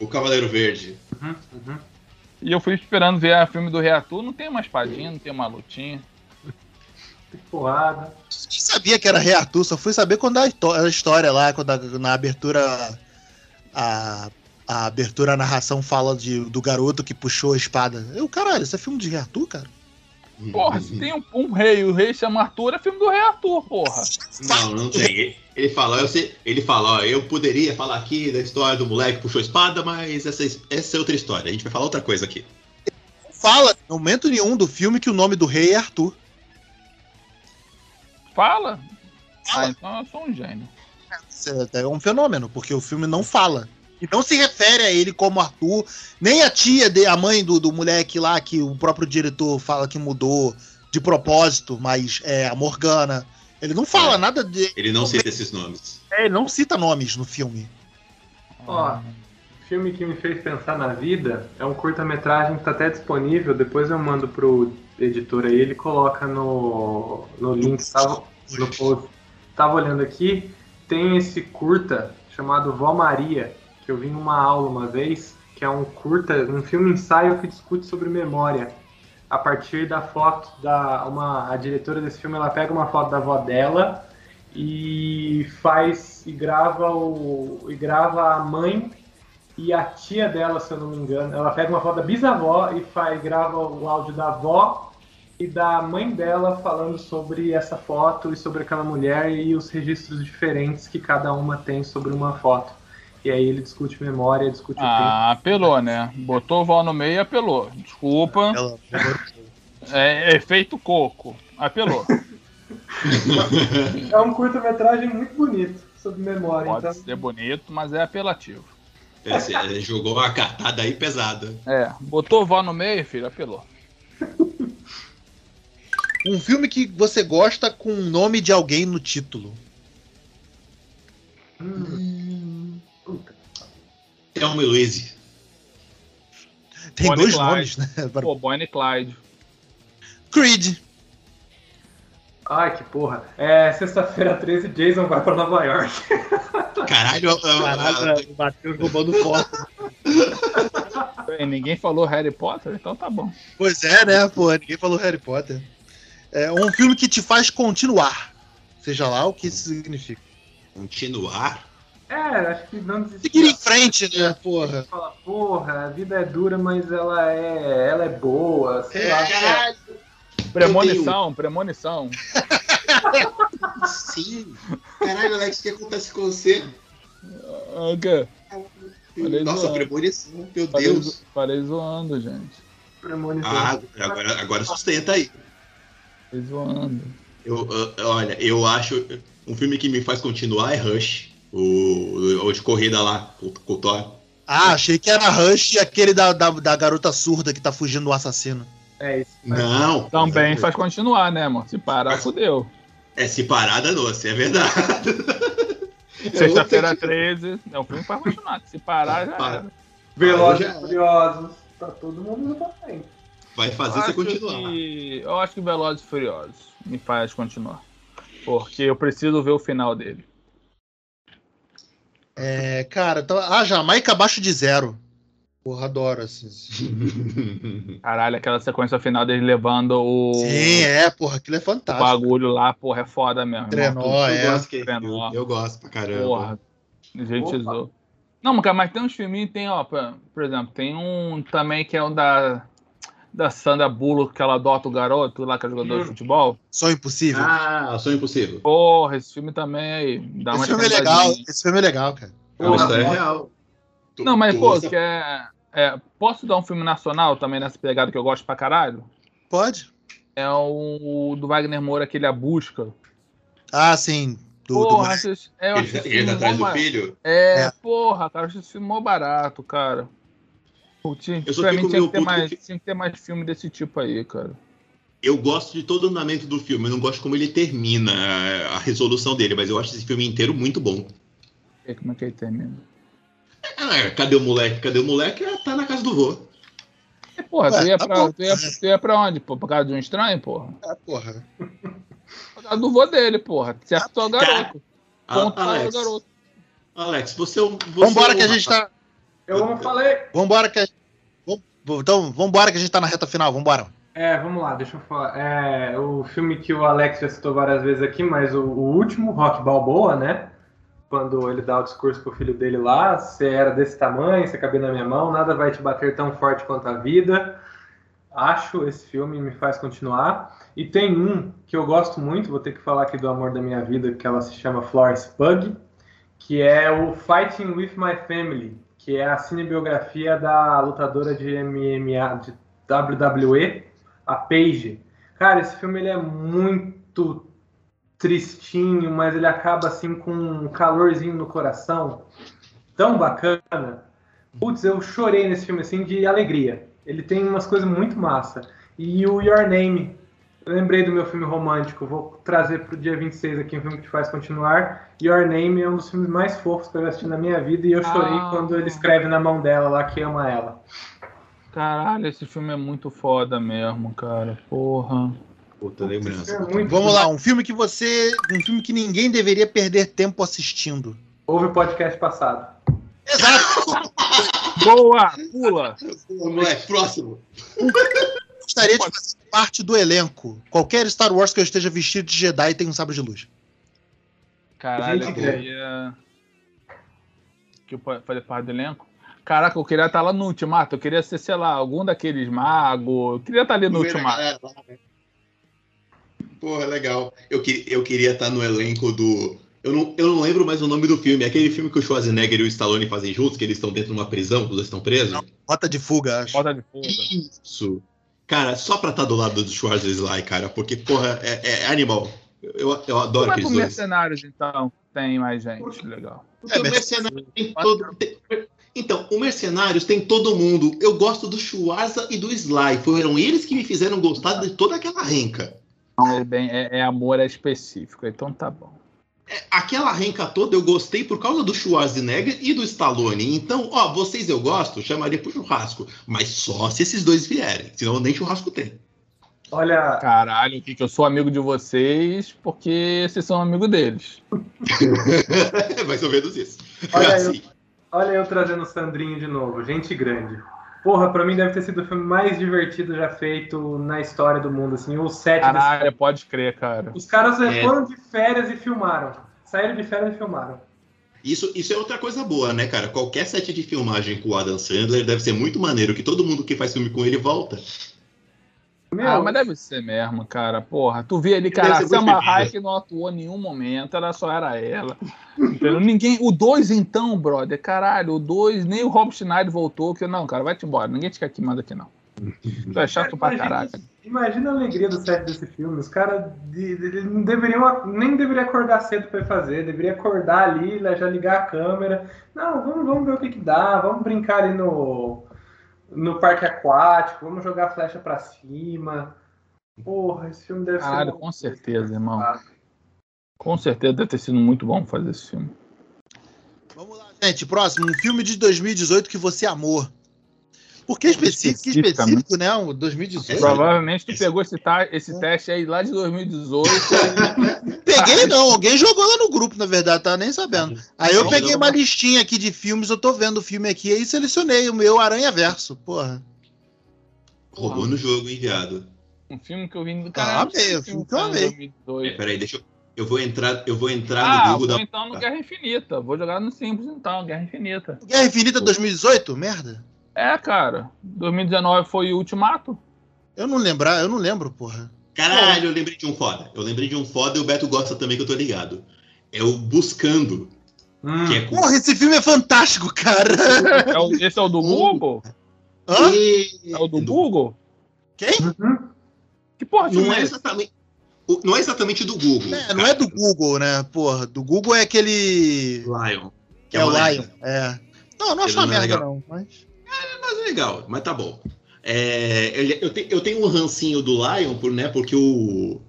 O Cavaleiro Verde. Uhum, uhum. E eu fui esperando ver a filme do reator, não tem uma espadinha, não tem uma lutinha. Que porrada. Nem sabia que era Rei Arthur, só fui saber quando a, histó- a história lá, quando a- na abertura. A, a abertura, a narração fala de, do garoto que puxou a espada. Eu, caralho, isso é filme de Rei Arthur, cara? Porra, se tem um, um rei, o rei chama Arthur, é filme do rei Arthur, porra. Não, não tem. Ele fala, eu sei, ele fala, ó, eu poderia falar aqui da história do moleque que puxou a espada, mas essa, essa é outra história. A gente vai falar outra coisa aqui. Não fala, no momento nenhum do filme, que o nome do rei é Arthur. Fala. Fala. Ah, então eu sou um gênio. Isso é é um fenômeno, porque o filme não fala. E não se refere a ele como Arthur, nem a tia, de, a mãe do, do moleque lá, que o próprio diretor fala que mudou de propósito, mas é a Morgana. Ele não fala É. nada de. Ele não cita esses nomes. é, ele não cita nomes no filme. Ó, filme que me fez pensar na vida é um curta-metragem que tá até disponível. Depois eu mando pro editor aí, ele coloca no, no link. Tava, no post. Tava olhando aqui, tem esse curta chamado Vó Maria, que eu vi numa aula uma vez, que é um curta, um filme ensaio que discute sobre memória. A partir da foto da uma a diretora desse filme, ela pega uma foto da avó dela e faz e grava o e grava a mãe e a tia dela, se eu não me engano. Ela pega uma foto da bisavó e faz grava o áudio da avó e da mãe dela falando sobre essa foto e sobre aquela mulher e os registros diferentes que cada uma tem sobre uma foto. E aí ele discute memória, discute o tempo. Ah, apelou, né? Botou o vó no meio e apelou. Desculpa. É, é efeito coco. Apelou. É um curta-metragem muito bonito sobre memória. Pode então, ser bonito, mas é apelativo. É, você jogou uma cartada aí pesada. É, botou vó no meio, filho, apelou. Um filme que você gosta com o nome de alguém no título. hum. Thelma e Louise. Tem Bonnie dois Clyde. nomes, né? Pô, Bonnie e Clyde. Creed. Ai, que porra. É sexta-feira 13, Jason vai pra Nova York. [laughs] Caralho, Caralho, o Matheus roubando foto. [laughs] Bem, ninguém falou Harry Potter, então tá bom. Pois é, né, pô? Ninguém falou Harry Potter. É um filme que te faz continuar. Seja lá o que isso significa. continuar. É, acho que não desistir. Seguir em frente, né, porra? Fala, porra, a vida é dura, mas ela é, ela é boa, sei lá. Caralho, Premonição, premonição. sim. Caralho, Alex, o que acontece com você? Ah, O quê? Falei Nossa, zoando. premonição, meu Falei, Deus. falei zoando, gente. Premonição. Ah, agora, agora sustenta aí. Falei zoando. Eu, eu- olha, eu acho. Um filme que me faz continuar é Rush. O, o de corrida lá, o Thor. Ah, achei que era Rush e aquele da, da, da garota surda que tá fugindo do assassino. É isso. Não. Também faz continuar, né, amor? Se parar, fudeu. É se parada, doce, é verdade. [laughs] Sexta-feira Eu vou ter 13. É um filme que faz continuar. Se parar, já Para. era. Velozes já- e Furiosos. Tá todo mundo indo pra frente. que- Vai fazer você continuar. que- eu acho que Velozes e Furiosos me faz continuar. Porque eu preciso ver o final dele. É, cara, então, ah, Jamaica abaixo de zero. Porra, adoro assim. [laughs] Caralho, aquela sequência final dele levando o, Sim, é, porra, aquilo é o fantástico. bagulho lá, porra, é foda mesmo. Trenó, eu, é. gosto que, eu, Trenó. eu gosto pra caramba. Porra, gentilizou. Não, cara, mas tem uns filminhos, tem, ó, por por exemplo, tem um também que é o da, da Sandra Bullock, que ela adota o garoto lá, que é jogador de Hum. futebol. Sonho impossível. Ah, Sonho Impossível. Porra, esse filme também aí. Dá uma esse filme é legal. Esse filme é legal, cara. É uma história real. Tu- Não, mas, pô, usa- que é, é, Posso dar um filme nacional também nessa pegada que eu gosto pra caralho? Pode? É o do Wagner Moura, aquele A Busca. Ah, sim. Do, do- Porra, é, eu Ele, acho esse ele filme atrás do filho. É, É. porra, cara, eu acho esse filme mó barato, cara. Tinha, Eu só pra fico mim tinha meio que, ter puto mais, que- tinha que ter mais filme desse tipo aí, cara. Eu gosto de todo o andamento do filme, eu não gosto como ele termina, a, a resolução dele, mas eu acho esse filme inteiro muito bom. E aí, como é que ele termina? Ah, cadê o moleque? Cadê o moleque? Ah, tá na casa do vô. E, porra, Ué, tu, ia tá pra, tu, ia, tu ia pra onde, pô? Pra casa de um estranho, porra? Ah, porra. Pra casa do vô dele, porra. Acertou o garoto. Ah, Ponto para o Alex, garoto. Alex, você, é um- você Vambora é um que a gente tá. Eu não falei. Vambora que Então, vambora que a gente tá na reta final, vambora. É, vamos lá, deixa eu falar. É, o filme que o Alex já citou várias vezes aqui, mas o, o último, Rock Balboa, né? Quando ele dá o discurso pro filho dele lá, você era desse tamanho, você cabia na minha mão, nada vai te bater tão forte quanto a vida. Acho esse filme me faz continuar. E tem um que eu gosto muito, vou ter que falar aqui do amor da minha vida, que ela se chama Florence Pug, que é o Fighting with My Family, que é a cinebiografia da lutadora de MMA, de WWE, a Paige. Cara, esse filme ele é muito tristinho, mas ele acaba assim com um calorzinho no coração. Tão bacana. Putz, eu chorei nesse filme assim de alegria. Ele tem umas coisas muito massa. E o Your Name, eu lembrei do meu filme romântico, vou trazer pro dia 26 aqui um filme que te faz continuar. Your Name é um dos filmes mais fofos que eu já assisti na minha vida e eu chorei Ah. quando ele escreve na mão dela lá que ama ela. Caralho, esse filme é muito foda mesmo, cara. Porra. Puta lembrança. É muito Vamos lá, um filme que você. Um filme que ninguém deveria perder tempo assistindo. Ouve o podcast passado. Exato! Boa! Pula! Moleque, próximo. Gostaria de fazer parte do elenco. Qualquer Star Wars que eu esteja vestido de Jedi tem um sabre de luz. Caralho, eu Gente queria. Que eu fazer parte do elenco? Caraca, eu queria estar lá no Ultimato. Eu queria ser, sei lá, algum daqueles magos. Eu queria estar ali no Ultimato. Porra, legal. Eu, que- eu queria estar no elenco do. Eu não, eu não lembro mais o nome do filme. É aquele filme que o Schwarzenegger e o Stallone fazem juntos, que eles estão dentro de uma prisão, os dois estão presos. Rota de fuga, acho. Falta de fogo. Isso. Cara, só pra estar do lado do Schwarzenegger, cara, porque, porra, é, é animal. Eu, eu adoro Vai aqueles pro dois. Mercenários, então. Tem mais gente. Legal. Porque É, o tem todo. tem- Então, o Mercenários tem todo mundo. Eu gosto do Schwarza e do Sly. Foram eles que me fizeram gostar de toda aquela renca. É, bem, é, é amor é específico, então tá bom. Aquela renca toda eu gostei por causa do Schwarzenegger e do Stallone. Então, ó, vocês eu gosto, chamaria pro churrasco. Mas só se esses dois vierem. Senão nem churrasco tem. Olha, Caralho, que eu sou amigo de vocês porque vocês são amigo deles. Mais ou menos isso. Olha, Assim. olha eu trazendo o Sandrinho de novo, gente grande. Porra, pra mim deve ter sido o filme mais divertido já feito na história do mundo, assim, o set desse Caralho, pode crer, cara. Os caras É. foram de férias e filmaram. Saíram de férias e filmaram. Isso, isso é outra coisa boa, né, cara? Qualquer set de filmagem com o Adam Sandler deve ser muito maneiro, que todo mundo que faz filme com ele volta. Meu, Ah, mas deve ser mesmo, cara. Porra, tu vê ali, cara, a Selma. Hayek não atuou em nenhum momento, ela só era ela. Entendeu? Ninguém, o 2 então, brother, caralho, o 2, nem o Rob Schneider voltou, que não, cara, vai-te embora, ninguém te quer aqui mais aqui não. Tu é chato pra caraca. Imagina a alegria do set desse filme. Os caras de- de- não deveriam nem deveria acordar cedo pra ir fazer, deveria acordar ali, já ligar a câmera. Não, vamos, vamos ver o que, que dá, vamos brincar ali no, no parque aquático, vamos jogar flecha pra cima. Porra, esse filme deve Caralho, ser. com certeza, irmão. Ah, Com certeza deve ter sido muito bom fazer esse filme. Vamos lá, gente. Próximo, um filme de 2018 que você amou. Por que específico? Que específico, né? O 2018. Provavelmente tu pegou esse, esse teste aí lá de 2018. [laughs] Peguei não, alguém jogou lá no grupo, na verdade, tá nem sabendo. Aí eu peguei uma listinha aqui de filmes, eu tô vendo o filme aqui e selecionei o meu Aranha Verso, porra. Roubou no jogo, enviado. um filme que eu vi do Ah, cara. amei, o filme que eu amei. 2018. Peraí, deixa eu. Eu vou entrar, eu vou entrar Ah, no Google vou da. então no Guerra Infinita. Vou jogar no Simples então, Guerra Infinita. Guerra Infinita 2018? Merda. É, cara. 2019 foi o Ultimato. Eu não lembrar, eu não lembro, porra. Caralho, eu lembrei de um foda. Eu lembrei de um foda e o Beto gosta também, que eu tô ligado. É o Buscando, hum. que é com. Porra, esse filme é fantástico, cara. É o- esse é o do [laughs] Google? Hã? É o do Google? Quem? Uhum. Que porra de Não é é esse? exatamente. o- Não é exatamente do Google. É, não é do Google, né? Porra, do Google é aquele. Lion. Que É o uma- Lion. É. Não, não acho uma não é merda, não. Mas... Mas é legal, mas tá bom. É, ele- eu, te- eu tenho um rancinho do Lion, por, né, porque o.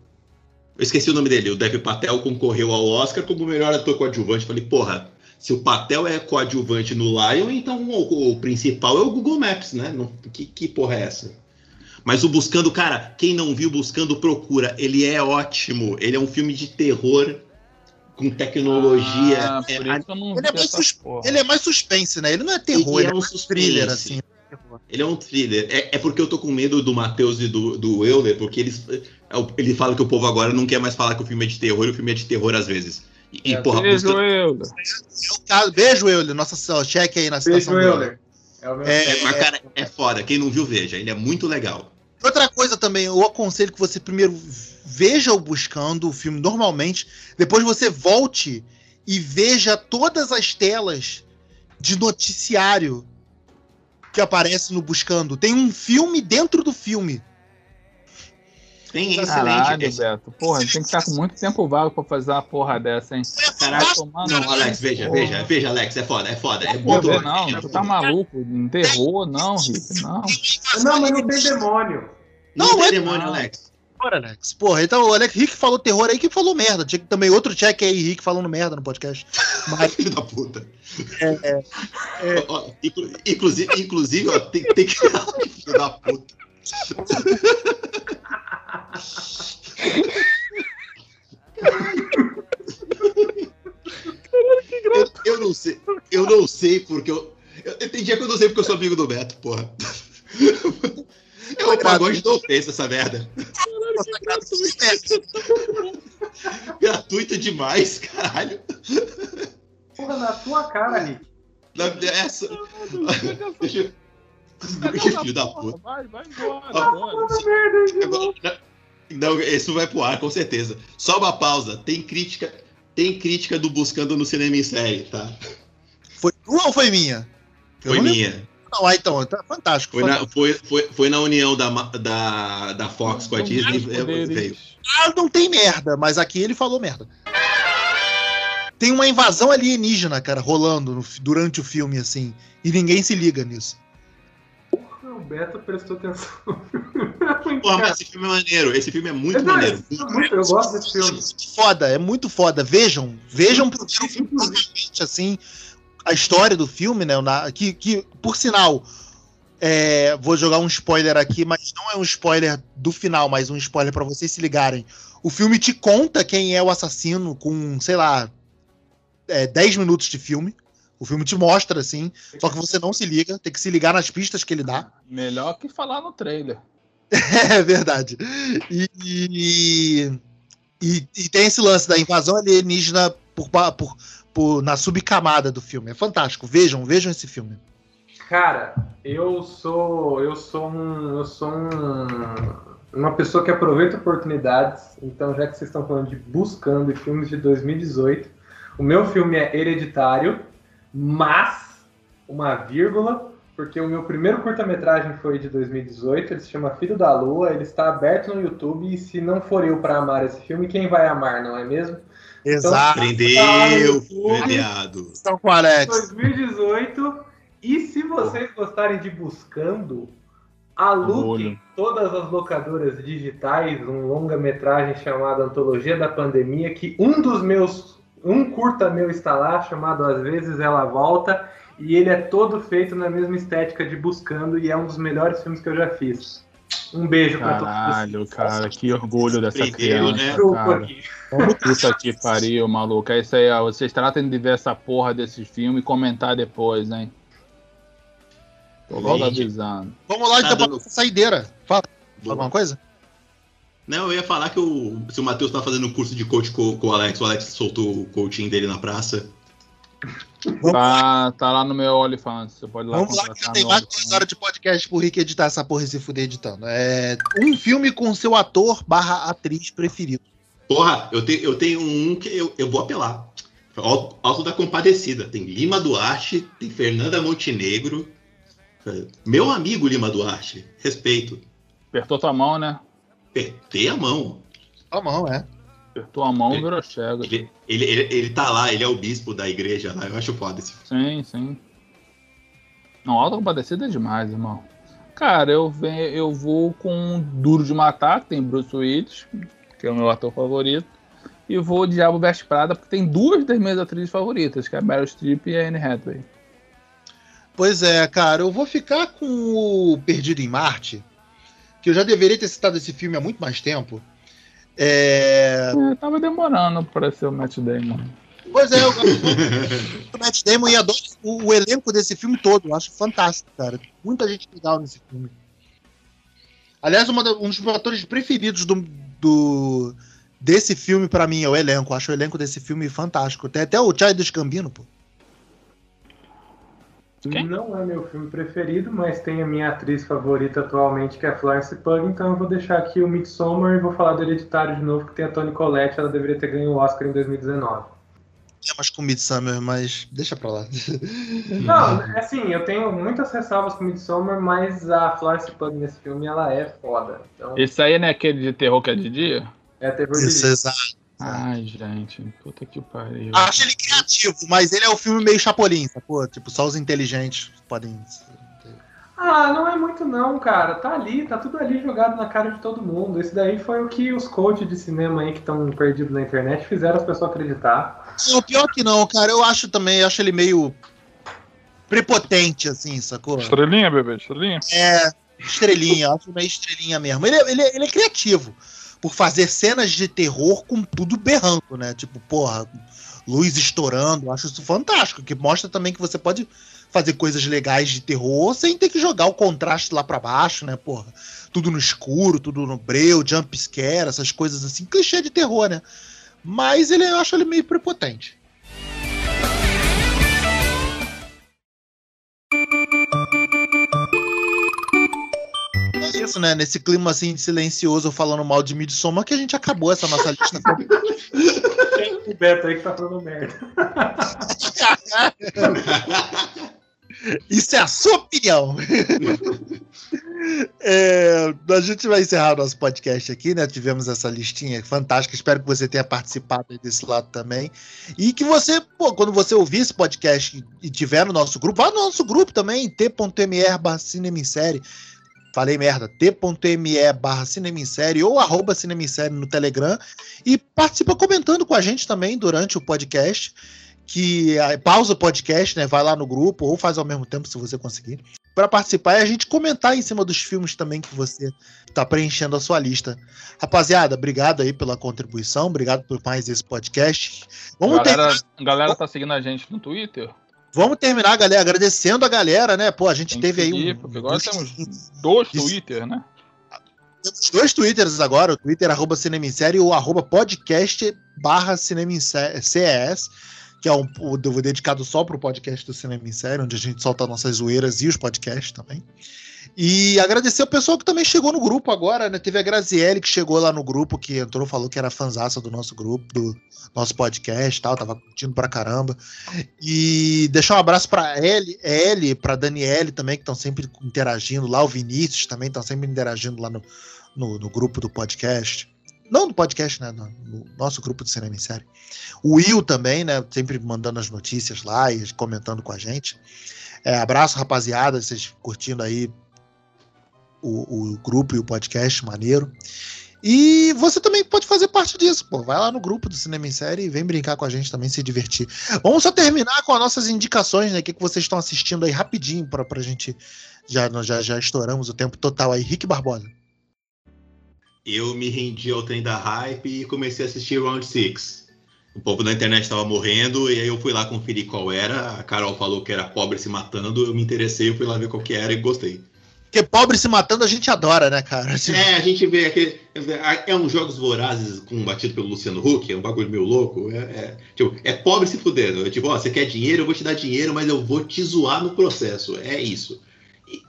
Eu esqueci o nome dele, o Dev Patel concorreu ao Oscar como melhor ator coadjuvante. Falei, porra, se o Patel é coadjuvante no Lion, então o, o principal é o Google Maps, né? Não- que, que porra é essa? Mas o Buscando, cara, quem não viu Buscando, procura. Ele é ótimo. Ele é um filme de terror com tecnologia. Ah, é, Ele é mais sus-. Ele é mais suspense, né? Ele não é terror, Ele ele é é um thriller, assim. Ele é um thriller. É, é porque eu tô com medo do Matheus e do, do Euler, porque eles, é ele fala que o povo agora não quer mais falar que o filme é de terror, e o filme é de terror às vezes. E, É, porra, Beijo, busca- eu. Caso- Beijo, Euler. Nossa, cheque aí na Beijo, situação. do Euler. Euler. É É, é, mas, cara, é foda. Quem não viu, veja. Ele é muito legal. Outra coisa também, eu aconselho que você primeiro veja o Buscando, o filme normalmente, depois você volte e veja todas as telas de noticiário que aparece no Buscando. Tem um filme dentro do filme. Tem excelente. Caralho, esse- Beto. Porra, tem que estar com muito tempo vago pra fazer uma porra dessa, hein? Caralho, não, no- Alex, veja, veja, veja, Alex, é foda, é foda. É Não, muito bom. não, tu tá maluco. Não terror, não, Rick. Não. Não, mas não tem demônio. Não, Não, tem é- demônio, não. Alex. Porra, Alex. Porra, então o Alex Rick falou terror aí que falou merda. Tinha que também outro check aí, Rick falando merda no podcast. Mas [laughs] Filho da puta. é, Ó, ó, inclu- inclusive, inclusive ó, tem, tem que. Filho da puta. Eu, eu não sei. Eu não sei porque eu. eu tem dia que eu não sei porque eu sou amigo do Beto, porra. É um pagode de ofensa essa merda. Gratuito demais, caralho. Porra, na tua cara, Rick. Na- Essa. Deixa Filho da puta. Vai, vai embora. Agora- Não, isso vai pro ar, com certeza. Só uma pausa. Tem crítica, tem crítica do Buscando no Cinema em Série, tá? foi tua ou foi minha? Eu Foi não lembro. Não, ah, então, tá fantástico. Foi na, foi, foi, foi na união da, da, da Fox com a Não Disney. é, veio. Ah, não tem merda, mas aqui ele falou merda. Tem uma invasão alienígena, cara, rolando no durante o filme, assim. E ninguém se liga nisso. O Beto prestou atenção. [laughs] Porra, mas esse filme é maneiro. Esse filme é muito Não, maneiro. é muito- eu gosto desse filme. Muito foda, é muito foda. Vejam, vejam primeiro o filme, assim, a história do filme, né? que, que, por sinal, é, vou jogar um spoiler aqui, mas não é um spoiler do final, mas um spoiler pra vocês se ligarem. O filme te conta quem é o assassino com, sei lá, é, 10 minutos de filme. O filme te mostra, assim, só que você não se liga, tem que se ligar nas pistas que ele dá. Melhor que falar no trailer. [laughs] É verdade. E, e, e- e tem esse lance da invasão alienígena por, por, por- na subcamada do filme. É fantástico. Vejam, vejam esse filme. Cara, eu sou. Eu sou um. Eu sou um. uma pessoa que aproveita oportunidades. Então, já que vocês estão falando de Buscando filmes de 2018, o meu filme é Hereditário, mas uma vírgula, porque o meu primeiro curta-metragem foi de 2018, ele se chama Filho da Lua, ele está aberto no YouTube e se não for eu para amar esse filme, quem vai amar, não é mesmo? Exato. Prendeu, velhado. Estão com o Alex. 2018. E se vocês gostarem de Buscando, aluguem todas as locadoras digitais um longa-metragem chamado Antologia da Pandemia, que um dos meus, um curta meu está lá, chamado Às vezes Ela Volta, e ele é todo feito na mesma estética de Buscando, e é um dos melhores filmes que eu já fiz. Um beijo pra todos Caralho, cara, que orgulho dessa Prendeu, criança, né? Cara. Puta que pariu, maluco. É isso aí, ó. Vocês tratem de ver essa porra desse filme e comentar depois, hein? Tô logo Gente. avisando. Vamos lá, Tá então, pra dando- nossa saideira. Fala alguma coisa? Não, eu ia falar que o, se o Matheus tá fazendo um curso de coach com, com o Alex, o Alex soltou o coaching dele na praça. Tá, tá lá no meu OnlyFans. Você pode ir lá Vamos lá, que já tem mais duas horas de podcast pro Rick editar essa porra e se fuder editando. É um filme com seu ator barra atriz preferido. Porra, eu, te, eu tenho um que eu, eu vou apelar. Alto, Alto da Compadecida. Tem Lima Duarte, tem Fernanda Montenegro. Meu amigo Lima Duarte, respeito. Apertou tua mão, né? Apertei a mão. A mão, é. Apertou a mão e Ele- virou cego. Ele, ele, ele, ele tá lá, ele é o bispo da igreja lá. Eu acho foda esse filme. Sim, sim. Não, Alta Compadecida é demais, irmão. Cara, eu, venho, eu vou com Duro de Matar, que tem Bruce Willis, que é o meu ator favorito. E vou Diabo Veste Prada, porque tem duas das minhas atrizes favoritas, que é a Meryl Streep e a Anne Hathaway. Pois é, cara, eu vou ficar com o Perdido em Marte, que eu já deveria ter citado esse filme há muito mais tempo. É... É, tava demorando pra ser o Matt Damon. Pois é, eu do Matt Damon e adoro o, o elenco desse filme todo. Eu acho fantástico, cara. Muita gente legal nesse filme. Aliás, da- um dos meus atores preferidos do, do- desse filme, pra mim, é o elenco. Eu acho o elenco desse filme fantástico. Tem até o Childish Gambino, pô. Quem? Não é meu filme preferido, mas tem a minha atriz favorita atualmente, que é a Florence Pugh, então eu vou deixar aqui o Midsommar e vou falar do Hereditário de novo, que tem a Toni Collette, ela deveria ter ganho o Oscar em 2019. É mais com Midsummer, mas deixa pra lá. [laughs] Não, assim, eu tenho muitas ressalvas com Midsommar, mas a Florence Pugh nesse filme, ela é foda. Então, Esse aí não é aquele de terror que é de dia? é terror de Isso, exato. Ai, gente, puta que pariu. Acho ele criativo, mas ele é o filme meio chapolim, sacou? Tipo, só os inteligentes podem. Ah, não é muito não, cara. Tá ali, tá tudo ali jogado na cara de todo mundo. Esse daí foi o que os coaches de cinema aí que estão perdidos na internet fizeram as pessoas acreditar. Não, pior que não, cara. Eu acho também, eu acho ele meio prepotente, assim, sacou? Estrelinha, bebê, estrelinha. É, estrelinha, eu acho meio estrelinha mesmo. Ele, é- ele, é- ele é criativo por fazer cenas de terror com tudo berrando, né? Tipo, porra, luz estourando. Eu acho isso fantástico, que mostra também que você pode fazer coisas legais de terror sem ter que jogar o contraste lá pra baixo, né? Porra, tudo no escuro, tudo no breu, jump scare, essas coisas assim, clichê de terror, né? Mas ele, eu acho ele meio prepotente. É isso, né? Nesse clima assim silencioso falando mal de Midsommar que a gente acabou essa nossa lista. O Beto aí que tá falando merda. [laughs] Isso é a sua opinião. [laughs] É, a gente vai encerrar o nosso podcast aqui, né? Tivemos essa listinha fantástica. Espero que você tenha participado desse lado também. E que você, pô, quando você ouvir esse podcast e tiver no nosso grupo, vá no nosso grupo também, t.me barra série. Falei merda, t.me barra ou arroba cinema em série no Telegram. E participa comentando com a gente também durante o podcast que ah, pausa o podcast, né? Vai lá no grupo ou faz ao mesmo tempo se você conseguir, para participar e a gente comentar em cima dos filmes também que você está preenchendo a sua lista. Rapaziada, obrigado aí pela contribuição, obrigado por mais esse podcast. Vamos, galera, a galera tá seguindo a gente no Twitter? vamos terminar, galera, agradecendo a galera, né? Pô, a gente teve que aí seguir, um. porque agora temos dois. Twitter, né? Temos dois Twitters agora, o Twitter arroba Cinema em Série e o arroba podcast barra Cinema em CES. Que é um, o dedicado só para o podcast do Cinema em Série, onde a gente solta nossas zoeiras e os podcasts também. E agradecer o pessoal que também chegou no grupo agora, né? Teve a Graziele que chegou lá no grupo, que entrou, falou que era fanzaça do nosso grupo, do nosso podcast tal, tava curtindo pra caramba. E deixar um abraço pra Ellie, Ellie pra Daniele também, que estão sempre interagindo lá, o Vinícius também estão sempre interagindo lá no, no, no, grupo do podcast. Não no podcast, né? No, no nosso grupo de cinema em série. O Will também, né? Sempre mandando as notícias lá e comentando com a gente. É, abraço, rapaziada, vocês curtindo aí o, o grupo e o podcast, maneiro. E você também pode fazer parte disso, pô. Vai lá no grupo do Cinema em Série e vem brincar com a gente também, se divertir. Vamos só terminar com as nossas indicações, né? O que, que vocês estão assistindo aí rapidinho pra, pra gente. Já, já, já estouramos o tempo total aí. Rick Barbosa. Eu me rendi ao trem da hype e comecei a assistir Round 6. O povo da internet estava morrendo e aí eu fui lá conferir qual era. A Carol falou que era pobre se matando, eu me interessei, eu fui lá ver qual que era e gostei. Porque pobre se matando a gente adora, né, cara? Assim... É, a gente vê aquele. É uns jogos vorazes com batido pelo Luciano Huck, é um bagulho meio louco. É, é, tipo, é pobre se fudendo. É tipo, ó, você quer dinheiro, eu vou te dar dinheiro, mas eu vou te zoar no processo. É isso.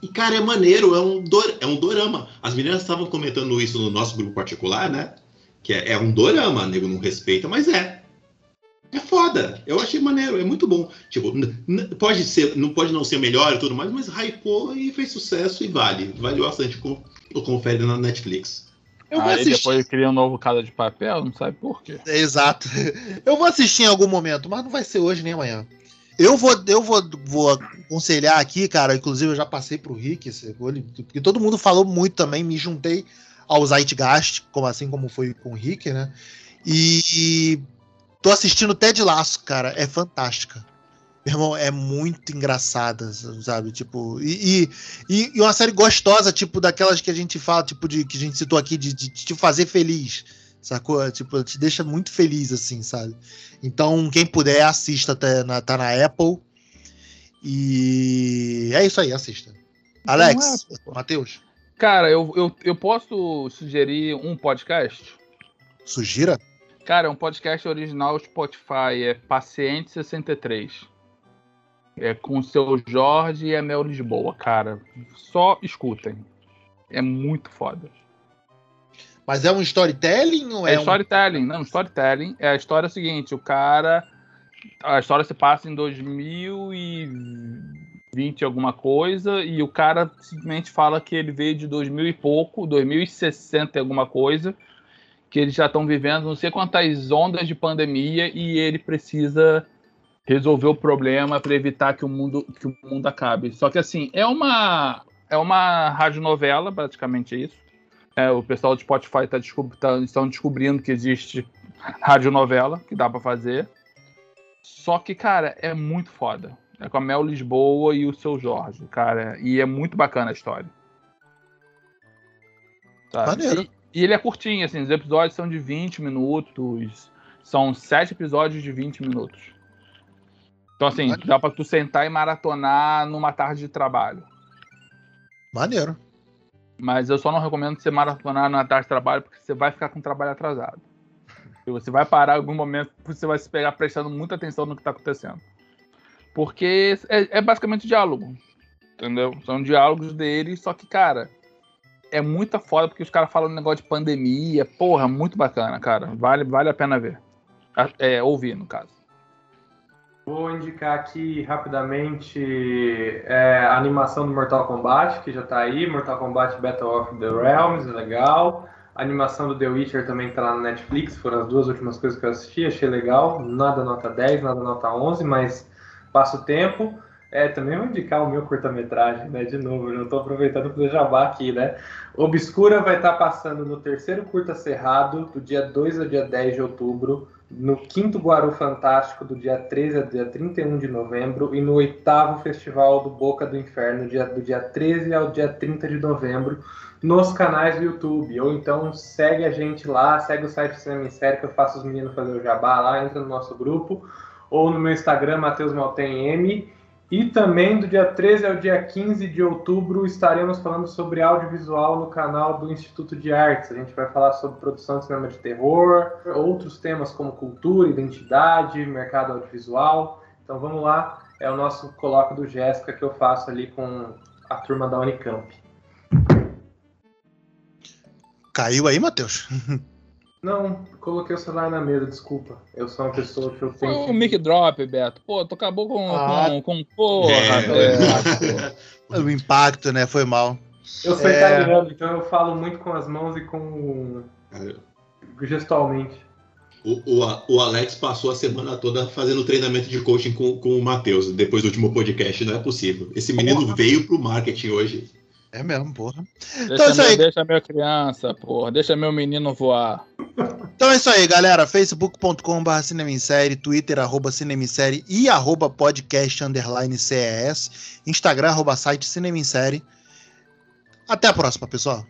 E, cara, é maneiro, é um, dor, é um dorama. As meninas estavam comentando isso no nosso grupo particular, né? Que é, é um dorama, nego não respeita, mas é. É foda. Eu achei maneiro, é muito bom. Tipo, pode ser, não pode não ser melhor e tudo mais, mas hypou e fez sucesso e vale. Vale bastante. Com, confere na Netflix. Eu Aí assistir. depois cria um novo Casa de Papel, não sabe por quê. É, exato. [laughs] Eu vou assistir em algum momento, mas não vai ser hoje nem amanhã. Eu vou, eu vou, vou aconselhar aqui, cara. Inclusive, eu já passei pro Rick, porque todo mundo falou muito também. Me juntei ao Zeitgeist, como assim como foi com o Rick, né? E Tô assistindo Ted Laço, cara. É fantástica. Meu irmão, é muito engraçada, sabe? Tipo, e, e, e, uma série gostosa, tipo, daquelas que a gente fala, tipo, de que a gente citou aqui, de, de, de te fazer feliz. Sacou? Tipo, te deixa muito feliz, assim, sabe? Então, quem puder, assista, tá na, tá na Apple. E é isso aí, assista. Alex, é, Matheus. Cara, eu, eu, eu posso sugerir um podcast? Sugira? Cara, é um podcast original Spotify, é Paciente 63. É com o seu Jorge e a Mel Lisboa, cara. Só escutem. É muito foda. Mas é um storytelling ou é, é storytelling, um... não, storytelling. É a história seguinte, o cara a história se passa em 2020 alguma coisa e o cara simplesmente fala que ele veio de 2000 e pouco, 2060 alguma coisa que eles já estão vivendo não sei quantas ondas de pandemia e ele precisa resolver o problema para evitar que o mundo que o mundo acabe. Só que assim, é uma é uma radionovela, praticamente isso. É, o pessoal do Spotify tá, descob tá, estão descobrindo que existe radionovela que dá para fazer. Só que, cara, é muito foda. É com a Mel Lisboa e o seu Jorge, cara. E é muito bacana a história. Maneiro. E ele é curtinho, assim, os episódios são de 20 minutos. São sete episódios de 20 minutos. Então, assim, Maneiro. dá pra tu sentar e maratonar numa tarde de trabalho. Maneiro. Mas eu só não recomendo você maratonar numa tarde de trabalho, porque você vai ficar com o trabalho atrasado. E você vai parar em algum momento, você vai se pegar prestando muita atenção no que tá acontecendo. Porque é, é basicamente diálogo. Entendeu? São diálogos dele, só que, cara, é muito foda porque os caras falam um negócio de pandemia. Porra, muito bacana, cara. Vale, vale a pena ver. É, ouvir, no caso. Vou indicar aqui rapidamente é, a animação do Mortal Kombat, que já tá aí. Mortal Kombat Battle of the Realms, é legal. A animação do The Witcher também tá lá na Netflix. Foram as duas últimas coisas que eu assisti, achei legal. Nada nota 10, nada nota 11, mas passa o tempo. É, também vou indicar o meu curta-metragem, né? De novo, eu estou aproveitando para jabá aqui, né? Obscura vai estar tá passando no terceiro curta cerrado, do dia 2 ao dia 10 de outubro, no quinto Guaru Fantástico, do dia 13 ao dia 31 de novembro, e no oitavo Festival do Boca do Inferno, dia, do dia 13 ao dia 30 de novembro, nos canais do YouTube. Ou então segue a gente lá, segue o site Cinema Série, que eu faço os meninos fazer o jabá lá, entra no nosso grupo, ou no meu Instagram, Matheus Maltem M E também do dia 13 ao dia 15 de outubro estaremos falando sobre audiovisual no canal do Instituto de Artes. A gente vai falar sobre produção de cinema de terror, outros temas como cultura, identidade, mercado audiovisual. Então vamos lá, é o nosso colóquio do Jéssica que eu faço ali com a turma da Unicamp. Caiu aí, Matheus? [laughs] Não, coloquei o celular na mesa, desculpa. Eu sou uma pessoa que eu Foi tenho. um mic drop, Beto. Pô, tu acabou com. Ah. com, com porra, É. Beto. [laughs] O impacto, né? Foi mal. Eu sou É. italiano, então eu falo muito com as mãos e com. gestualmente. O, o, o Alex passou a semana toda fazendo treinamento de coaching com, com o Matheus, depois do último podcast. Não é possível. Esse menino Porra. veio pro marketing hoje. É mesmo, porra. Deixa, Então é isso meu, aí. deixa meu criança, porra. Deixa meu menino voar. Então é isso aí, galera. facebook.com.br cinema em série, twitter arroba cinema em série e arroba podcast underline CES, instagram arroba site cinema em série. Até a próxima, pessoal.